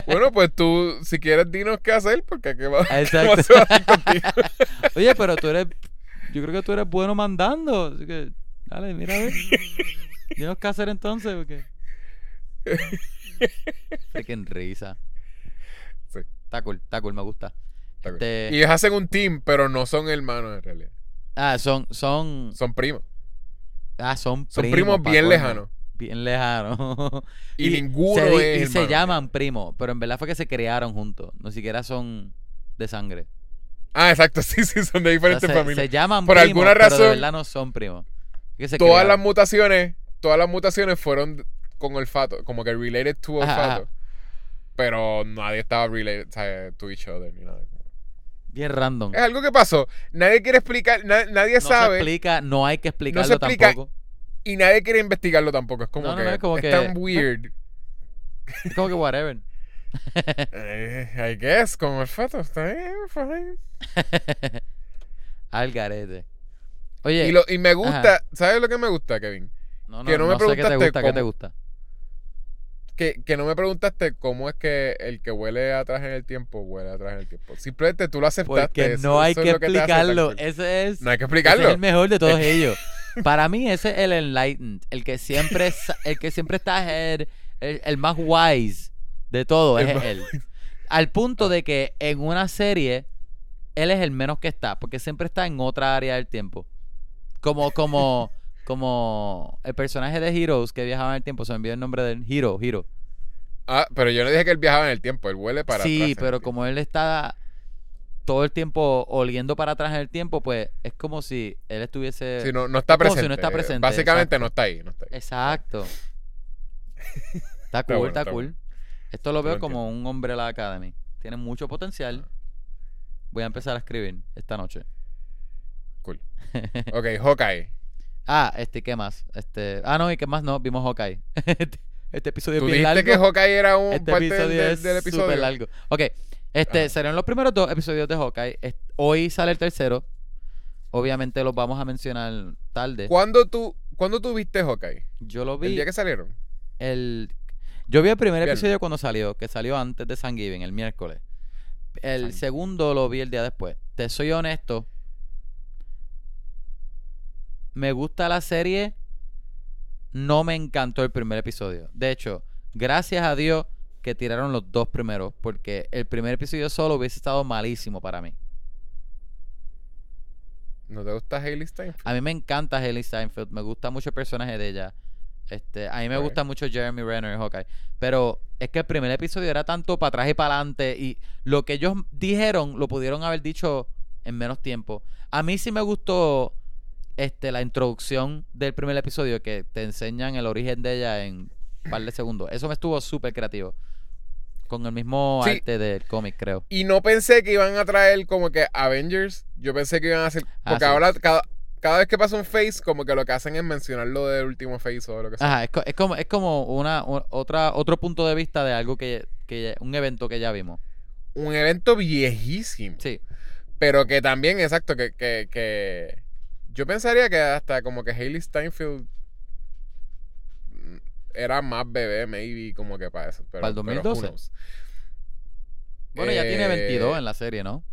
bueno, pues tú, si quieres, dinos qué hacer, porque qué va, Exacto. va a hacer contigo. Oye, pero tú eres. Yo creo que tú eres bueno mandando. Así que, dale, mira a ver. Dinos qué hacer entonces, porque. Freaking risa. Sí. Está cool, está cool, me gusta. Este- Y ellos hacen un team, pero no son hermanos en realidad. Ah, son. Son. Son primos. Ah, son Son primos. primos pa' bien lejanos. Bien lejanos. Y, ninguno se, es y se llaman primos, pero en verdad fue que se criaron juntos. No siquiera son de sangre. Ah, exacto, sí, sí, son de O sea, diferentes se, familias. se llaman Por primos, alguna pero de razón, verdad no son primos. Que todas las mutaciones, todas las mutaciones fueron con olfato, como que related to Ajá, olfato. ajá. Pero nadie estaba related sea, to each other ni nada. Bien random. Es algo que pasó. Nadie quiere explicar, na- nadie no se sabe explica, no hay que explicarlo explica. tampoco. Y nadie quiere investigarlo tampoco. Es como No, que no, es como que- tan weird. Es como que whatever. Eh, I guess, con olfato, está bien, fine. Al garete. Oye, Y, lo, y me gusta, ¿sabes lo que me gusta, Kevin? no, no, que no me sé qué te preguntaste gusta, qué te cómo- gusta. Que, que no me preguntaste cómo es que el que huele atrás en el tiempo huele atrás en el tiempo. Simplemente tú lo aceptaste. Porque eso- no hay eso que explicarlo. Ese es, No hay que ese explicarlo. es el mejor de todos ellos. Para mí ese es el enlightened, el que siempre el que siempre está el, el más wise de todo El es más él. Al punto de que en una serie él es el menos que está, porque siempre está en otra área del tiempo. Como como como el personaje de Heroes que viajaba en el tiempo, se me olvidó el nombre del Hero, Hero. Ah, pero yo no dije que él viajaba en el tiempo, él huele para sí, atrás. pero como él está todo el tiempo oliendo para atrás en el tiempo, pues es como si él estuviese... Sí, no, no está es como si presente. no está presente, Básicamente no está ahí, no está ahí. Exacto. Está cool, bueno, está, está cool. bueno. Esto lo veo como un hombre la Academy. Tiene mucho potencial. Voy a empezar a escribir esta noche. Cool. Ok, Hawkeye. ah, este, ¿qué más? Este, ah, no, y qué más no, vimos Hawkeye. este, este episodio Tú es bien largo. que Hawkeye era un este parte del, episodio del- del episodio. largo. Ok, este, serán los primeros dos episodios de Hawkeye. Hoy sale el tercero. Obviamente los vamos a mencionar tarde. ¿Cuándo tú, ¿Cuándo tú viste Hawkeye? Yo lo El vi día que salieron. el... Yo vi el primer Viernes. episodio cuando salió, que salió antes de Thanksgiving, el miércoles. El Thanksgiving. segundo lo vi el día después. Te soy honesto. Me gusta la serie. No me encantó el primer episodio. De hecho, gracias a Dios que tiraron los dos primeros. Porque el primer episodio solo hubiese estado malísimo para mí. ¿No te gusta Hailey Steinfeld? A mí me encanta Haley Steinfeld. Me gusta mucho el personaje de ella. Este, a mí me gusta mucho Jeremy Renner en Hawkeye. Pero es que el primer episodio era tanto para atrás y para adelante. Y lo que ellos dijeron lo pudieron haber dicho en menos tiempo. A mí sí me gustó este, la introducción del primer episodio que te enseñan el origen de ella en un par de segundos. Eso me estuvo súper creativo. Con el mismo Sí. arte del cómic, creo. Y no pensé que iban a traer como que Avengers. Yo pensé que iban a hacer. Ah, Porque sí. ahora, cada, cada vez que pasa un face, como que lo que hacen es mencionar lo del último face o lo que sea. Ajá, es, co- es como, es como una, otra, otro punto de vista de algo que, que un evento que ya vimos. Un evento viejísimo. Sí, Pero que también, exacto, que, que, que yo pensaría que hasta como que Hailey Steinfeld era más bebé, maybe, como que para eso. Pero, ¿Para el pero who 2012? knows. bueno, ya tiene Eh, 22 en la serie, ¿no?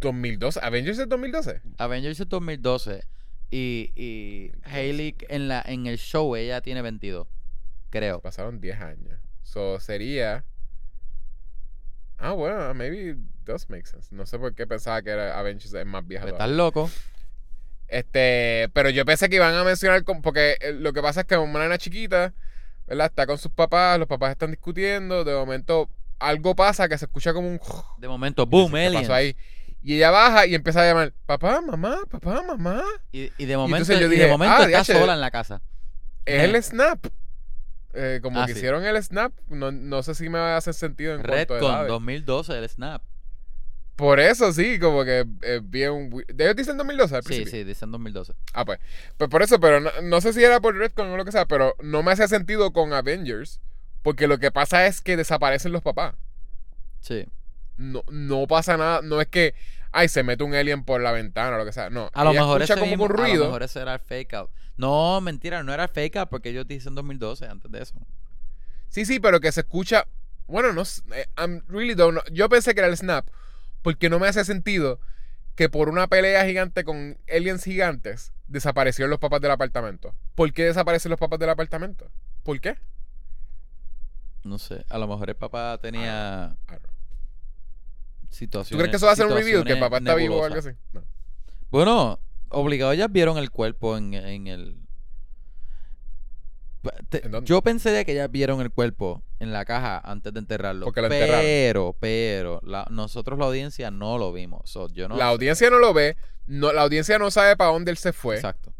2012, Avengers es 2012. Avengers es 2012 y, y Hailey en, la, en el show ella tiene 22, creo. Pasaron 10 años. So sería. Ah, bueno, maybe it does make sense. No sé por qué pensaba que era Avengers es más vieja. Estás loco. Este, pero yo pensé que iban a mencionar, porque eh, lo que pasa es que una nena chiquita, ¿verdad? Está con sus papás, los papás están discutiendo, de momento algo pasa que se escucha como un... De momento, boom, ¿Qué pasó ahí? Y ella baja y empieza a llamar, papá, mamá, papá, mamá. Y, y de momento, entonces yo y de dije, momento ah, está sola en la casa. Es el snap. Eh, como Ah, que sí. hicieron el snap, no, no sé si me hace sentido en cuanto a Redcon edades. 2012, el Snap. Por eso sí, como que es bien... ¿Ellos dicen 2012 al Sí, principio? sí, dicen 2012. Ah, pues. Pues por eso, pero no, no sé si era por Redcon o lo que sea, pero no me hace sentido con Avengers. Porque lo que pasa es que desaparecen los papás. Sí. No, no pasa nada. No es que, ay, se mete un alien por la ventana o lo que sea. No. A lo mejor escucha ese como mismo- un A lo ruido. mejor ese era el fake out. No, mentira, no era el fake out porque ellos dicen 2012 antes de eso. Sí, sí, pero que se escucha. Bueno, no. eh, I'm really don't know. Yo pensé que era el snap. Porque no me hace sentido que por una pelea gigante con aliens gigantes desaparecieron los papás del apartamento. ¿Por qué desaparecen los papás del apartamento? ¿Por qué? No sé, a lo mejor el papá tenía situaciones. ¿Tú crees que eso va a ser un reveal? ¿Que el papá está vivo o algo así? No. Bueno, obligado ellas vieron el cuerpo en, en el. Yo pensé de que ellas vieron el cuerpo en la caja antes de enterrarlo. Porque lo enterraron. pero, pero, la- nosotros la audiencia no lo vimos. So, yo no la sé. audiencia no lo ve. No, la audiencia no sabe para dónde él se fue. Exacto.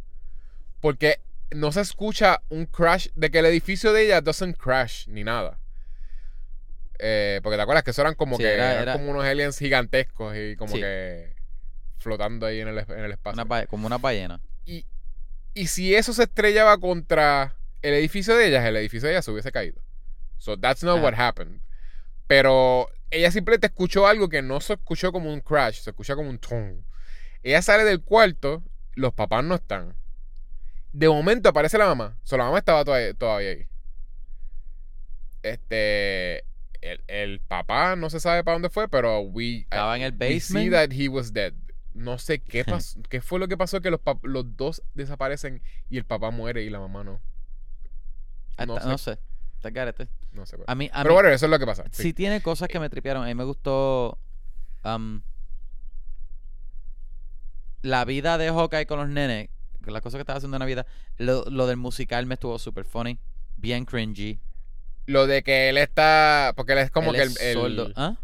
Porque no se escucha un crash. De que el edificio de ella doesn't crash ni nada. Eh, porque te acuerdas que eso eran como Sí, que era- eran era- como unos aliens gigantescos y como Sí. que flotando ahí en el, en el espacio. Una como una ballena. Y, y si eso se estrellaba contra el edificio de ellas, el edificio de ellas se hubiese caído. So that's not what happened. Pero ella simplemente escuchó algo que no se escuchó como un crash, se escucha como un ton. Ella sale del cuarto, los papás no están. De momento aparece la mamá. So la mamá estaba todavía, todavía ahí. Este. El, el papá no se sabe para dónde fue, pero we, Estaba en el we see basement. that he was dead. No sé qué pasó, qué fue lo que pasó que los, los dos desaparecen y el papá muere y la mamá no. No sé. No sé. Está carete. No sé. A mí, a Pero mí bueno, eso es lo que pasa. sí. sí. tiene cosas que me tripearon. A mí me gustó. am, la vida de Hawkeye con los nenes. Las cosas que estaba haciendo en la vida. Lo, lo del musical me estuvo súper funny. Bien cringy. Lo de que él está. Porque él es como Él que es el. el-. ¿Ah?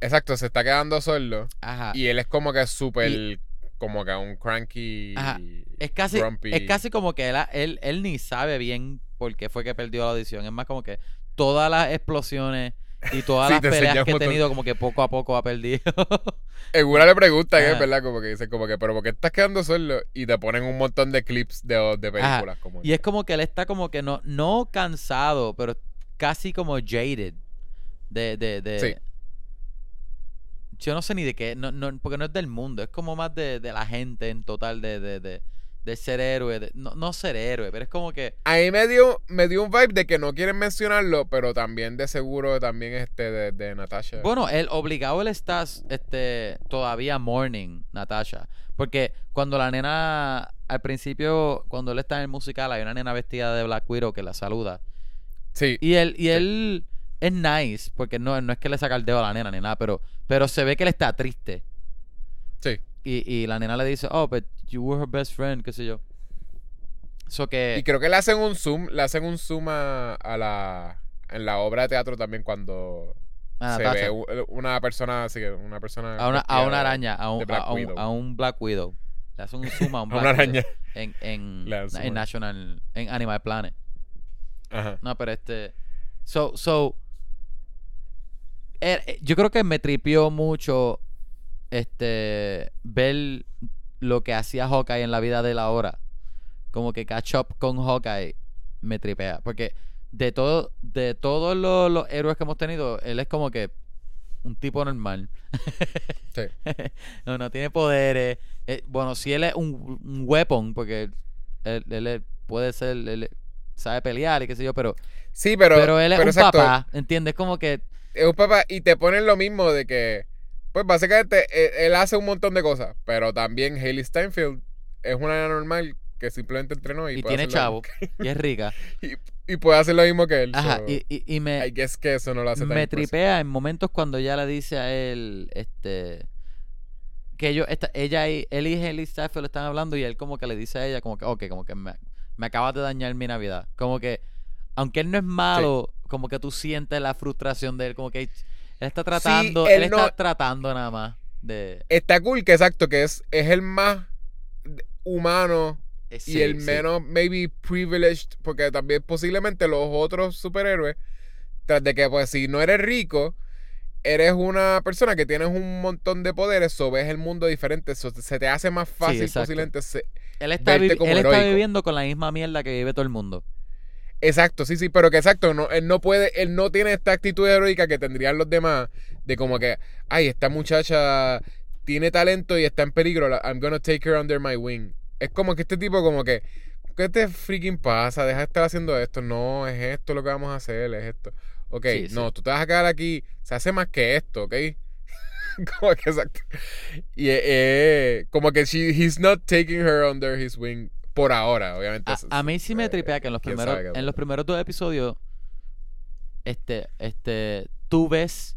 Exacto, se está quedando solo. Ajá. Y él es como que súper. Como que un cranky. Ajá. Es casi, grumpy. es casi como que él, él, él ni sabe bien por qué fue que perdió la audición. Es más como que todas las explosiones y todas Sí, las peleas que he tenido, como que poco a poco ha perdido. Segura le pregunta, que Ajá. es verdad, como que dice, como que, pero ¿por qué estás quedando solo? Y te ponen un montón de clips de, de películas. Como y es como que él está como que no, no cansado, pero casi como jaded. De, de, de. Sí. Yo no sé ni de qué, no, no, porque no es del mundo, es como más de, de la gente en total, de, de, de, de ser héroe, de- no, no ser héroe, pero es como que A mí me dio, me dio un vibe de que no quieren mencionarlo, pero también de seguro también este de, de Natasha. Bueno, él obligado él está este todavía mourning, Natasha. Porque cuando la nena, al principio, cuando él está en el musical, hay una nena vestida de Black Widow que la saluda. sí, Y él, y él es nice, porque no, no es que le saca el dedo a la nena ni nada, pero, pero se ve que él está triste. sí. Y, y la nena le dice, oh, but you were her best friend, qué sé yo. So que. Y creo que le hacen un zoom, le hacen un zoom a, a la en la obra de teatro también cuando a se ve una persona, así que una persona a una, a una araña, a un, a, un, Widow. a un Black Widow. Le hacen un zoom a un Black una araña. en, en, en National, en Animal Planet. Ajá. No, pero este. So, so. Er- eh, yo creo que me tripió mucho. Este. Ver lo que hacía Hawkeye en la vida de él ahora. Como que catch up con Hawkeye me tripea. Porque de todo, de todos los, los héroes que hemos tenido, él es como que un tipo normal. Sí. no, no tiene poderes. Eh, bueno, si él es un, un weapon, porque él, él puede ser, él sabe pelear y qué sé yo, pero, Sí, pero, pero, él es pero un exacto, papá, ¿entiendes? Como que es un papá y te ponen lo mismo de que, pues básicamente él, él hace un montón de cosas, pero también Hailey Steinfeld es una normal que simplemente entrenó y, y puede tiene chavo y es rica. y, y puede hacer lo mismo que él. Ajá, so, y, y, me, I guess que eso no lo hace me tripea en momentos cuando ella le dice a él, este, que ellos, esta, ella y él y Haley Steinfeld están hablando y él como que le dice a ella como que, ok, como que me, me acabas de dañar mi Navidad. Como que, aunque él no es malo, como que tú sientes la frustración de él, como que él está tratando, él él, no- está tratando nada más de... Está cool que exacto, que es, es el más humano eh, y el menos maybe privileged, porque también posiblemente los otros superhéroes, tras de que pues si no eres rico, eres una persona que tienes un montón de poderes, o ves el mundo diferente, so se te hace más fácil posiblemente. se- Él está, verte como él está heroico. viviendo con la misma mierda que vive todo el mundo. Exacto, sí, sí, pero que exacto, no, él no puede, él no tiene esta actitud heroica que tendrían los demás, de como que, ay, esta muchacha tiene talento y está en peligro, I'm gonna take her under my wing. Es como que este tipo como que, ¿qué te freaking pasa? Deja de estar haciendo esto, no, es esto lo que vamos a hacer, es esto. Ok, Sí, sí. no, tú te vas a quedar aquí, se hace más que esto, ¿ok? como que exacto. Y eh, como que she, he's not taking her under his wing por ahora, obviamente. A, eso- a mí sí me eh, tripea que en los primeros, sabe en los pasa. primeros dos episodios, este, este, tú ves,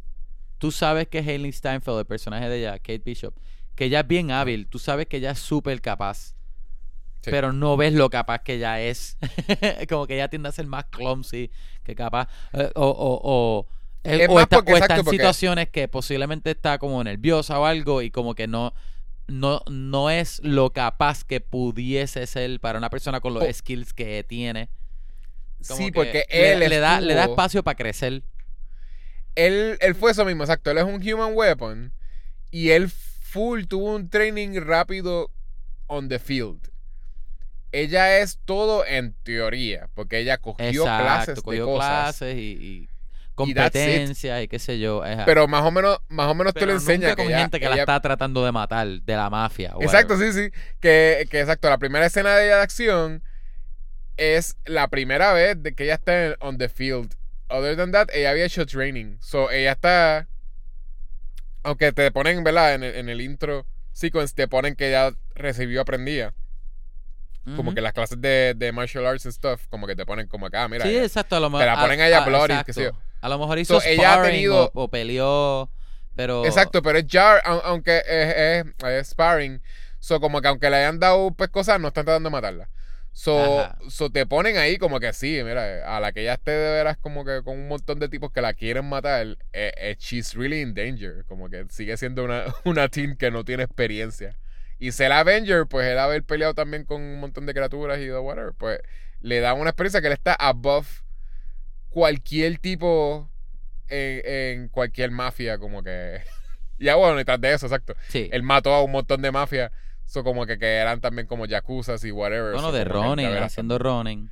tú sabes que Hailey Steinfeld, el personaje de ella, Kate Bishop, que ella es bien hábil, tú sabes que ella es súper capaz, Sí. pero no ves lo capaz que ella es. Como que ella tiende a ser más clumsy que capaz, eh, o, o, o, el- Es o más está, porque, o está exacto, en porque- situaciones que posiblemente está como nerviosa o algo y como que no, no, no es lo capaz que pudiese ser para una persona con los skills que tiene. Como Sí, que porque le, él le da, le da espacio para crecer. Él, él fue eso mismo, exacto. Él es un human weapon. Y él full tuvo un training rápido on the field. Ella es todo en teoría, porque ella cogió clases de cogió cosas. clases y, y Y competencias y, qué sé yo. ajá. Pero más o menos, más o menos te Pero lo enseña que con ella- gente que la está tratando de matar, de la mafia. Exacto, whatever. sí, sí. Que, que exacto, la primera escena de ella de acción es la primera vez de que ella está en- on the field. Other than that, ella había hecho training. So, ella está. Aunque te ponen, ¿verdad? En el, en el intro sequence, te ponen que ella recibió, aprendía. Como que las clases de, de martial arts and stuff, como que te ponen como acá, mira. sí, ella- exacto. A lo te la ponen a ella bloody, qué sé yo. A lo mejor hizo So, ella ha tenido- o, o peleó, pero... Exacto, pero es jar, au- aunque es, es- es sparring. So, como que aunque le hayan dado pues cosas, no están tratando de matarla. So, so te ponen ahí como que sí, mira, a la que ella esté de veras como que con un montón de tipos que la quieren matar, eh, eh, she's really in danger. Como que sigue siendo una, una teen que no tiene experiencia. Y ser Avenger, pues él haber peleado también con un montón de criaturas y de whatever, pues le da una experiencia que él está above cualquier tipo en, en cualquier mafia, como que... ya bueno, detrás de eso, exacto. Sí. Él mató a un montón de mafias. So como que, que eran también como yakuzas y whatever. bueno, so de Ronin, haciendo Ronin.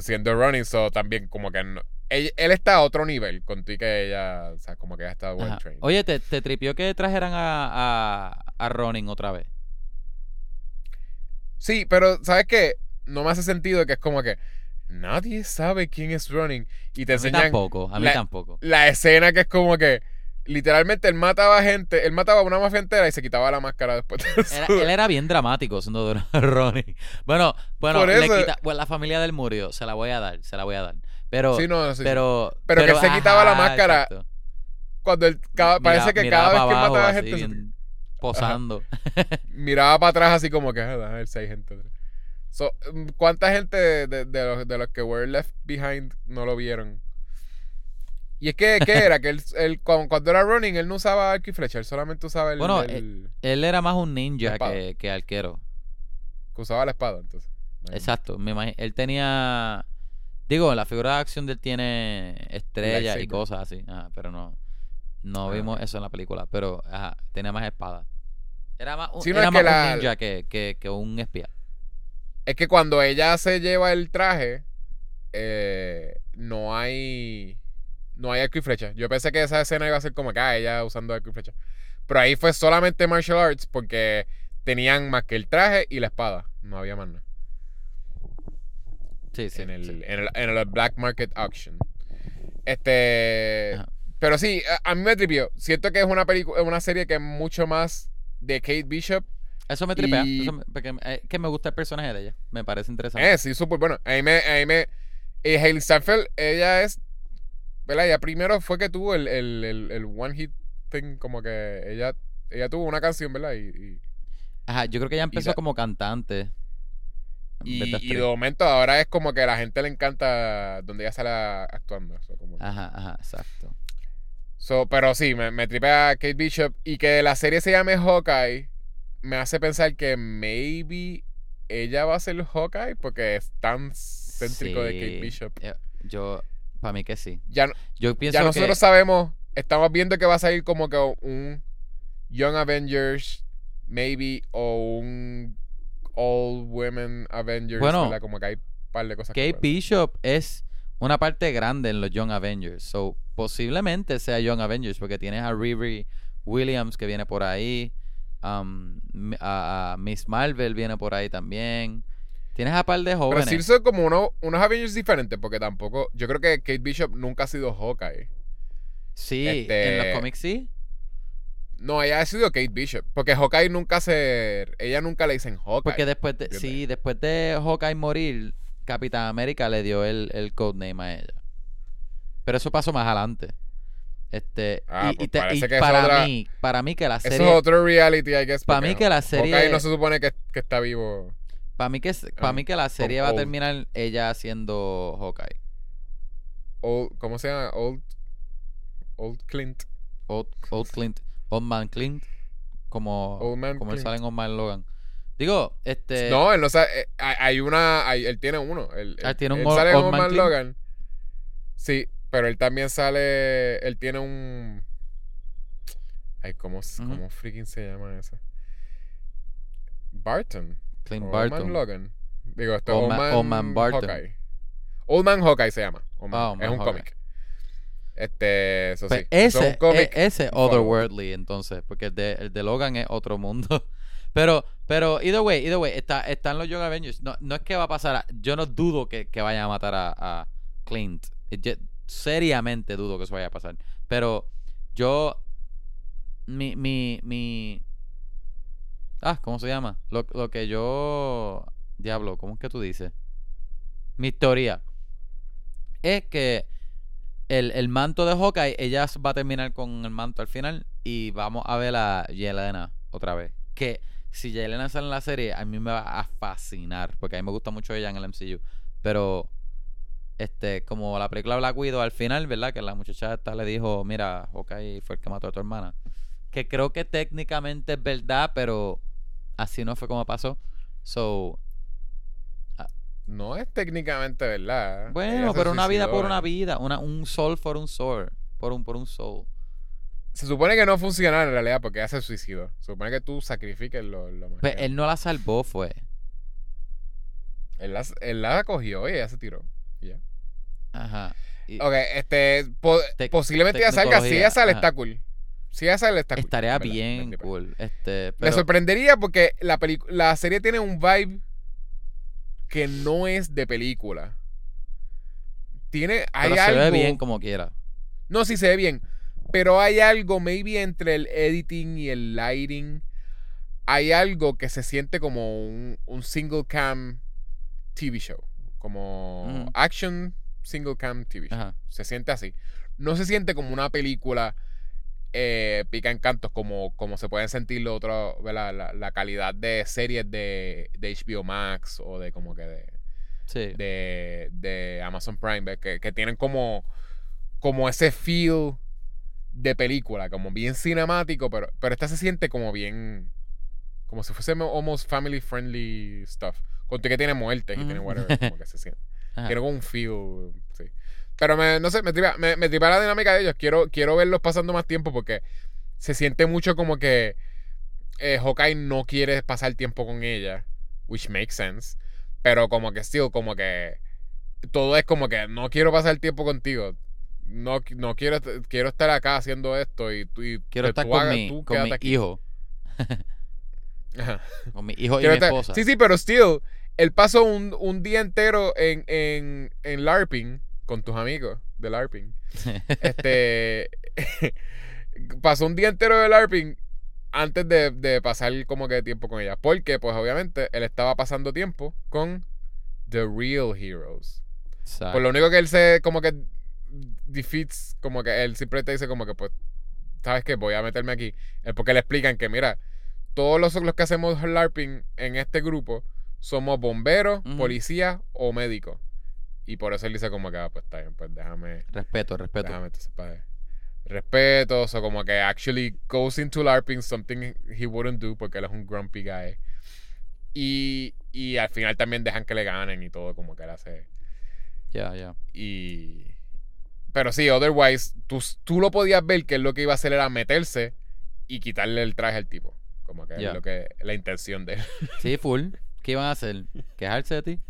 siendo running, so también como que no- él, él está a otro nivel con ti que ella, o sea, como que ella está well trained. Oye, ¿te, te tripió que trajeran a, a, a Ronin otra vez? Sí, pero ¿sabes qué? No me hace sentido que es como que nadie sabe quién es running y te A mí enseñan tampoco, a mí la- tampoco. la escena que es como que literalmente él mataba gente, él mataba a una mafia entera y se quitaba la máscara después de Era- él era bien dramático siendo Ronin. Bueno, bueno, le quita, bueno, la familia del murió, se la voy a dar, se la voy a dar. Pero, Sí, no, sí, sí. pero, Pero que él se quitaba la máscara exacto. Cuando él, cada- Mira- parece que cada vez que mataba así, gente se- posando. miraba para atrás así como que, "Ah, a ver si hay gente atrás". So, mm, ¿Cuánta gente de, de- de los, de los que were left behind no lo vieron? Y es que, ¿qué era? Que él, él cuando, era running, él no usaba arco y flecha, él solamente usaba el, Bueno, el- Él era más un ninja que, que arquero. que usaba la espada, entonces. Exacto, me imagino. Él tenía. Digo, la figura de acción de él tiene estrellas y cosas así. Ajá, pero no. No Ah, vimos eso en la película. Pero, ajá, tenía más espada. Era más, un- Sí, no, era es más que la- un ninja que, que, que un espía. Es que cuando ella se lleva el traje, eh, no hay. No hay arco y flecha. Yo pensé que esa escena iba a ser como que ah, ella usando arco y flecha. Pero ahí fue solamente martial arts porque tenían más que el traje y la espada. No había más nada. Sí, sí. en, el, sí. en, el, en el Black Market Auction. Este. Ajá. Pero sí, a, a mí me tripió. Siento que es una película, una serie que es mucho más de Kate Bishop. Eso me tripea. y- eso me- porque, eh, que me gusta el personaje de ella. Me parece interesante. Eh, sí, súper bueno. A mí me. A mí me eh, Hailey Steinfeld, ella es. ¿Verdad? Ella primero fue que tuvo el, el, el, el One Hit Thing, como que ella. Ella tuvo una canción, ¿verdad? Y, y, Ajá, yo creo que ella empezó como cantante. y- y de momento ahora es como que a la gente le encanta donde ella sale actuando. so, como que- Ajá, ajá, exacto. So, pero sí, me, me tripea Kate Bishop. Y que la serie se llame Hawkeye me hace pensar que maybe ella va a ser Hawkeye porque es tan céntrico de Kate Bishop. eh, Yo, para mí que sí. Ya, Yo pienso ya que... nosotros sabemos, estamos viendo que va a salir como que un Young Avengers, maybe, o un All Women Avengers. Bueno, ¿verdad? Como que hay un par de cosas. Kate Bishop es una parte grande en los Young Avengers. So, posiblemente sea Young Avengers porque tienes a Riri Williams que viene por ahí. Um, m- a, a Miss Marvel viene por ahí también. Tienes a par de Pero jóvenes. sí son como uno- unos Avengers diferentes porque tampoco. Yo creo que Kate Bishop nunca ha sido Hawkeye. sí, este- en los cómics sí. No, ella ha sido Kate Bishop. Porque Hawkeye nunca se. Ella nunca le dicen Hawkeye. Porque después de, sí, después de Hawkeye morir, Capitán América le dio el, el codename a ella. Pero eso pasó más adelante. Este, Ah, y, pues y te- parece y que es para otra- mí, para mí que la Eso serie, es otro reality, I guess. Pa' porque mí que la serie- Hawkeye no se supone que, que está vivo. para mí que, para um, mí que la serie va a terminar ella siendo Hawkeye. Old, ¿Cómo se llama? Old. Old Clint. Old, Old Clint, Old Man Clint, como, Old Man como él Clint. sale en Old Man Logan. Digo, este, No, él no sabe. eh, hay, hay una. hay- él tiene uno. Él, Ah, él- tiene un él Old- sale en Old Man. Logan. Sí, pero él también sale. Él tiene un. Ay, ¿cómo, cómo freaking se llama eso? Barton. Clint Old Barton. Man Logan. Digo, esto Old Old Man- Man, Old Man Barton. Hawkeye. Old Man Hawkeye se llama. Old Man- Ah, es un cómic. Este, eso Pues sí. Es ese, e- ese follow. otherworldly entonces, porque el de, el de Logan es otro mundo. Pero, pero, either way, either way, está, están los Young Avengers. No, no es que va a pasar, a- yo no dudo que, que vayan a matar a, a Clint. Seriamente dudo que eso vaya a pasar. Pero yo, mi, mi, mi, ah, ¿cómo se llama? Lo, lo que yo, diablo, ¿cómo es que tú dices? Mi teoría es que el, el manto de Hawkeye, ella va a terminar con el manto al final y vamos a ver a Yelena otra vez. Que si Yelena sale en la serie, a mí me va a fascinar. Porque a mí me gusta mucho ella en el MCU. Pero, este, como la película Black Widow al final, ¿verdad? Que la muchacha esta le dijo, mira, Hawkeye fue el que mató a tu hermana. Que creo que técnicamente es verdad, pero así no fue como pasó. So, No es técnicamente verdad. Bueno, pero una vida por una vida, una, un soul por un soul, por un por un soul. Se supone que no funciona en realidad porque ella se suicidó. Se supone que tú sacrifiques lo, lo más. Pues él no la salvó, fue. él, la, él la cogió y ella se tiró. Ya. Ajá. Y Ok, este. po- posiblemente ella salga. Si tecnología, sale, ajá. está cool. Si ella sale, está cool. estaría verdad, bien me cool. Este, Me pero, sorprendería porque la, la serie tiene un vibe que no es de película. Tiene. Hay pero se algo. ve bien como quiera. No, sí se ve bien. Pero hay algo, maybe entre el editing y el lighting. Hay algo que se siente como un, un single cam TV show. Como action single cam TV. Ajá. Se siente así. No se siente como una película eh, pica en cantos como, como se pueden sentir lo otro, ¿verdad? La, la calidad de series de, de HBO Max o de como que de, Sí. de, de Amazon Prime, que, que tienen como, como ese feel de película, como bien cinemático, pero, pero esta se siente como bien, como si fuese mo- almost family friendly stuff. Contigo que tiene muertes y tiene whatever, como que se siente. Como un feel, sí. Pero me, no sé, me tripa, me, me tripa la dinámica de ellos. Quiero, quiero verlos pasando más tiempo porque se siente mucho como que eh, Hawkeye no quiere pasar tiempo con ella, which makes sense. Pero como que still, como que todo es como que no quiero pasar tiempo contigo. No, no quiero, quiero estar acá haciendo esto y, y Quiero estar tú con hagas- mi, tú con mi aquí. hijo. Ajá. Con mi hijo y Quiero mi estar- esposa. Sí, sí, pero still, él pasó un, un día entero en, en, en LARPing con tus amigos de LARPing. Este. pasó un día entero de LARPing antes de, de pasar como que tiempo con ella. Porque, pues obviamente, él estaba pasando tiempo con The Real Heroes. Exacto. Por lo único que él se como que defeats, como que él siempre te dice como que pues, ¿sabes qué? Voy a meterme aquí. Es porque le explican que, mira, todos los, los que hacemos LARPing en este grupo somos bomberos, policías o médicos. Y por eso él dice como que, ah, pues está bien, pues déjame, Respeto, respeto. déjame entonces para respeto, o como que actually goes into LARPing something he wouldn't do porque él es un grumpy guy. Y, y al final también dejan que le ganen y todo, como que él hace. Ya, ya. Y. Pero sí, otherwise, tú, tú lo podías ver que él lo que iba a hacer era meterse y quitarle el traje al tipo. Como que es lo que la intención de él. Sí, full. ¿Qué iban a hacer? ¿Quejarse de ti?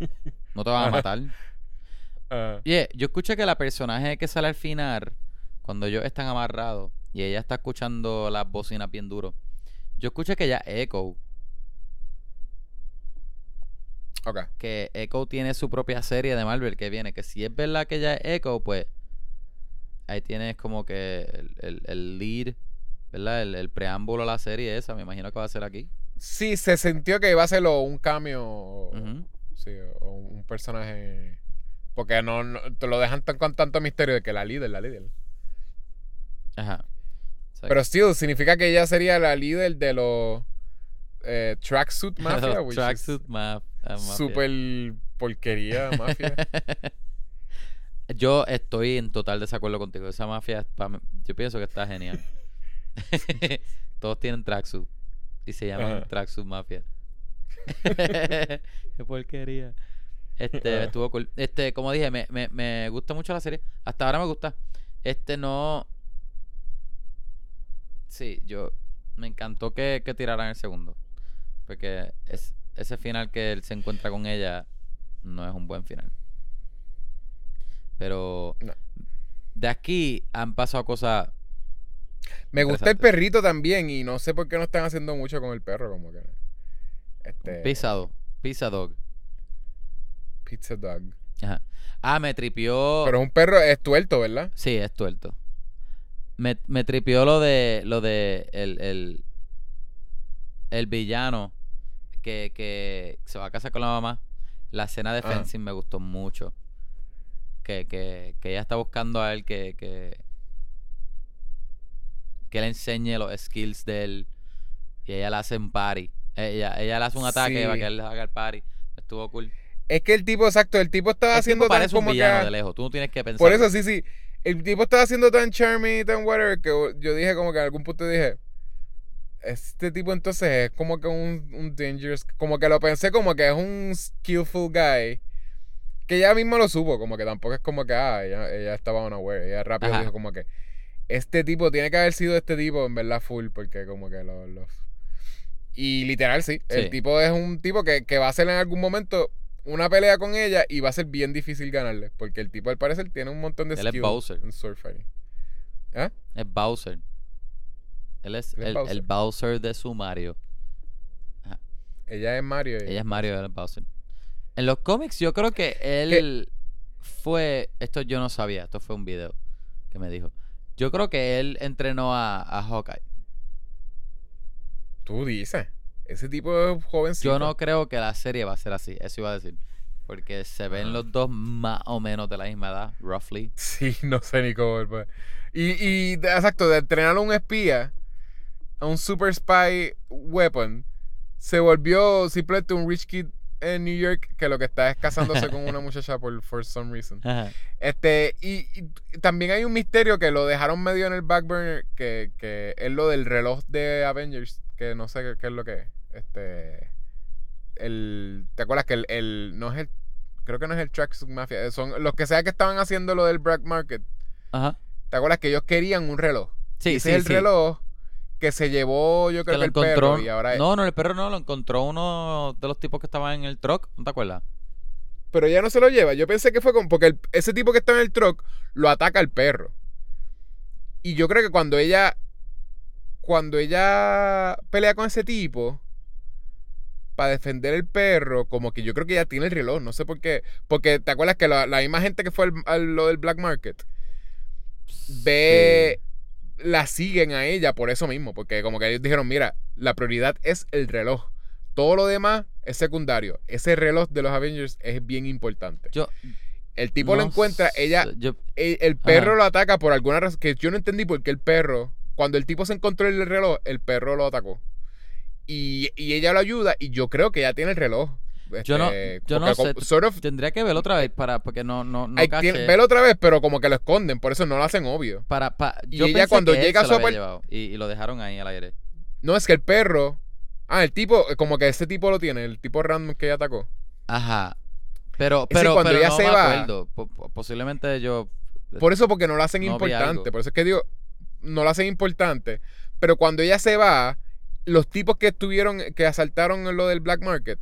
¿No te van a matar? Oye, yo escuché que la personaje que sale al final, cuando ellos están amarrados y ella está escuchando las bocinas bien duro, yo escuché que ella es Echo, ok. que Echo tiene su propia serie de Marvel que viene, que si es verdad que ella es Echo, pues ahí tienes como que el, el, el lead, ¿verdad? El, el preámbulo a la serie esa, me imagino que va a ser aquí. Sí, se sintió que iba a ser un cambio. Sí, o un personaje. Porque no, no- te lo dejan tan, con tanto misterio de que la líder, la líder. Ajá. Pero still, significa que ella sería la líder de los eh, Tracksuit Mafia, Tracksuit Maf- ah, Mafia. super porquería mafia. Yo estoy en total desacuerdo contigo. Esa mafia, yo pienso que está genial. Todos tienen tracksuit y se Ajá. tracksuit mafia. Qué porquería. Este, Ajá. estuvo cool. Este, como dije, me, me, me gusta mucho la serie. Hasta ahora me gusta. Este, no. Sí, yo. Me encantó que, que tiraran el segundo. Porque es, ese final que él se encuentra con ella no es un buen final. Pero No. de aquí han pasado cosas. Me gusta el perrito también y no sé por qué no están haciendo mucho con el perro, como que. Este, Pizza, pizza dog. Pizza Dog. Ajá. Ah, me tripió. Pero es un perro, es tuerto, ¿verdad? Sí, es tuerto. Me, me tripió lo de. Lo de. El, el, el villano. Que, que se va a casar con la mamá. La escena de Ajá. fencing me gustó mucho. Que, que, que ella está buscando a él que, que. Que le enseñe los skills de él. Y ella la hace en party. Ella, ella le hace un ataque Sí. para que él le haga el party. Estuvo cool. Es que el tipo, exacto, el tipo estaba El haciendo tipo tan parece un como que... villano de lejos. Tú no tienes que pensar. Por eso sí, sí. El tipo estaba haciendo tan charming y tan whatever que yo dije como que en algún punto dije, este tipo entonces es como que un, un dangerous, como que lo pensé como que es un skillful guy. Que ella misma lo supo, como que tampoco es como que, ah, ella, ella estaba unaware. Ella rápido Ajá. dijo como que, este tipo tiene que haber sido este tipo en verdad full, porque como que los... los... Y literal, sí. El tipo es un tipo que, que va a hacer en algún momento una pelea con ella y va a ser bien difícil ganarle. Porque el tipo al parecer tiene un montón de Él es Bowser. en sword fighting. ¿Ah? Es Bowser. Él es, Él es el, Bowser. el Bowser de su Mario. Ella es Mario. Ella es Mario, él es Bowser. En los cómics yo creo que él fue... Esto yo no sabía. Esto fue un video que me dijo. Yo creo que él entrenó a, a Hawkeye. Tú dices. Ese tipo es jovencito. Yo no creo que la serie va a ser así. Eso iba a decir. Porque se ven Ah. los dos más o menos de la misma edad, roughly. Sí, no sé ni cómo. pues. Y, y de- exacto, de entrenar a un espía, a un super spy weapon, se volvió simplemente un rich kid en New York que lo que está es casándose con una muchacha por for some reason. Ajá. Este, y, y también hay un misterio que lo dejaron medio en el back burner, que, que es lo del reloj de Avengers, que no sé qué, qué es lo que es. Este, el, ¿te acuerdas que el, el- no es el, creo que no es el Tracksuit Mafia, son los que sea que estaban haciendo lo del Black Market. Ajá. ¿Te acuerdas que ellos querían un reloj? Sí, Ese sí, es el sí. reloj que se llevó, yo creo que, el encontró. perro y ahora No, no, el perro no, lo encontró uno de los tipos que estaban en el truck. ¿No te acuerdas? Pero ella no se lo lleva. Yo pensé que fue con. Porque el- ese tipo que está en el truck lo ataca al perro. Y yo creo que cuando ella. Cuando ella pelea con ese tipo. Para defender el perro. Como que yo creo que ella tiene el reloj. No sé por qué. Porque te acuerdas que la, la misma gente que fue al, a lo del Black Market. Ve. La siguen a ella por eso mismo. Porque como que ellos dijeron: Mira, la prioridad es el reloj. Todo lo demás es secundario. Ese reloj de los Avengers es bien importante. Yo. El tipo lo encuentra, ella, yo- el, el perro Ajá. lo ataca por alguna razón que yo no entendí por qué el perro, cuando el tipo se encontró el reloj, el perro lo atacó. Y, y ella lo ayuda y yo creo que ya tiene el reloj. Yo no- Este, yo no sé, como- sort of- tendría que verlo otra vez para porque no no no caché. velo otra vez, pero como que lo esconden, por eso no lo hacen obvio. para, pa- Y yo ella pensé cuando que llega a se su había apart- llevado y, y lo dejaron ahí al aire. No es que el perro. Ah, el tipo, como que ese tipo lo tiene, el tipo random que ella atacó. Ajá. Pero pero, cuando pero ella no se me va- acuerdo. Po- po- posiblemente yo Por eso, porque no lo hacen No importante. Por eso es que digo, no lo hacen importante. Pero cuando ella se va, los tipos que estuvieron, que asaltaron en lo del black market,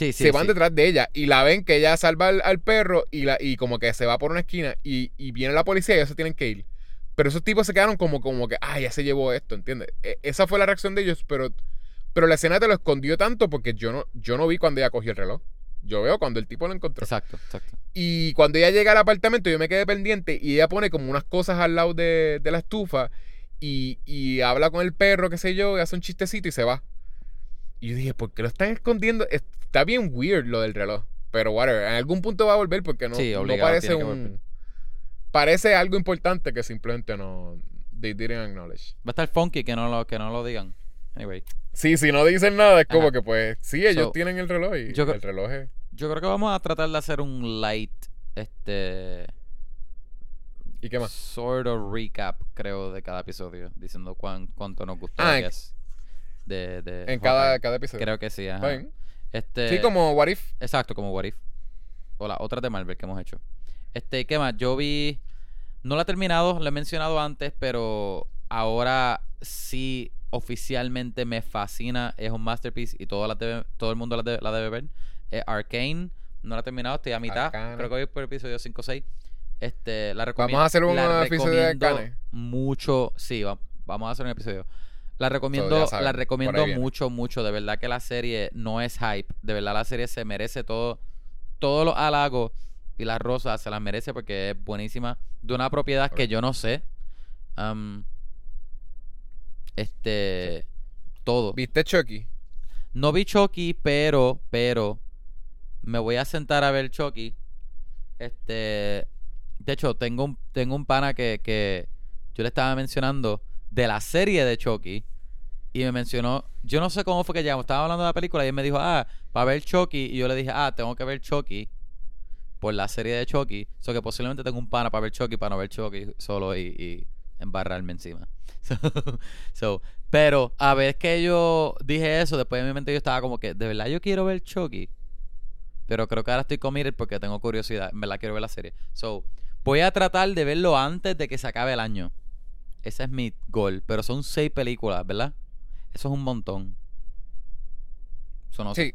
sí, sí, se van sí. detrás de ella y la ven que ella salva al, al perro y, la, y como que se va por una esquina y, y viene la policía y ellos se tienen que ir. Pero esos tipos se quedaron como, como que, ah, ya se llevó esto, ¿entiendes? E- esa fue la reacción de ellos, pero, pero la escena te lo escondió tanto porque yo no, yo no vi cuando ella cogió el reloj. Yo veo cuando el tipo lo encontró. Exacto, exacto. Y cuando ella llega al apartamento, yo me quedé pendiente y ella pone como unas cosas al lado de, de la estufa y, y habla con el perro, qué sé yo, y hace un chistecito y se va. Y yo dije, ¿por qué lo están escondiendo? Está bien weird lo del reloj. Pero whatever, en algún punto va a volver porque no, Sí, no parece un... Parece algo importante que simplemente no... They didn't acknowledge. Va a estar funky que no lo que no lo digan. Anyway, Sí, si no dicen nada, es como Ajá. que pues... Sí, ellos So, tienen el reloj y yo el reloj es... yo creo que vamos a tratar de hacer un light este ¿Y qué más? sort of recap, creo, de cada episodio, diciendo cuán, cuánto nos gustó Ah, I en- guess, de, de En cada, cada episodio. Creo que sí, ajá. Bien. Este, Sí, como What If. Exacto, como What If. O las otras de Marvel que hemos hecho. Este, ¿qué más? Yo vi. No la he terminado, la he mencionado antes, pero ahora sí oficialmente me fascina. Es un masterpiece y todo, la debe- todo el mundo la debe, la debe ver. Es Arcane. No la he terminado, estoy a mitad. Arcane. Creo que voy por el episodio 5 o 6. Este, la recomiendo. Vamos a hacer un episodio de Arcane. Mucho. Sí, va- vamos a hacer un episodio. La recomiendo, la recomiendo mucho, mucho. De verdad que la serie no es hype. De verdad la serie se merece todo. Todos los halagos y las rosas se las merece porque es buenísima. De una propiedad que yo no sé. Am, este. Todo. ¿Viste Chucky? No vi Chucky, pero, pero. Me voy a sentar a ver Chucky. Este. De hecho, tengo un, tengo un pana que, que yo le estaba mencionando de la serie de Chucky. y me mencionó, yo no sé cómo fue que llegamos, estaba hablando de la película y él me dijo, ah, para ver Chucky, y yo le dije, ah, tengo que ver Chucky por la serie de Chucky, so que posiblemente tengo un pana para ver Chucky, para no ver Chucky solo y, embarrarme encima. So, pero a ver que yo dije eso, después en mi mente yo estaba como que, de verdad yo quiero ver Chucky, pero creo que ahora estoy committed porque tengo curiosidad, en verdad quiero ver la serie. So, voy a tratar de verlo antes de que se acabe el año. Ese es mi goal, pero son seis películas, ¿verdad? Eso es un montón. Eso no. Sí.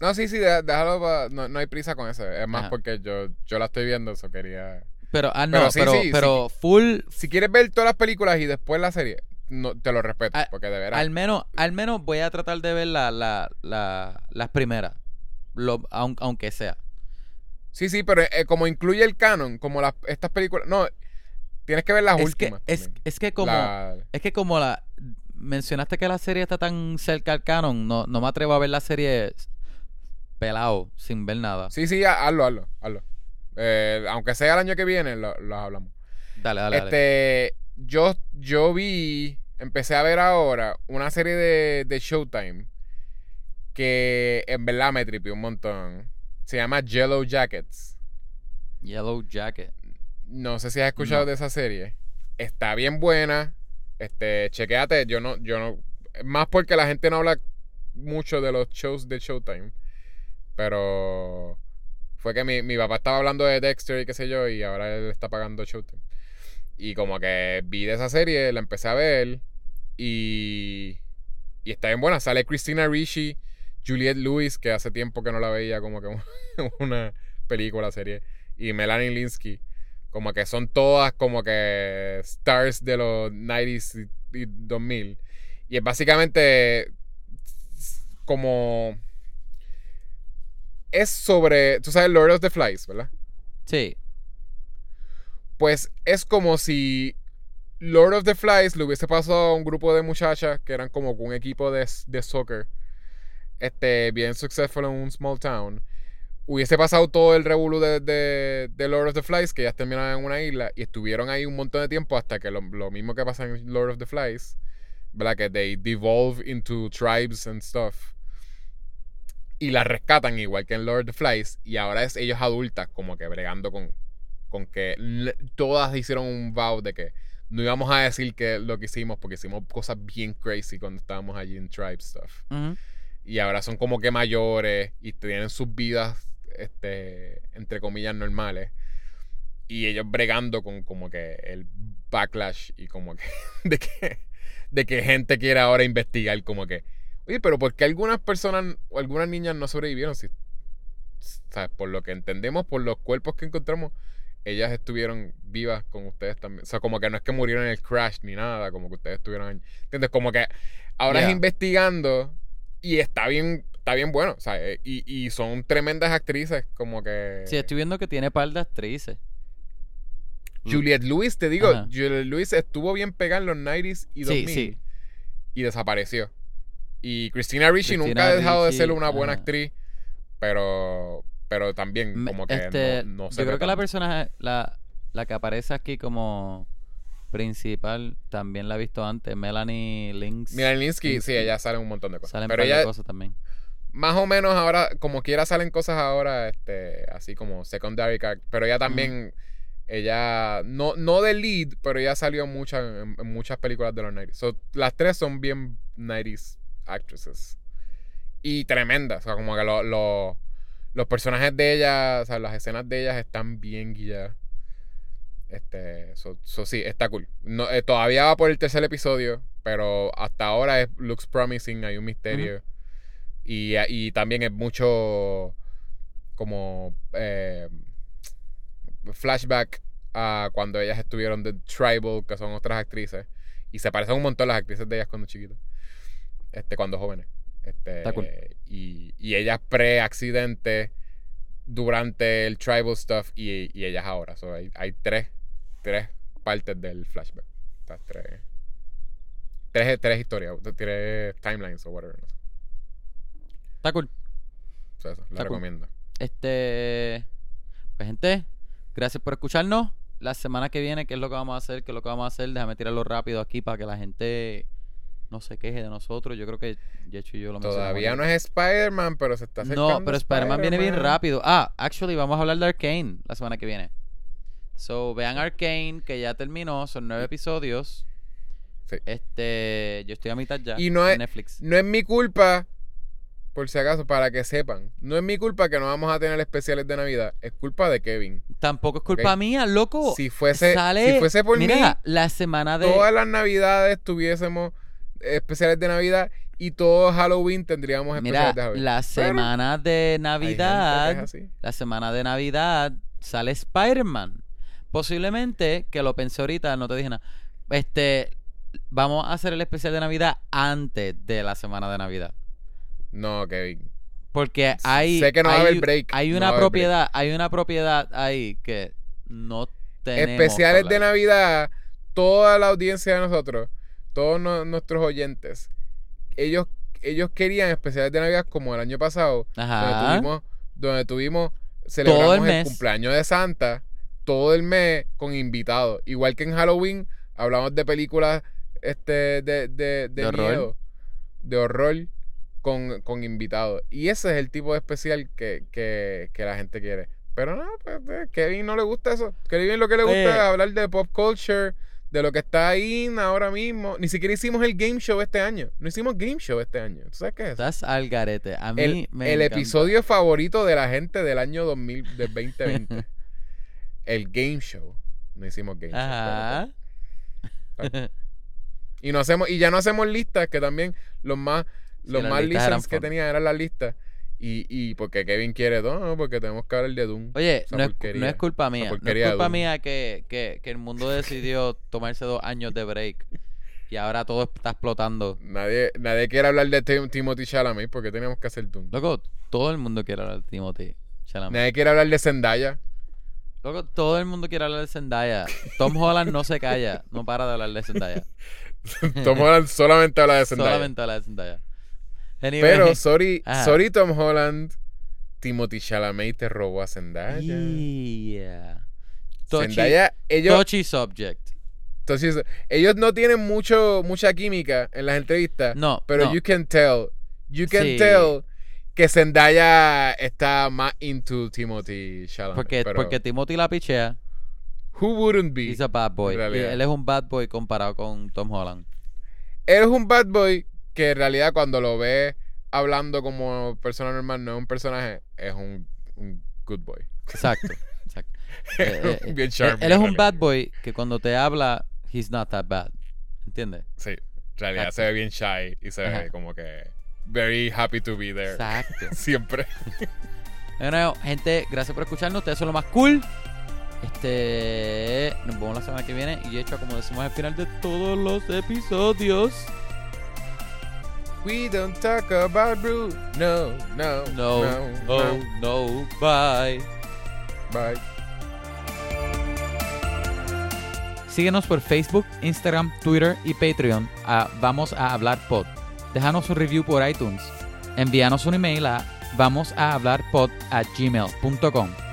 No, sí, sí, déjalo. pa- no, no hay prisa con eso. Es más Ajá. porque yo, yo la estoy viendo, eso quería. Pero, ah, no, Pero sí, pero, sí, sí. pero full, Si quieres ver todas las películas y después la serie, no, te lo respeto, Al- porque de veras. al menos, al menos voy a tratar de ver la, la, la- las primeras. Lo, aun- aunque sea. Sí, sí, pero eh, como incluye el canon, como las, estas películas. No, tienes que ver las Es que, últimas. es, también. es que como, La- es que como la mencionaste que la serie está tan cerca al canon, no, no me atrevo a ver la serie pelado, sin ver nada. Sí, sí, ha- hazlo, hazlo, hazlo. Eh, aunque sea el año que viene, lo, lo hablamos. Dale, dale, dale. Este, yo, yo vi, empecé a ver ahora una serie de, de Showtime que en verdad me tripió un montón. Se llama Yellow Jackets. Yellow Jacket. No sé si has escuchado No. de esa serie. Está bien buena. Este, chequéate, yo no, yo no, más porque la gente no habla mucho de los shows de Showtime. Pero fue que mi, mi papá estaba hablando de Dexter y qué sé yo, y ahora él está pagando Showtime. Y como que vi de esa serie, la empecé a ver, y, y está bien buena. Sale Christina Ricci, Juliette Lewis, que hace tiempo que no la veía como que una película, serie, y Melanie Linsky. Como que son todas como que stars de los 90s y y 2000. Y es básicamente como... Es sobre... Tú sabes Lord of the Flies, ¿verdad? Sí. Pues es como si Lord of the Flies le hubiese pasado a un grupo de muchachas que eran como un equipo de, de soccer. Este, bien successful en un small town. Hubiese pasado todo el revolú de, de, de Lord of the Flies, que ya terminaron en una isla, y estuvieron ahí un montón de tiempo hasta que lo, lo mismo que pasa en Lord of the Flies, ¿verdad? Que they devolve into tribes and stuff. Y las rescatan igual que en Lord of the Flies, y ahora es ellos adultas como que bregando con, con que todas hicieron un vow de que no íbamos a decir que lo que hicimos porque hicimos cosas bien crazy cuando estábamos allí en tribe stuff. Y ahora son como que mayores y tienen sus vidas, este, entre comillas, normales. Y ellos bregando con como que el backlash y como que de que, de que gente quiere ahora investigar como que, oye, pero ¿por qué algunas personas o algunas niñas no sobrevivieron? Si, ¿sabes? Por lo que entendemos, por los cuerpos que encontramos, ellas estuvieron vivas con ustedes también. O sea, como que no es que murieron en el crash ni nada, como que ustedes estuvieron. ¿Entiendes? Como que ahora Yeah. es investigando y está bien, está bien bueno. O sea, eh, y, y son tremendas actrices, como que... Sí, estoy viendo que tiene par de actrices. Juliette Lewis, te digo, Ajá. Juliette Lewis estuvo bien pegada en los 90s y 2000 Sí, sí. y desapareció. Y Christina Ricci nunca ha dejado de ser una buena ajá. actriz, pero pero también como que este, no, no se yo creo que la persona, la, la que aparece aquí como principal, también la he visto antes, Melanie Lynx. Mira, Linsky, sí, ella sale en un montón de cosas. Salen pero par de ella, cosas también. Más o menos ahora, como quiera, salen cosas ahora, este, así como secondary character. Pero ella también, ella, no, no de lead, pero ella salió mucha, en, en muchas películas de los 90s. So, las tres son bien 90s actresses. Y tremendas, o sea, como que lo- lo- los personajes de ella, o sea, las escenas de ellas están bien guiadas. Este, so, so sí, está cool. No, eh, todavía va por el tercer episodio, pero hasta ahora es, looks promising, hay un misterio. Y, y también es mucho como eh, flashback a cuando ellas estuvieron de Tribal, que son otras actrices. Y se parecen un montón las actrices de ellas cuando chiquitas. Este, cuando jóvenes. Este, Está cool. y, y ellas pre-accidente durante el tribal stuff y, y ellas ahora. So, hay, hay tres, tres partes del flashback. O sea, tres, tres, tres historias, tres timelines o whatever. No sé. Está cool. Eso, la Está cool. recomiendo. Este, pues gente, gracias por escucharnos. La semana que viene, ¿qué es lo que vamos a hacer? ¿Qué es lo que vamos a hacer? Déjame tirarlo rápido aquí para que la gente no se queje de nosotros. Yo creo que Yecho y yo lo Todavía no es Spider-Man, pero se está acercando. No, pero Spider-Man viene bien rápido. Ah, actually, vamos a hablar de Arkane la semana que viene. So, vean Arkane, que ya terminó, son nueve episodios. Sí. Este, yo estoy a mitad ya Y no en es- Netflix. No es mi culpa, por si acaso, para que sepan. No es mi culpa que no vamos a tener especiales de Navidad. Es culpa de Kevin. Tampoco es culpa mía, loco. Si fuese, Sale, si fuese por mira, mí, la semana de todas las Navidades tuviésemos especiales de Navidad y todo Halloween tendríamos Mira, especiales de Halloween. la semana de Navidad, la semana de Navidad sale Spider-Man. Posiblemente, que lo pensé ahorita, no te dije nada. Este, vamos a hacer el especial de Navidad antes de la semana de Navidad. No, Kevin. Porque hay Sé que no va a hay, haber break, hay una propiedad, hay una propiedad ahí que no tenemos Especiales de. Navidad, toda la audiencia de nosotros, todos no- nuestros oyentes, ellos, ellos querían especiales de Navidad como el año pasado, donde tuvimos, donde tuvimos, celebramos Todo el el, mes. cumpleaños de Santa, todo el mes con invitados. Igual que en Halloween, hablamos de películas este, de, de, de, De horror. miedo, de horror, con, con invitados. Y ese es el tipo de especial que, que, que la gente quiere. Pero no, pues eh, Kevin no le gusta eso. Kevin lo que le gusta es hablar de pop culture, de lo que está ahí ahora mismo. Ni siquiera hicimos el game show este año. No hicimos game show este año. ¿Tú sabes qué es? Estás al garete. A mí El, me el encanta. episodio favorito de la gente del año 2000, del 2020. el game show. No hicimos game Ajá. show. Y no hacemos, y ya no hacemos listas, que también los más, los las más listens que fun. tenía eran las listas. Y, y porque Kevin quiere todo, ¿no? porque tenemos que hablar de Doom. Oye, no es, porquería. no es culpa mía. No es culpa mía que, que, que el mundo decidió tomarse dos años de break. Y ahora todo está explotando. Nadie, nadie quiere hablar de Tim- Timothy Chalamet porque teníamos que hacer Doom. Loco, todo el mundo quiere hablar de Timothy Chalamet. Nadie quiere hablar de Zendaya. Loco, todo el mundo quiere hablar de Zendaya. Tom Holland no se calla. No para de hablar de Zendaya. Tom Holland solamente habla de Zendaya. Solamente habla de Zendaya. Anyway. Pero, sorry, Ajá. sorry Tom Holland, Timothy Chalamet te robó a Zendaya. Yeah. Touchy, Zendaya, ellos, touchy subject. entonces, ellos no tienen mucho, mucha química en las entrevistas, No, pero no. you can tell, you can Sí. tell que Zendaya está más into Timothy Chalamet. porque, pero porque Timothy la pichea. who wouldn't be? He's a bad boy. Él es un bad boy comparado con Tom Holland. Él es un bad boy que en realidad cuando lo ves hablando como persona normal, no es un personaje, es un, un good boy. Exacto. exacto. Eh, eh, Bien Él, charming, él es un bad boy que cuando te habla, he's not that bad. ¿Entiendes? Sí, en realidad Exacto. se ve bien shy y se ve como que very happy to be there. Exacto. Siempre. Bueno, gente, gracias por escucharnos. Ustedes son lo más cool. Este. Nos vemos la semana que viene. Y hecho, como decimos al final de todos los episodios. We don't talk about Brew. No, no, No, no, no, no, bye. Bye. Síguenos por Facebook, Instagram, Twitter y Patreon a Vamos a Hablar Pod. Déjanos un review por iTunes. Envíanos un email a vamos a hablar pod a gmail.com.